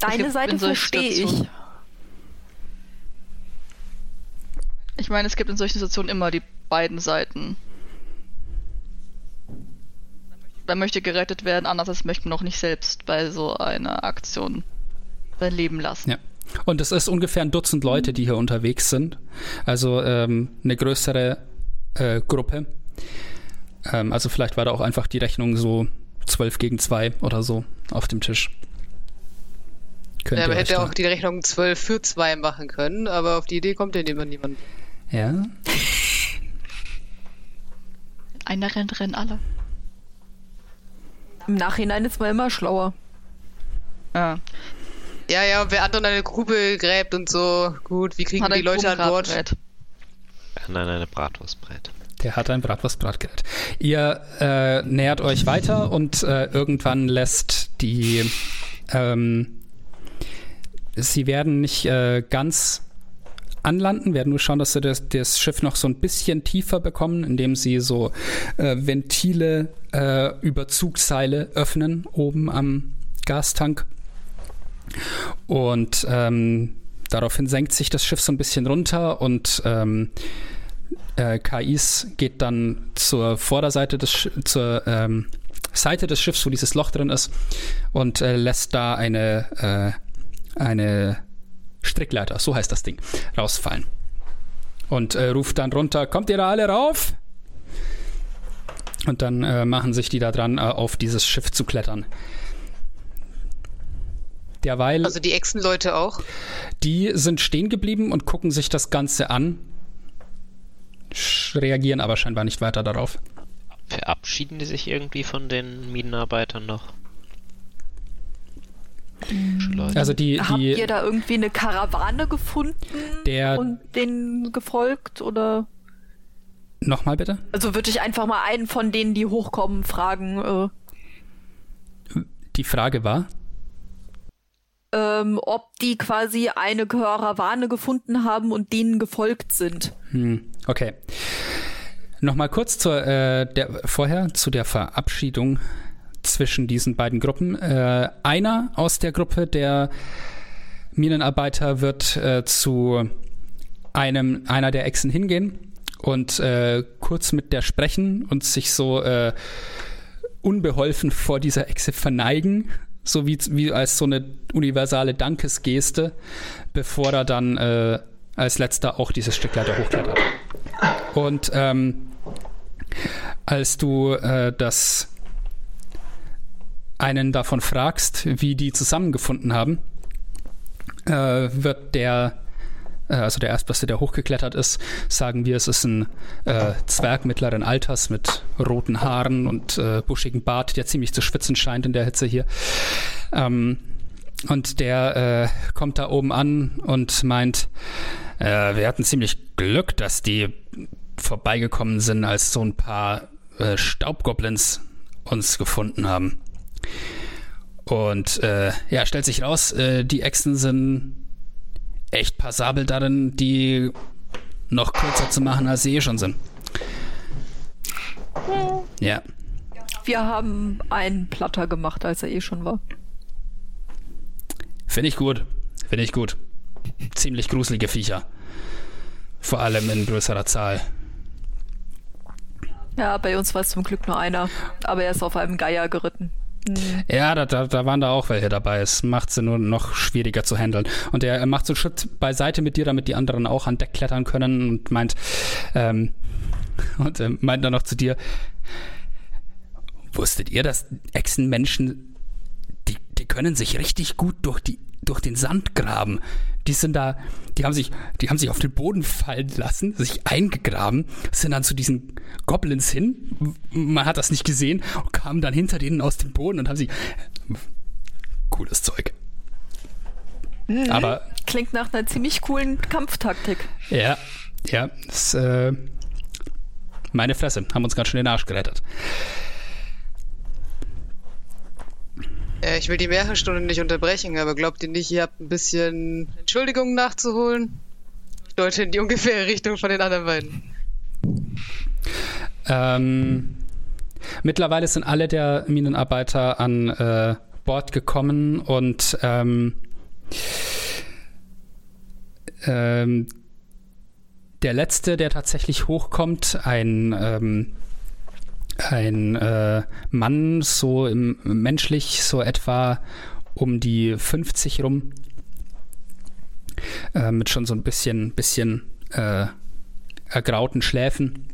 Deine gibt Seite verstehe ich. Ich meine, es gibt in solchen Situationen immer die beiden Seiten. Da möchte gerettet werden, andererseits möchte man auch nicht selbst bei so einer Aktion sein Leben lassen. Ja. Und es ist ungefähr ein Dutzend Leute, die hier unterwegs sind. Also ähm, eine größere äh, Gruppe. Ähm, also vielleicht war da auch einfach die Rechnung so 12 gegen 2 oder so auf dem Tisch. Könnt Ja, man euch hätte auch die Rechnung 12 für 2 machen können, aber auf die Idee kommt ja niemand. niemand. Ja, Einer rennt, rennen alle. Im Nachhinein ist man immer schlauer. Ja. Ja, ja, und wer anderen eine Grube gräbt und so, gut, wie kriegen wir die Leute an Bord? Grubengrabbrett. Nein, eine Bratwurstbrett. Der hat ein Bratwurstbratgerät. Ihr äh, nähert euch weiter und äh, irgendwann lässt die. Ähm, sie werden nicht äh, ganz anlanden, werden nur schauen, dass sie das, das Schiff noch so ein bisschen tiefer bekommen, indem sie so äh, Ventile äh, über öffnen oben am Gastank. Und ähm, daraufhin senkt sich das Schiff so ein bisschen runter und ähm, äh, KIs geht dann zur Vorderseite des zur ähm, Seite des Schiffs, wo dieses Loch drin ist, und äh, lässt da eine, äh, eine Strickleiter, so heißt das Ding, rausfallen. Und äh, ruft dann runter, kommt ihr da alle rauf? Und dann äh, machen sich die da dran, äh, auf dieses Schiff zu klettern. Derweil, Also die Echsenleute auch. die sind stehen geblieben und gucken sich das Ganze an, reagieren aber scheinbar nicht weiter darauf. Verabschieden die sich irgendwie von den Minenarbeitern noch? Also die, Habt die ihr da irgendwie eine Karawane gefunden der und denen gefolgt? Oder nochmal bitte? also würde ich einfach mal einen von denen, die hochkommen, fragen, Die Frage war, äh, ähm, ob die quasi eine Karawane gefunden haben und denen gefolgt sind. hm, okay. Nochmal kurz zur, äh, der, vorher zu der Verabschiedung zwischen diesen beiden Gruppen. Äh, einer aus der Gruppe der Minenarbeiter wird äh, zu einem einer der Echsen hingehen und äh, kurz mit der sprechen und sich so äh, unbeholfen vor dieser Echse verneigen, so wie, wie als so eine universale Dankesgeste, bevor er dann äh, als letzter auch dieses Stück Leiter hochklettert. Und ähm, als du äh, das einen davon fragst, wie die zusammengefunden haben, äh, wird der, äh, also der Erstbeste, der hochgeklettert ist, sagen wir, es ist ein äh, Zwerg mittleren Alters mit roten Haaren und äh, buschigen Bart, der ziemlich zu schwitzen scheint in der Hitze hier. Ähm, und der äh, kommt da oben an und meint, äh, wir hatten ziemlich Glück, dass die vorbeigekommen sind, als so ein paar äh, Staubgoblins uns gefunden haben. Und äh, ja, stellt sich raus, äh, die Echsen sind echt passabel darin, die noch kürzer zu machen, als sie eh schon sind. Ja. Wir haben einen platter gemacht, als er eh schon war. Finde ich gut. Finde ich gut. Ziemlich gruselige Viecher. Vor allem in größerer Zahl. Ja, bei uns war es zum Glück nur einer, aber er ist auf einem Geier geritten. Mhm. Ja, da, da, da, waren da auch welche dabei. Es macht sie nur noch schwieriger zu handeln. Und er macht so einen Schritt beiseite mit dir, damit die anderen auch an Deck klettern können und meint, ähm, und äh, meint dann noch zu dir, wusstet ihr, dass Echsenmenschen, die, die können sich richtig gut durch die durch den Sand graben. Die sind da, die haben sich, die haben sich auf den Boden fallen lassen, sich eingegraben, sind dann zu diesen Goblins hin. Man hat das nicht gesehen und kamen dann hinter denen aus dem Boden und haben sich cooles Zeug. Mhm. Aber klingt nach einer ziemlich coolen Kampftaktik. Ja, ja, das, äh, meine Fresse, haben uns ganz schön den Arsch gerettet. Äh, ich will die Märchenstunde nicht unterbrechen, aber glaubt ihr nicht, ihr habt ein bisschen Entschuldigungen nachzuholen? Ich deute in die ungefähre Richtung von den anderen beiden. Ähm, mittlerweile sind alle der Minenarbeiter an äh, Bord gekommen und ähm, ähm, der letzte, der tatsächlich hochkommt, ein ähm, ein äh, Mann, so im, menschlich so etwa um die 50 rum, äh, mit schon so ein bisschen, bisschen äh, ergrauten Schläfen.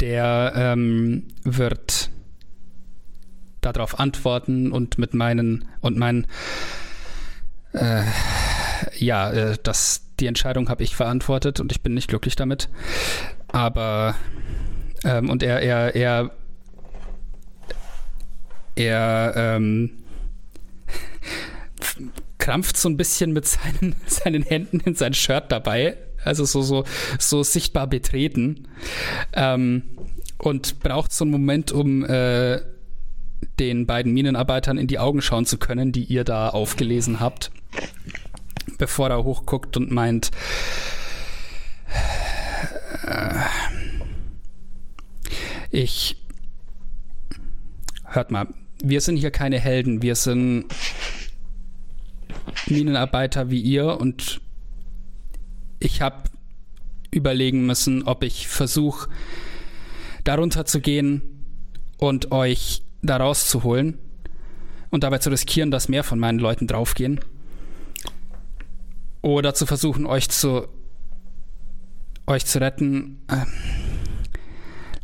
Der ähm, wird darauf antworten und mit meinen und meinen äh, ja, äh, das, die Entscheidung habe ich verantwortet und ich bin nicht glücklich damit. Aber ähm, und er, er, er, er ähm, krampft so ein bisschen mit seinen, seinen Händen in sein Shirt dabei. Also so, so, so sichtbar betreten. Ähm, und braucht so einen Moment, um äh, den beiden Minenarbeitern in die Augen schauen zu können, die ihr da aufgelesen habt. Bevor er hochguckt und meint, äh, ich. Hört mal, wir sind hier keine Helden, wir sind Minenarbeiter wie ihr und ich habe überlegen müssen, ob ich versuche, darunter zu gehen und euch da rauszuholen und dabei zu riskieren, dass mehr von meinen Leuten draufgehen. Oder zu versuchen, euch zu euch zu retten. Ähm,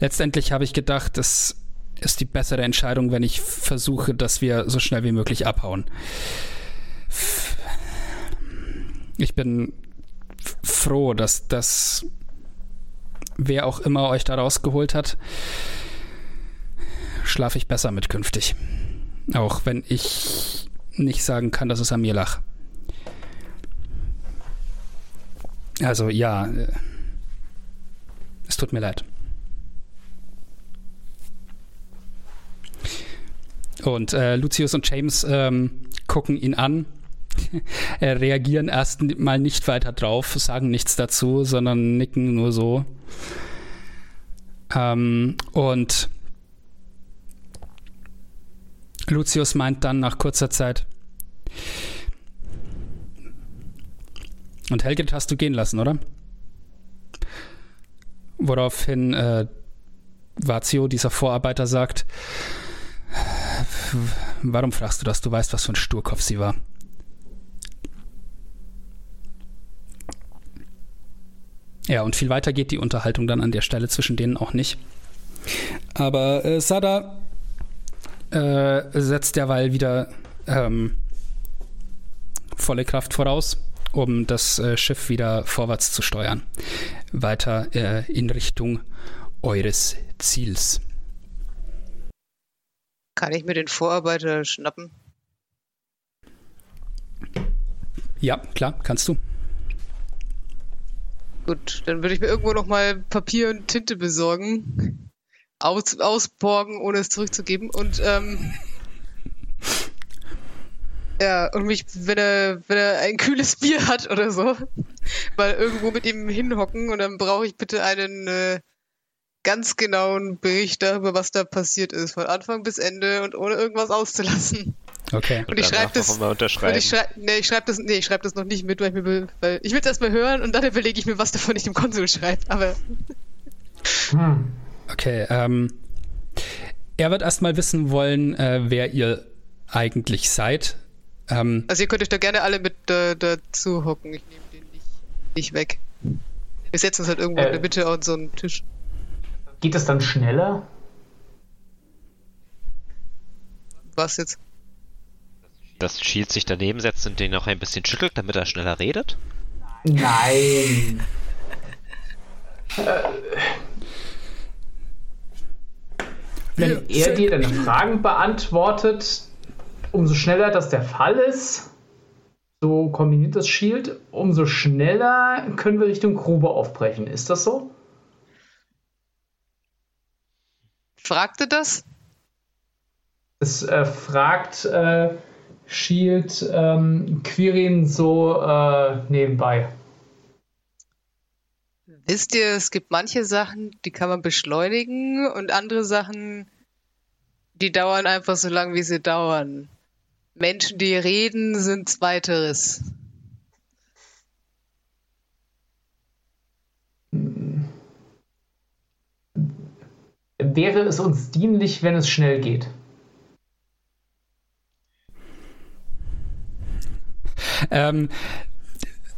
letztendlich habe ich gedacht, es ist die bessere Entscheidung, wenn ich versuche, dass wir so schnell wie möglich abhauen. Ich bin froh, dass das, wer auch immer euch da rausgeholt hat, schlafe ich besser mit künftig. Auch wenn ich nicht sagen kann, dass es an mir lag. Also ja, äh, es tut mir leid. Und äh, Lucius und James ähm, gucken ihn an, reagieren erst mal nicht weiter drauf, sagen nichts dazu, sondern nicken nur so. Ähm, und Lucius meint dann nach kurzer Zeit, Und Helgrit hast du gehen lassen, oder? Woraufhin äh, Vazio, dieser Vorarbeiter, sagt, warum fragst du das? Du weißt, was für ein Sturkopf sie war. Ja, und viel weiter geht die Unterhaltung dann an der Stelle zwischen denen auch nicht. Aber äh, Sada äh, setzt derweil wieder ähm, volle Kraft voraus, um das äh, Schiff wieder vorwärts zu steuern. Weiter äh, in Richtung eures Ziels. Kann ich mir den Vorarbeiter schnappen? Ja, klar, kannst du. Gut, dann würde ich mir irgendwo noch mal Papier und Tinte besorgen. Aus, ausborgen, ohne es zurückzugeben. Und ähm, ja, und mich, wenn er, wenn er ein kühles Bier hat oder so, mal irgendwo mit ihm hinhocken und dann brauche ich bitte einen äh, ganz genauen Bericht darüber, was da passiert ist, von Anfang bis Ende und ohne irgendwas auszulassen. Okay. Und, ich schreibe das. Und ich schreibe, nee, ich schreibe das, nee, ich schreibe das noch nicht mit, weil ich mir, weil ich will es erstmal hören und dann überlege ich mir, was davon ich dem Konsul schreibe. Aber. Hm. Okay. Ähm, er wird erstmal wissen wollen, äh, wer ihr eigentlich seid. Ähm, also ihr könnt euch da gerne alle mit äh, dazu hocken. Ich nehme den nicht, nicht weg. Wir setzen uns halt irgendwo äh, in der Mitte an so einen Tisch. Geht das dann schneller? Was jetzt? dass Shield sich daneben setzt und den noch ein bisschen schüttelt, damit er schneller redet? Nein. Wenn er dir deine Fragen beantwortet, umso schneller das der Fall ist, so kombiniert das Shield, umso schneller können wir Richtung Grube aufbrechen. Ist das so? Fragte das? Es äh, fragt, äh, Shield ähm, Quirin so äh, nebenbei. Wisst ihr, es gibt manche Sachen, die kann man beschleunigen und andere Sachen, die dauern einfach so lange, wie sie dauern. Menschen, die reden, sind weiteres. Wäre es uns dienlich, wenn es schnell geht? Ähm,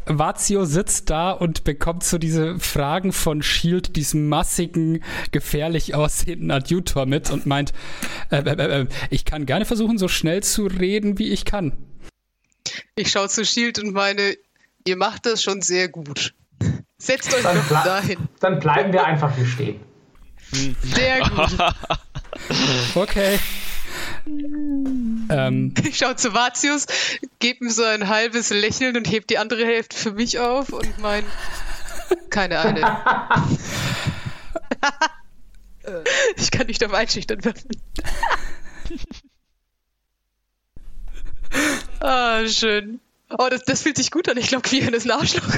Vazio sitzt da und bekommt so diese Fragen von Shield, diesem massigen, gefährlich aussehenden Adjutor mit und meint, äh, äh, äh, ich kann gerne versuchen, so schnell zu reden, wie ich kann. Ich schaue zu Shield und meine, ihr macht das schon sehr gut. Setzt euch dann doch dahin. Dann bleiben wir einfach hier stehen. Sehr gut. okay. Ähm, ich schaue zu Vatius, gebe ihm so ein halbes Lächeln und hebt die andere Hälfte für mich auf und mein. Keine eine. ich kann nicht auf einschüchtern werden. Ah, schön. Oh, das, das fühlt sich gut an. Ich glaube, Quirin ist ein Arschloch.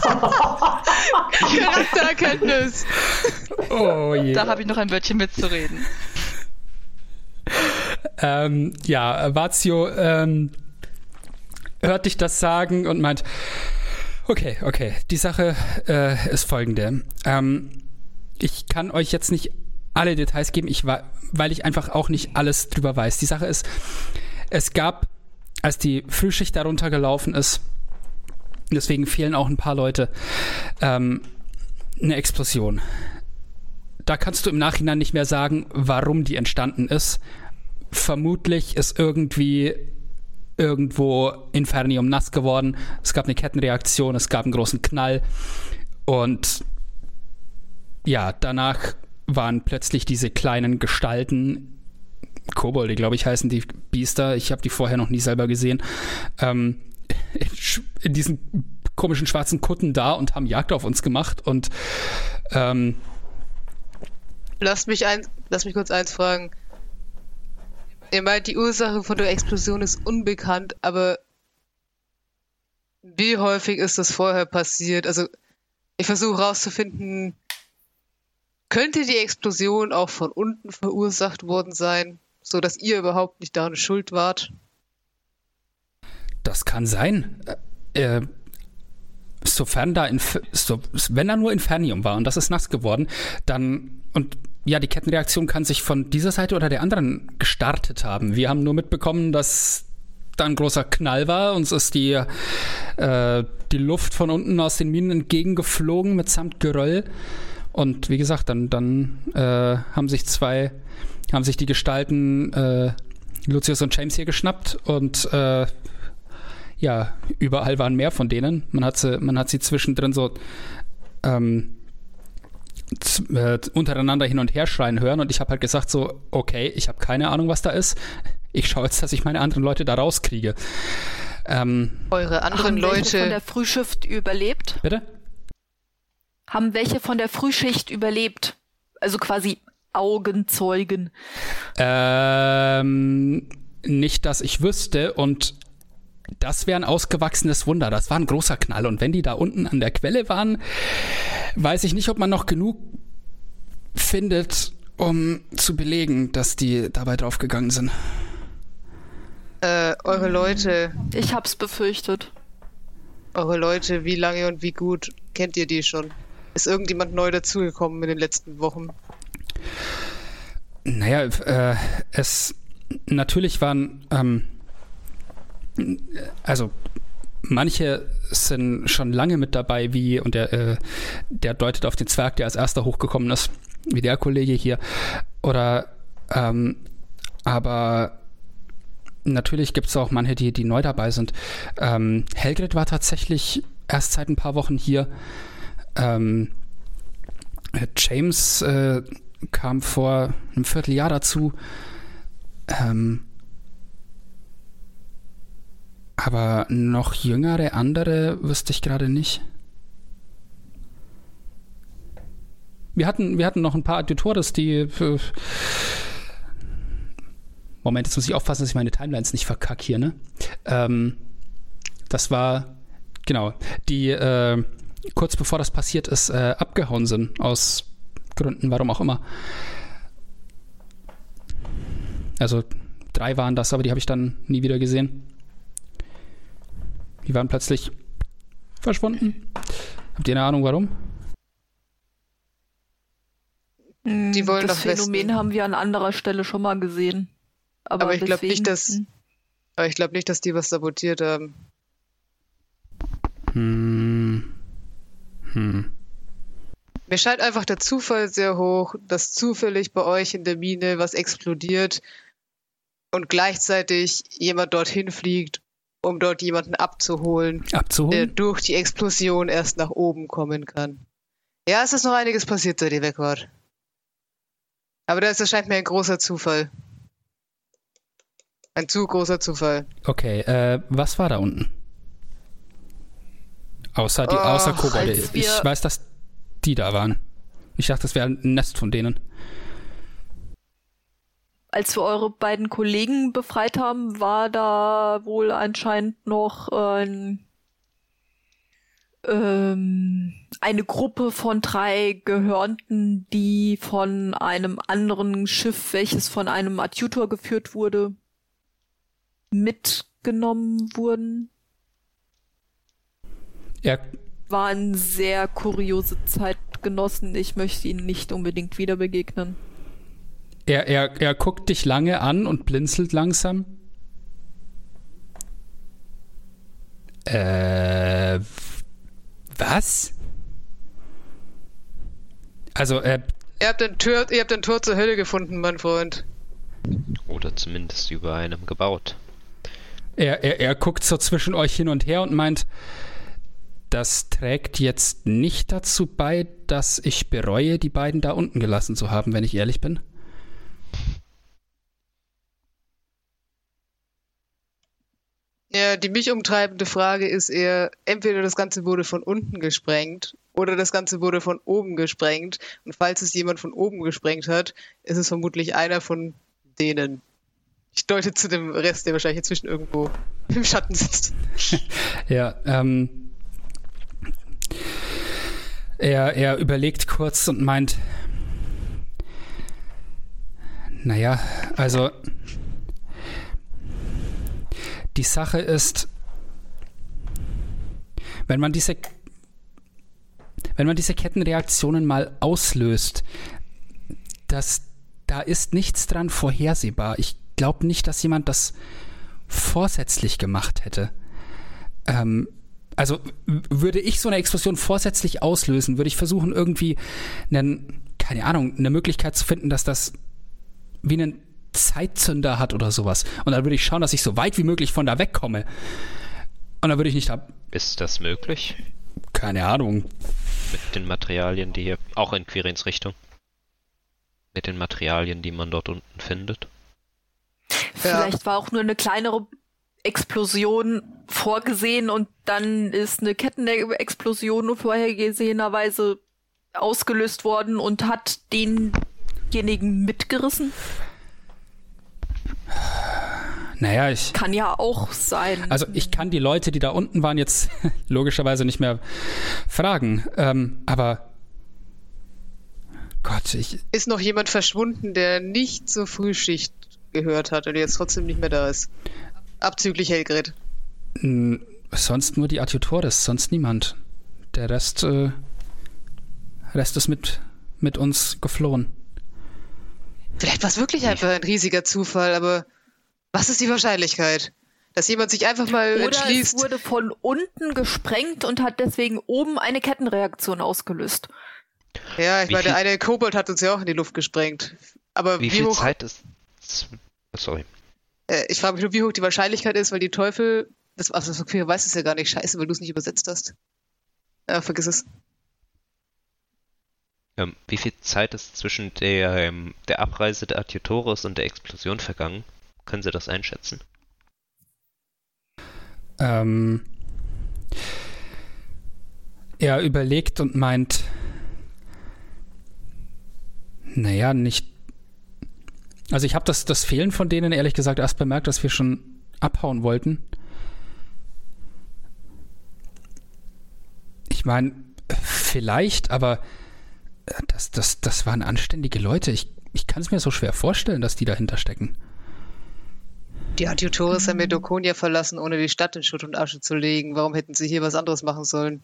Charaktererkenntnis. Oh je. Da habe ich noch ein Wörtchen mitzureden. Ähm, ja, Vazio ähm, hört dich das sagen und meint, okay, okay, die Sache äh, ist folgende. Ähm, ich kann euch jetzt nicht alle Details geben, ich, weil ich einfach auch nicht alles drüber weiß. Die Sache ist, es gab, als die Frühschicht darunter gelaufen ist, deswegen fehlen auch ein paar Leute, ähm, eine Explosion. Da kannst du im Nachhinein nicht mehr sagen, warum die entstanden ist vermutlich ist irgendwie irgendwo Infernium nass geworden. Es gab eine Kettenreaktion, es gab einen großen Knall und ja, danach waren plötzlich diese kleinen Gestalten, Kobolde, glaube ich, heißen die Biester. Ich habe die vorher noch nie selber gesehen. Ähm, in diesen komischen schwarzen Kutten da und haben Jagd auf uns gemacht und ähm, lass mich ein, lass mich kurz eins fragen. Ihr meint, die Ursache von der Explosion ist unbekannt, aber wie häufig ist das vorher passiert? Also, ich versuche herauszufinden, könnte die Explosion auch von unten verursacht worden sein, so dass ihr überhaupt nicht daran schuld wart? Das kann sein. Äh, äh sofern da, Inf so, wenn da nur Infernium war und das ist nass geworden, dann und ja, die Kettenreaktion kann sich von dieser Seite oder der anderen gestartet haben. Wir haben nur mitbekommen, dass da ein großer Knall war. Uns ist die, äh, die Luft von unten aus den Minen entgegengeflogen mitsamt Geröll. Und wie gesagt, dann, dann äh, haben sich zwei, haben sich die Gestalten äh, Lucius und James hier geschnappt und äh, ja, überall waren mehr von denen. Man hat sie, man hat sie zwischendrin so ähm, äh, untereinander hin und her schreien hören und ich habe halt gesagt so, okay, ich habe keine Ahnung, was da ist. Ich schaue jetzt, dass ich meine anderen Leute da rauskriege. Ähm, Eure anderen haben Leute. Welche von der Frühschicht überlebt? Bitte? Haben welche von der Frühschicht überlebt? Also quasi Augenzeugen. Ähm, nicht, dass ich wüsste und das wäre ein ausgewachsenes Wunder. Das war ein großer Knall. Und wenn die da unten an der Quelle waren, weiß ich nicht, ob man noch genug findet, um zu belegen, dass die dabei draufgegangen sind. Äh, eure Leute. Ich hab's befürchtet. Eure Leute, wie lange und wie gut kennt ihr die schon? Ist irgendjemand neu dazugekommen in den letzten Wochen? Naja, äh, es natürlich waren ähm, also manche sind schon lange mit dabei, wie, und der, äh, der deutet auf den Zwerg, der als erster hochgekommen ist, wie der Kollege hier. Oder, ähm, aber natürlich gibt es auch manche, die, die neu dabei sind. Ähm, Helgrid war tatsächlich erst seit ein paar Wochen hier. Ähm, James äh, kam vor einem Vierteljahr dazu. Ähm, aber noch jüngere andere wüsste ich gerade nicht. Wir hatten, wir hatten noch ein paar Auditores, die. Äh, Moment, jetzt muss ich aufpassen, dass ich meine Timelines nicht verkacke hier, ne? Ähm, das war, genau, die äh, kurz bevor das passiert ist, äh, abgehauen sind, aus Gründen, warum auch immer. Also drei waren das, aber die habe ich dann nie wieder gesehen. Die waren plötzlich verschwunden. Habt ihr eine Ahnung, warum? Die wollen das Phänomen Westen. haben wir an anderer Stelle schon mal gesehen. Aber, aber ich glaube nicht, dass. Hm. Aber ich glaube nicht, dass die was sabotiert haben. Hm. Hm. Mir scheint einfach der Zufall sehr hoch, dass zufällig bei euch in der Mine was explodiert und gleichzeitig jemand dorthin fliegt um dort jemanden abzuholen, abzuholen? der durch die Explosion erst nach oben kommen kann. Ja, es ist noch einiges passiert, seit ihr weg wart. Aber das erscheint mir ein großer Zufall. Ein zu großer Zufall. Okay, äh, was war da unten? Außer die, oh, außer Kobolde. Ich weiß, dass die da waren. Ich dachte, das wäre ein Nest von denen als wir eure beiden Kollegen befreit haben, war da wohl anscheinend noch ein, ähm, eine Gruppe von drei Gehörnten, die von einem anderen Schiff, welches von einem Adjutor geführt wurde, mitgenommen wurden. Ja. Waren sehr kuriose Zeitgenossen. Ich möchte ihnen nicht unbedingt wieder begegnen. Er, er, er guckt dich lange an und blinzelt langsam. Äh, was? Also, äh, Ihr habt, ein Tor, ihr habt ein Tor zur Hölle gefunden, mein Freund. Oder zumindest über einem gebaut. Er, er, er guckt so zwischen euch hin und her und meint, das trägt jetzt nicht dazu bei, dass ich bereue, die beiden da unten gelassen zu haben, wenn ich ehrlich bin. Ja, die mich umtreibende Frage ist eher, entweder das Ganze wurde von unten gesprengt oder das Ganze wurde von oben gesprengt. Und falls es jemand von oben gesprengt hat, ist es vermutlich einer von denen. Ich deute zu dem Rest, der wahrscheinlich inzwischen irgendwo im Schatten sitzt. ja, ähm. Er, er überlegt kurz und meint, naja, also die Sache ist, wenn man diese wenn man diese Kettenreaktionen mal auslöst, das, da ist nichts dran vorhersehbar. Ich glaube nicht, dass jemand das vorsätzlich gemacht hätte. Ähm, also würde ich so eine Explosion vorsätzlich auslösen, würde ich versuchen, irgendwie einen, keine Ahnung, eine Möglichkeit zu finden, dass das wie einen Zeitzünder hat oder sowas. Und dann würde ich schauen, dass ich so weit wie möglich von da wegkomme. Und dann würde ich nicht ab. Ist das möglich? Keine Ahnung. Mit den Materialien, die hier. Auch in Quirins Richtung. Mit den Materialien, die man dort unten findet. Vielleicht war auch nur eine kleinere Explosion vorgesehen und dann ist eine Kettenexplosion vorhergesehenerweise ausgelöst worden und hat denjenigen mitgerissen. Naja, ich. Kann ja auch sein. Also ich kann die Leute, die da unten waren, jetzt logischerweise nicht mehr fragen. Ähm, aber Gott, ich. Ist noch jemand verschwunden, der nicht zur Frühschicht gehört hat und jetzt trotzdem nicht mehr da ist? Abzüglich Helgrid. n- Sonst nur die Adjutores, sonst niemand. Der Rest, äh, Rest ist mit, mit uns geflohen. Vielleicht war es wirklich einfach ein riesiger Zufall, aber was ist die Wahrscheinlichkeit? Dass jemand sich einfach mal Oder entschließt. es wurde von unten gesprengt und hat deswegen oben eine Kettenreaktion ausgelöst. Ja, ich Wie meine, der viel- eine Kobold hat uns ja auch in die Luft gesprengt. Aber Wie wie, viel hoch, Zeit ist. Sorry. äh, ich frage mich nur, wie hoch die Wahrscheinlichkeit ist, weil die Teufel, das, also das Queer weiß es ja gar nicht, scheiße, weil du es nicht übersetzt hast. Ja, vergiss es. Ähm, wie viel Zeit ist zwischen der, ähm, der Abreise der Adjutores und der Explosion vergangen? Können Sie das einschätzen? Ähm, er überlegt und meint, naja, nicht. Also ich habe das, das Fehlen von denen ehrlich gesagt erst bemerkt, dass wir schon abhauen wollten. Ich meine, vielleicht, aber das, das, das waren anständige Leute. Ich, ich kann es mir so schwer vorstellen, dass die dahinter stecken. Die Adjutores haben Medokonia verlassen, ohne die Stadt in Schutt und Asche zu legen. Warum hätten sie hier was anderes machen sollen?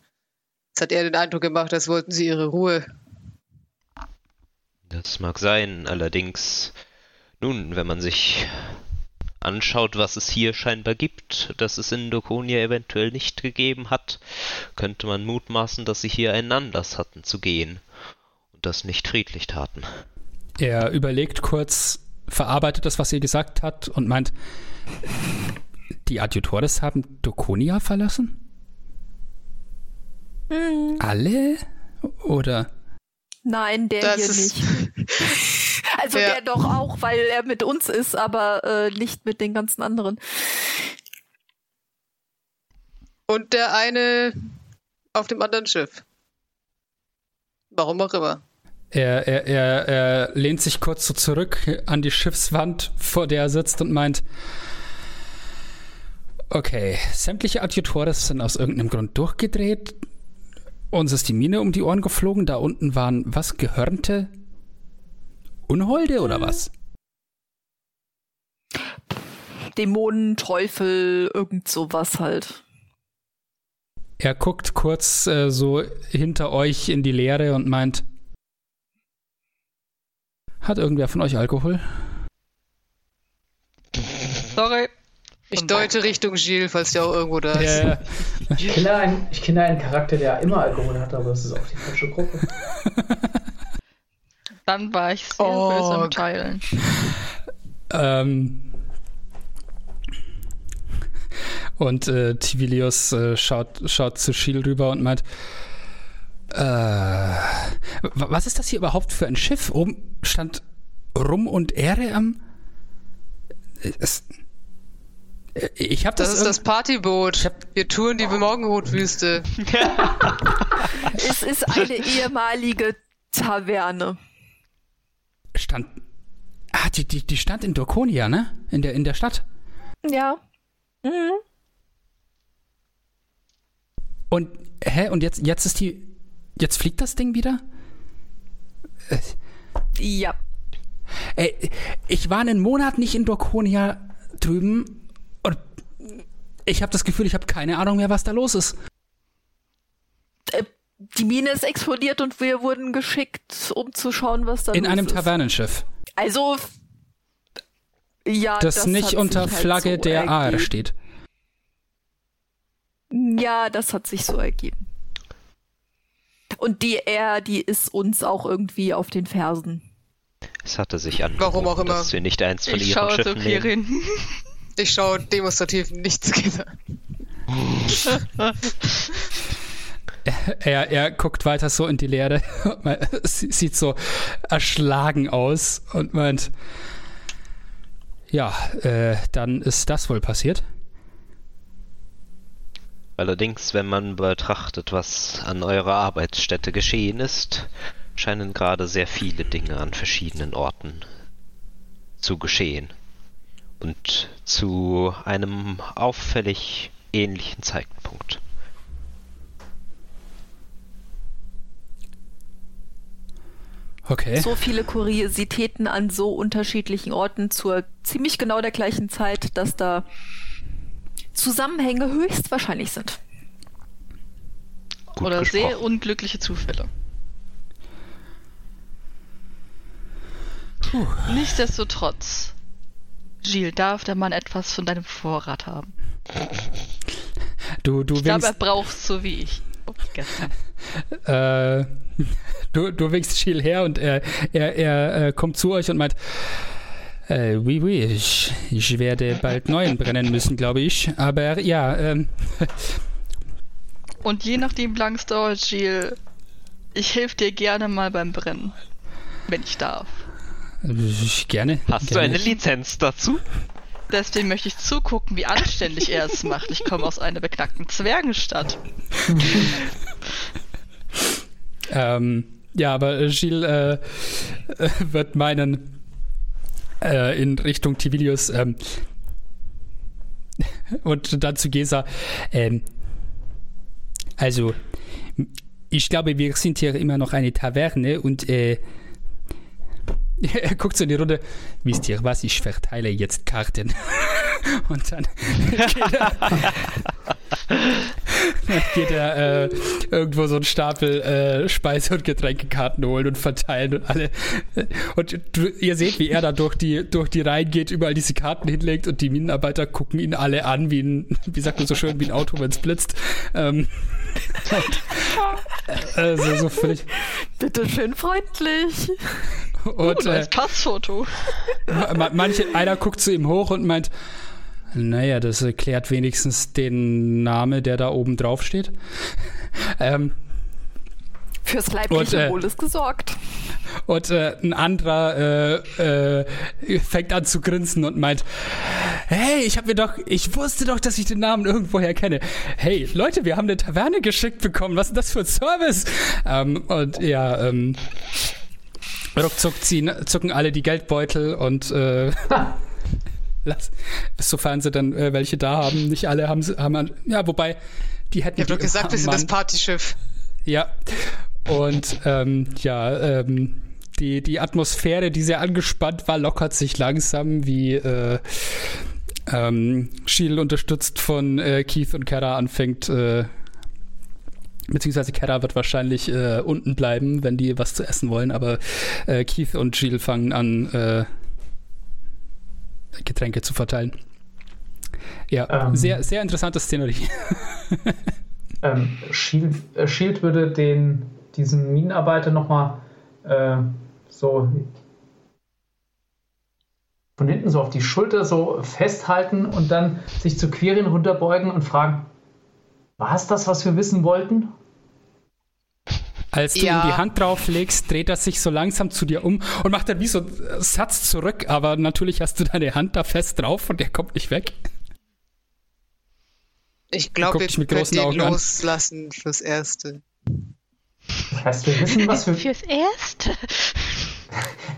Es hat eher den Eindruck gemacht, als wollten sie ihre Ruhe. Das mag sein, allerdings, nun, wenn man sich anschaut, was es hier scheinbar gibt, das es in Dokonia eventuell nicht gegeben hat, könnte man mutmaßen, dass sie hier einen Anlass hatten zu gehen und das nicht friedlich taten. Er überlegt kurz, verarbeitet das, was ihr gesagt hat und meint, die Adjutores haben Dokonia verlassen? Alle? Oder? Nein, der Das hier nicht. Also Ja. der doch auch, weil er mit uns ist, aber äh, nicht mit den ganzen anderen. Und der eine auf dem anderen Schiff. Warum auch immer. Er, er, er, er lehnt sich kurz so zurück an die Schiffswand, vor der er sitzt und meint, okay, sämtliche Adjutores sind aus irgendeinem Grund durchgedreht. Uns ist die Mine um die Ohren geflogen. Da unten waren was? Gehörnte? Unholde oder was? Dämonen, Teufel, irgend sowas halt. Er guckt kurz äh, so hinter euch in die Leere und meint, hat irgendwer von euch Alkohol? Sorry. Ich deute Richtung Gilles, falls der auch irgendwo da ist. Ja, Ich kenne, einen, ich kenne einen Charakter, der immer Alkohol hat, aber das ist auch die falsche Gruppe. Dann war ich sehr Oh, böse im Teilen. ähm, und äh, Tivilius äh, schaut, schaut zu Schiel rüber und meint, äh, wa- was ist das hier überhaupt für ein Schiff? Oben stand Rum und Ehre am... Es, äh, ich habe das, Das ist das Partyboot. Ich hab- Wir touren die Morgenrotwüste. Es ist eine ehemalige Taverne. stand... Ah, die, die, die stand in Dorkonia, ne? In der, in der Stadt. Ja. Mhm. Und, hä? Und jetzt, jetzt ist die... Jetzt fliegt das Ding wieder? Äh, Ja. Ey, ich war einen Monat nicht in Dorkonia drüben und ich habe das Gefühl, ich habe keine Ahnung mehr, was da los ist. die Mine ist explodiert und wir wurden geschickt, um zu schauen, was da In los einem ist. Tavernenschiff, Also, ja, das, hat nicht unter halt Flagge so der AR steht. Ja, das hat sich so ergeben. Und die R, die ist uns auch irgendwie auf den Fersen. Es hatte sich an, Warum auch immer. dass wir nicht eins von Ich ihren schaue zu Schiffen nehmen. Kirin. Ich schaue demonstrativ nichts gesagt. Er, er guckt weiter so in die Leere, Sie- sieht so erschlagen aus und meint, ja, äh, dann ist das wohl passiert. Allerdings, wenn man betrachtet, was an eurer Arbeitsstätte geschehen ist, scheinen gerade sehr viele Dinge an verschiedenen Orten zu geschehen. Und zu einem auffällig ähnlichen Zeitpunkt. Okay. So viele Kuriositäten an so unterschiedlichen Orten zur ziemlich genau der gleichen Zeit, dass da Zusammenhänge höchstwahrscheinlich sind. Gut Oder sehr gesprochen. unglückliche Zufälle. Nichtsdestotrotz, Gilles, darf der Mann etwas von deinem Vorrat haben? Du, du Ich glaube, er braucht so wie ich. Oh, äh, du, du winkst Schiel her und er, er, er äh, kommt zu euch und meint, äh, oui, oui, ich, ich werde bald neuen brennen müssen, glaube ich. Aber ja, ähm, Und je nachdem, wie lang es dauert, Gilles, ich helfe dir gerne mal beim Brennen. Wenn ich darf. ich, gerne. Hast du gerne. eine Lizenz dazu? Deswegen möchte ich zugucken, wie anständig er es macht. Ich komme aus einer beknackten Zwergenstadt. Ähm, ja, aber Gilles äh, wird meinen äh, in Richtung Tivilius ähm, und dann zu Gesa. Ähm, also, ich glaube, wir sind hier immer noch eine Taverne und äh, er guckt so in die Runde. Wisst ihr was? Ich verteile jetzt Karten. und dann geht er, dann geht er äh, irgendwo so einen Stapel äh, Speise- und Getränkekarten holen und verteilen und alle. Und du, ihr seht, wie er da durch die, durch die Reihen geht, überall diese Karten hinlegt und die Minenarbeiter gucken ihn alle an, wie ein, wie sagt man so schön, wie ein Auto, wenn es blitzt. Ähm, und, äh, so, so völlig. Bitte schön freundlich. Und, Oh, äh, neues Passfoto. Ma- Manche, einer guckt zu ihm hoch und meint, naja, das erklärt wenigstens den Name, der da oben drauf steht. Ähm, Fürs leibliche Und, äh, Wohl ist gesorgt. und äh, ein anderer äh, äh, fängt an zu grinsen und meint, hey, ich habe mir doch, ich wusste doch, dass ich den Namen irgendwoher kenne. Hey, Leute, wir haben eine Taverne geschickt bekommen. Was ist das für ein Service? Ähm, und ja, ähm, ruckzuck ziehen, zucken alle die Geldbeutel und äh, lass, sofern sie dann äh, welche da haben. Nicht alle haben sie, haben, ja, wobei die hätten Ich habe doch gesagt, wir sind das. Partyschiff. Ja. Und ähm, ja, ähm, die, die Atmosphäre, die sehr angespannt war, lockert sich langsam, wie äh, ähm, Shield unterstützt von äh, Keith und Kara anfängt, äh, beziehungsweise Kara wird wahrscheinlich äh, unten bleiben, wenn die was zu essen wollen, aber äh, Keith und Shield fangen an, äh, Getränke zu verteilen. Ja, Ähm. sehr, sehr interessante Szenerie. Ähm, Shield, äh, Shield würde den, diesen Minenarbeiter nochmal äh, so von hinten so auf die Schulter so festhalten und dann sich zu Quirin runterbeugen und fragen, war es das, was wir wissen wollten? Als du Ja. ihm die Hand drauf legst, dreht er sich so langsam zu dir um und macht dann wie so einen Satz zurück, aber natürlich hast du deine Hand da fest drauf und der kommt nicht weg. Ich glaube, dich mit großen den Augen an. loslassen fürs Erste. Das heißt, wir wissen, was wir, Fürs Erste.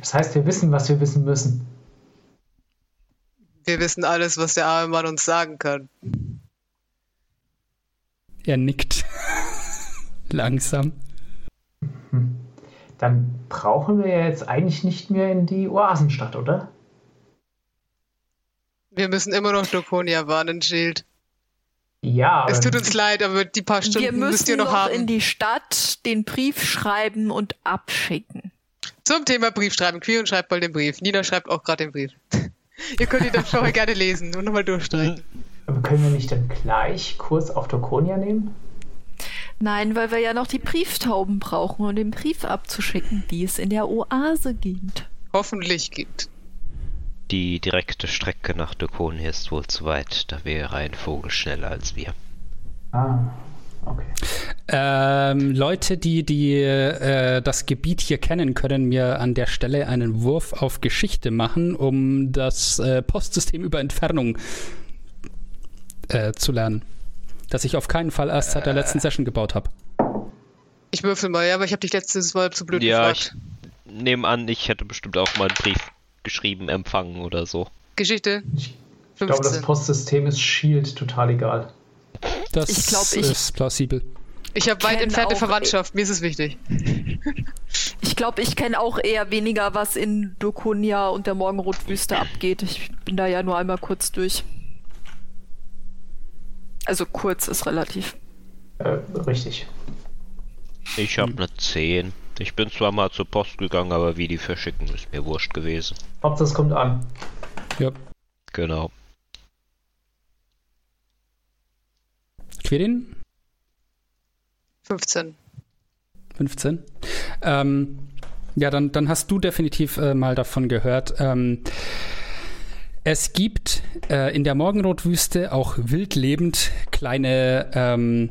das heißt, wir wissen, was wir wissen müssen. Wir wissen alles, was der arme Mann uns sagen kann. Er nickt. langsam. Dann brauchen wir ja jetzt eigentlich nicht mehr in die Oasenstadt, oder? Wir müssen immer noch Dokonia warnen, Shield. Ja, Es aber tut uns leid, aber die paar Wir Stunden müssen müsst ihr noch, noch haben. in die Stadt den Brief schreiben und abschicken. Zum Thema Brief schreiben. Quirin schreibt mal den Brief. Nina schreibt auch gerade den Brief. ihr könnt ihn dann vorher gerne lesen und nochmal durchstreichen. aber können wir nicht dann gleich Kurs auf Dokonia nehmen? Nein, weil wir ja noch die Brieftauben brauchen, um den Brief abzuschicken, die es in der Oase gibt. Hoffentlich gibt. Die direkte Strecke nach Dokonia ist wohl zu weit. Da wäre ein Vogel schneller als wir. Ah, okay. Ähm, Leute, die, die äh, das Gebiet hier kennen, können mir an der Stelle einen Wurf auf Geschichte machen, um das äh, Postsystem über Entfernung äh, zu lernen. Das ich auf keinen Fall erst seit der letzten Session gebaut habe. Ich würfel mal, ja, aber ich habe dich letztes Mal zu blöd Ja, gefragt. ich nehme an, ich hätte bestimmt auch mal einen Brief geschrieben, empfangen oder so. Geschichte Ich glaube, das 15. Postsystem ist Shield total egal. Das Ich glaub, ich- ist plausibel. Ich habe weit entfernte auch- Verwandtschaft, mir ist es wichtig. Ich glaube, ich kenne auch eher weniger, was in Dokonia und der Morgenrotwüste abgeht. Ich bin da ja nur einmal kurz durch. Also kurz ist relativ. Äh, richtig. Ich habe eine 10. Ich bin zwar mal zur Post gegangen, aber wie die verschicken, ist mir wurscht gewesen. Hauptsache es kommt an. Ja. Genau. Quirin? 15. 15. Ähm, ja, dann, dann hast du definitiv äh, mal davon gehört. Ähm, es gibt äh, in der Morgenrotwüste auch wildlebend kleine, ähm,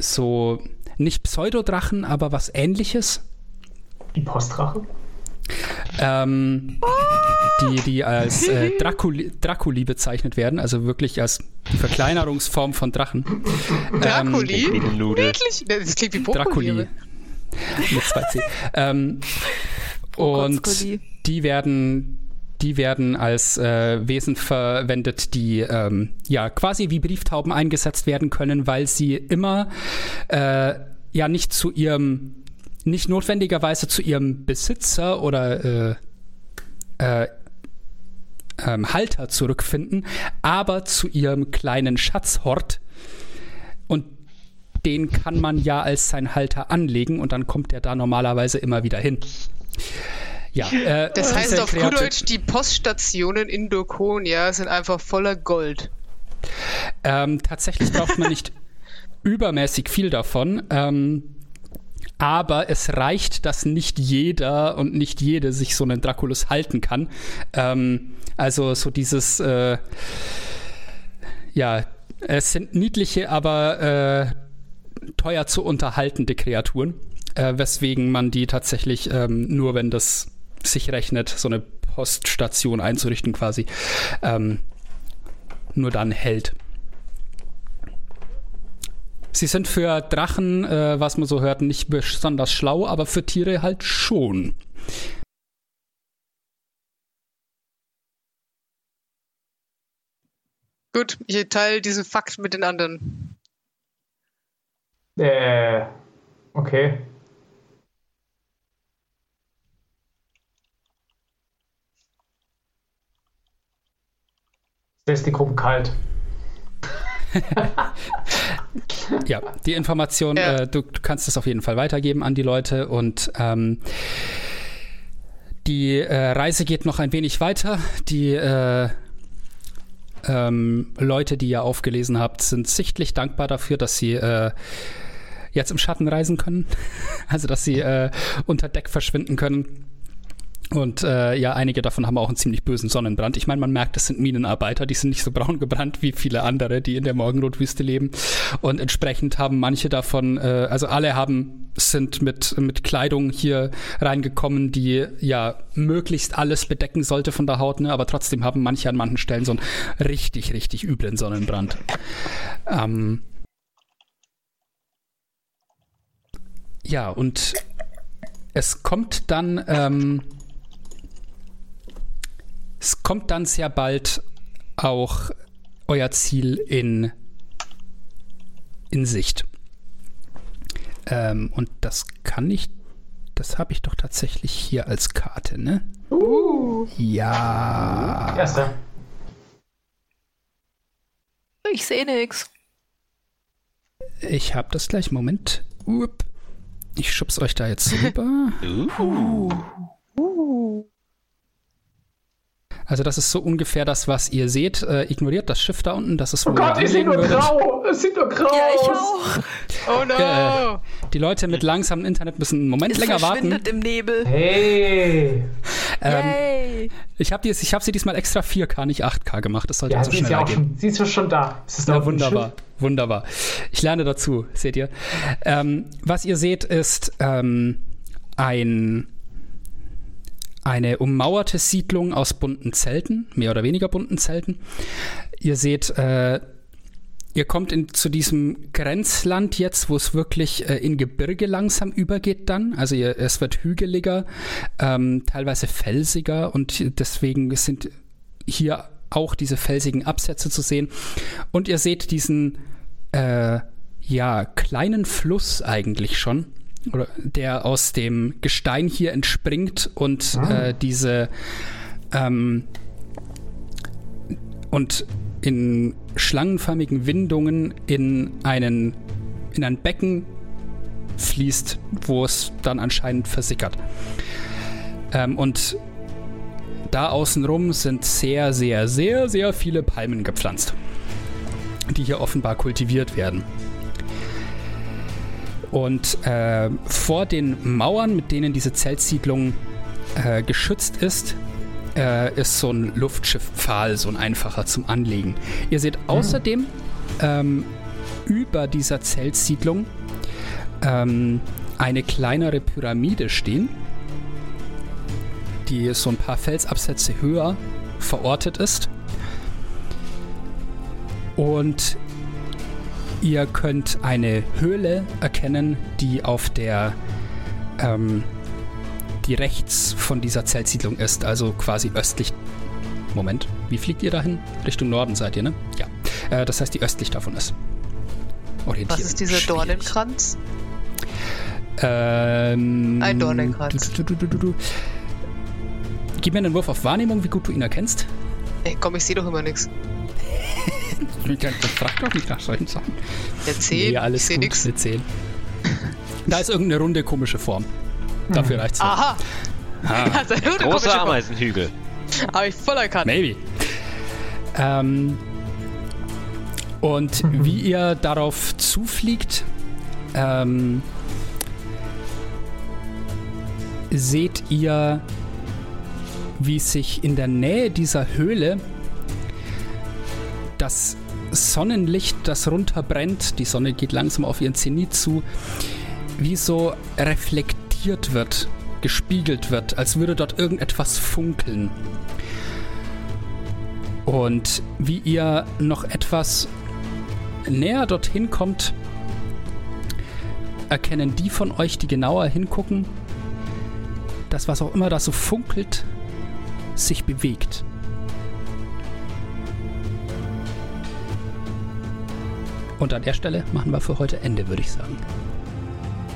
so nicht Pseudodrachen, aber was ähnliches. Die Postrache? Ähm, die, die als äh, Draculi, Draculi bezeichnet werden, also wirklich als die Verkleinerungsform von Drachen. Ähm, Draculi? Nudel. Wirklich? Das klingt wie Draculi. Pokémon. Mit zwei C. ähm, und die werden, die werden als äh, Wesen verwendet, die ähm, ja quasi wie Brieftauben eingesetzt werden können, weil sie immer äh, ja nicht zu ihrem, nicht notwendigerweise zu ihrem Besitzer oder äh, äh, ähm, Halter zurückfinden, aber zu ihrem kleinen Schatzhort. Und den kann man ja als sein Halter anlegen und dann kommt er da normalerweise immer wieder hin. Ja, äh, Das heißt auf gut Kreatur- Deutsch, die Poststationen in Dokonia sind einfach voller Gold. Ähm, tatsächlich braucht man nicht übermäßig viel davon. Ähm, aber es reicht, dass nicht jeder und nicht jede sich so einen Draculus halten kann. Ähm, also so dieses, äh, ja, es sind niedliche, aber äh, teuer zu unterhaltende Kreaturen, äh, weswegen man die tatsächlich ähm, nur, wenn das sich rechnet, so eine Poststation einzurichten quasi, ähm, nur dann hält. Sie sind für Drachen, äh, was man so hört, nicht besonders schlau, aber für Tiere halt schon. Gut, ich teile diesen Fakt mit den anderen. Äh, okay. Lässt die Gruppe kalt. Ja, die Information, Ja. äh, du, du kannst es auf jeden Fall weitergeben an die Leute und ähm, die äh, Reise geht noch ein wenig weiter. Die äh, ähm, Leute, die ihr aufgelesen habt, sind sichtlich dankbar dafür, dass sie äh, jetzt im Schatten reisen können. Also, dass sie äh, unter Deck verschwinden können. Und äh, ja, einige davon haben auch einen ziemlich bösen Sonnenbrand. Ich meine, man merkt, das sind Minenarbeiter, die sind nicht so braun gebrannt wie viele andere, die in der Morgenrotwüste leben. Und entsprechend haben manche davon, äh, also alle haben, sind mit, mit Kleidung hier reingekommen, die ja möglichst alles bedecken sollte von der Haut, ne? aber trotzdem haben manche an manchen Stellen so einen richtig, richtig üblen Sonnenbrand. Ähm, ja, und es kommt dann, ähm, es kommt dann sehr bald auch euer Ziel in, in Sicht. Ähm, und das kann ich, das habe ich doch tatsächlich hier als Karte, ne? Ja. Erster. Ich sehe nix. Ich hab das gleich. Moment. Upp. Ich schub's euch da jetzt rüber. Uh. Also das ist so ungefähr das, was ihr seht. Äh, ignoriert das Schiff da unten. Das ist Oh wo Gott, ihr ich sehe nur würdet. grau. Es sieht nur grau Ja, ich auch. Oh no! Äh, die Leute mit langsamem Internet müssen einen Moment Es länger warten. verschwindet im Nebel. Hey. Ähm, Yay. ich habe hab sie diesmal extra 4K, nicht 8K gemacht. Das sollte Ja, also sie ist schneller ja auch gehen. schon, sie ist ja schon da. Ist ein wunderbar, wunderbar. Ich lerne dazu, seht ihr. Ähm, was ihr seht, ist ähm, ein, eine ummauerte Siedlung aus bunten Zelten, mehr oder weniger bunten Zelten. Ihr seht, äh, ihr kommt in, zu diesem Grenzland jetzt, wo es wirklich äh, in Gebirge langsam übergeht dann. Also ihr, es wird hügeliger, ähm, teilweise felsiger und deswegen sind hier auch diese felsigen Absätze zu sehen. Und ihr seht diesen äh, ja, kleinen Fluss eigentlich schon, oder der aus dem Gestein hier entspringt und äh, diese ähm, und in schlangenförmigen Windungen in einen in ein Becken fließt, wo es dann anscheinend versickert. Ähm, und da außenrum sind sehr, sehr, sehr, sehr viele Palmen gepflanzt, die hier offenbar kultiviert werden. Und äh, vor den Mauern, mit denen diese Zeltsiedlung äh, geschützt ist, äh, ist so ein Luftschifffpfahl, so ein einfacher zum Anlegen. Ihr seht außerdem ähm, über dieser Zeltsiedlung ähm, eine kleinere Pyramide stehen, die so ein paar Felsabsätze höher verortet ist. Und ihr könnt eine Höhle erkennen, die auf der ähm, die rechts von dieser Zeltsiedlung ist, also quasi östlich. Moment, wie fliegt ihr dahin? Richtung Norden seid ihr, ne? Ja. Äh, das heißt, die östlich davon ist. Was ist dieser schwierig. Dornenkranz? Ähm, Ein Dornenkranz. Du, du, du, du, du. Gib mir einen Wurf auf Wahrnehmung, wie gut du ihn erkennst. Ey, komm, ich sehe doch immer nichts. Frag doch nicht nach solchen Sachen. Ja, 10, Nee, alles ich sehe gut, nichts. eine 10. Da ist irgendeine runde, komische Form. Dafür reicht's. noch. Aha! Ah, Also, Großer. Ameisenhügel. Habe ich voll erkannt. maybe. Ähm, und wie ihr darauf zufliegt, ähm, seht ihr, wie sich in der Nähe dieser Höhle das Sonnenlicht, das runterbrennt, die Sonne geht langsam auf ihren Zenit zu, wie so reflektiert wird, gespiegelt wird, als würde dort irgendetwas funkeln. Und wie ihr noch etwas näher dorthin kommt, erkennen die von euch, die genauer hingucken, dass was auch immer da so funkelt, sich bewegt. Und an der Stelle machen wir für heute Ende, würde ich sagen.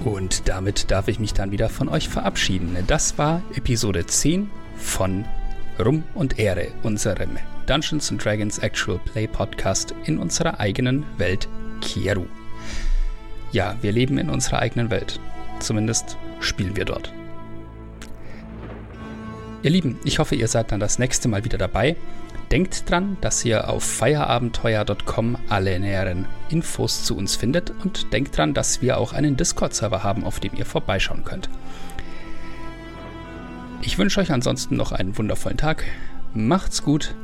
Und damit darf ich mich dann wieder von euch verabschieden. Das war Episode 10 von Rum und Ehre, unserem Dungeons and Dragons Actual Play Podcast in unserer eigenen Welt Kieru. Ja, wir leben in unserer eigenen Welt. Zumindest spielen wir dort. Ihr Lieben, ich hoffe, ihr seid dann das nächste Mal wieder dabei. Denkt dran, dass ihr auf feierabenteuer.com alle näheren Infos zu uns findet und denkt dran, dass wir auch einen Discord-Server haben, auf dem ihr vorbeischauen könnt. Ich wünsche euch ansonsten noch einen wundervollen Tag. Macht's gut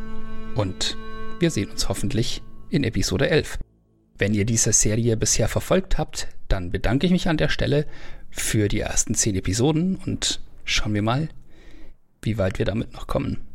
und wir sehen uns hoffentlich in Episode 11. Wenn ihr diese Serie bisher verfolgt habt, dann bedanke ich mich an der Stelle für die ersten 10 Episoden und schauen wir mal, wie weit wir damit noch kommen.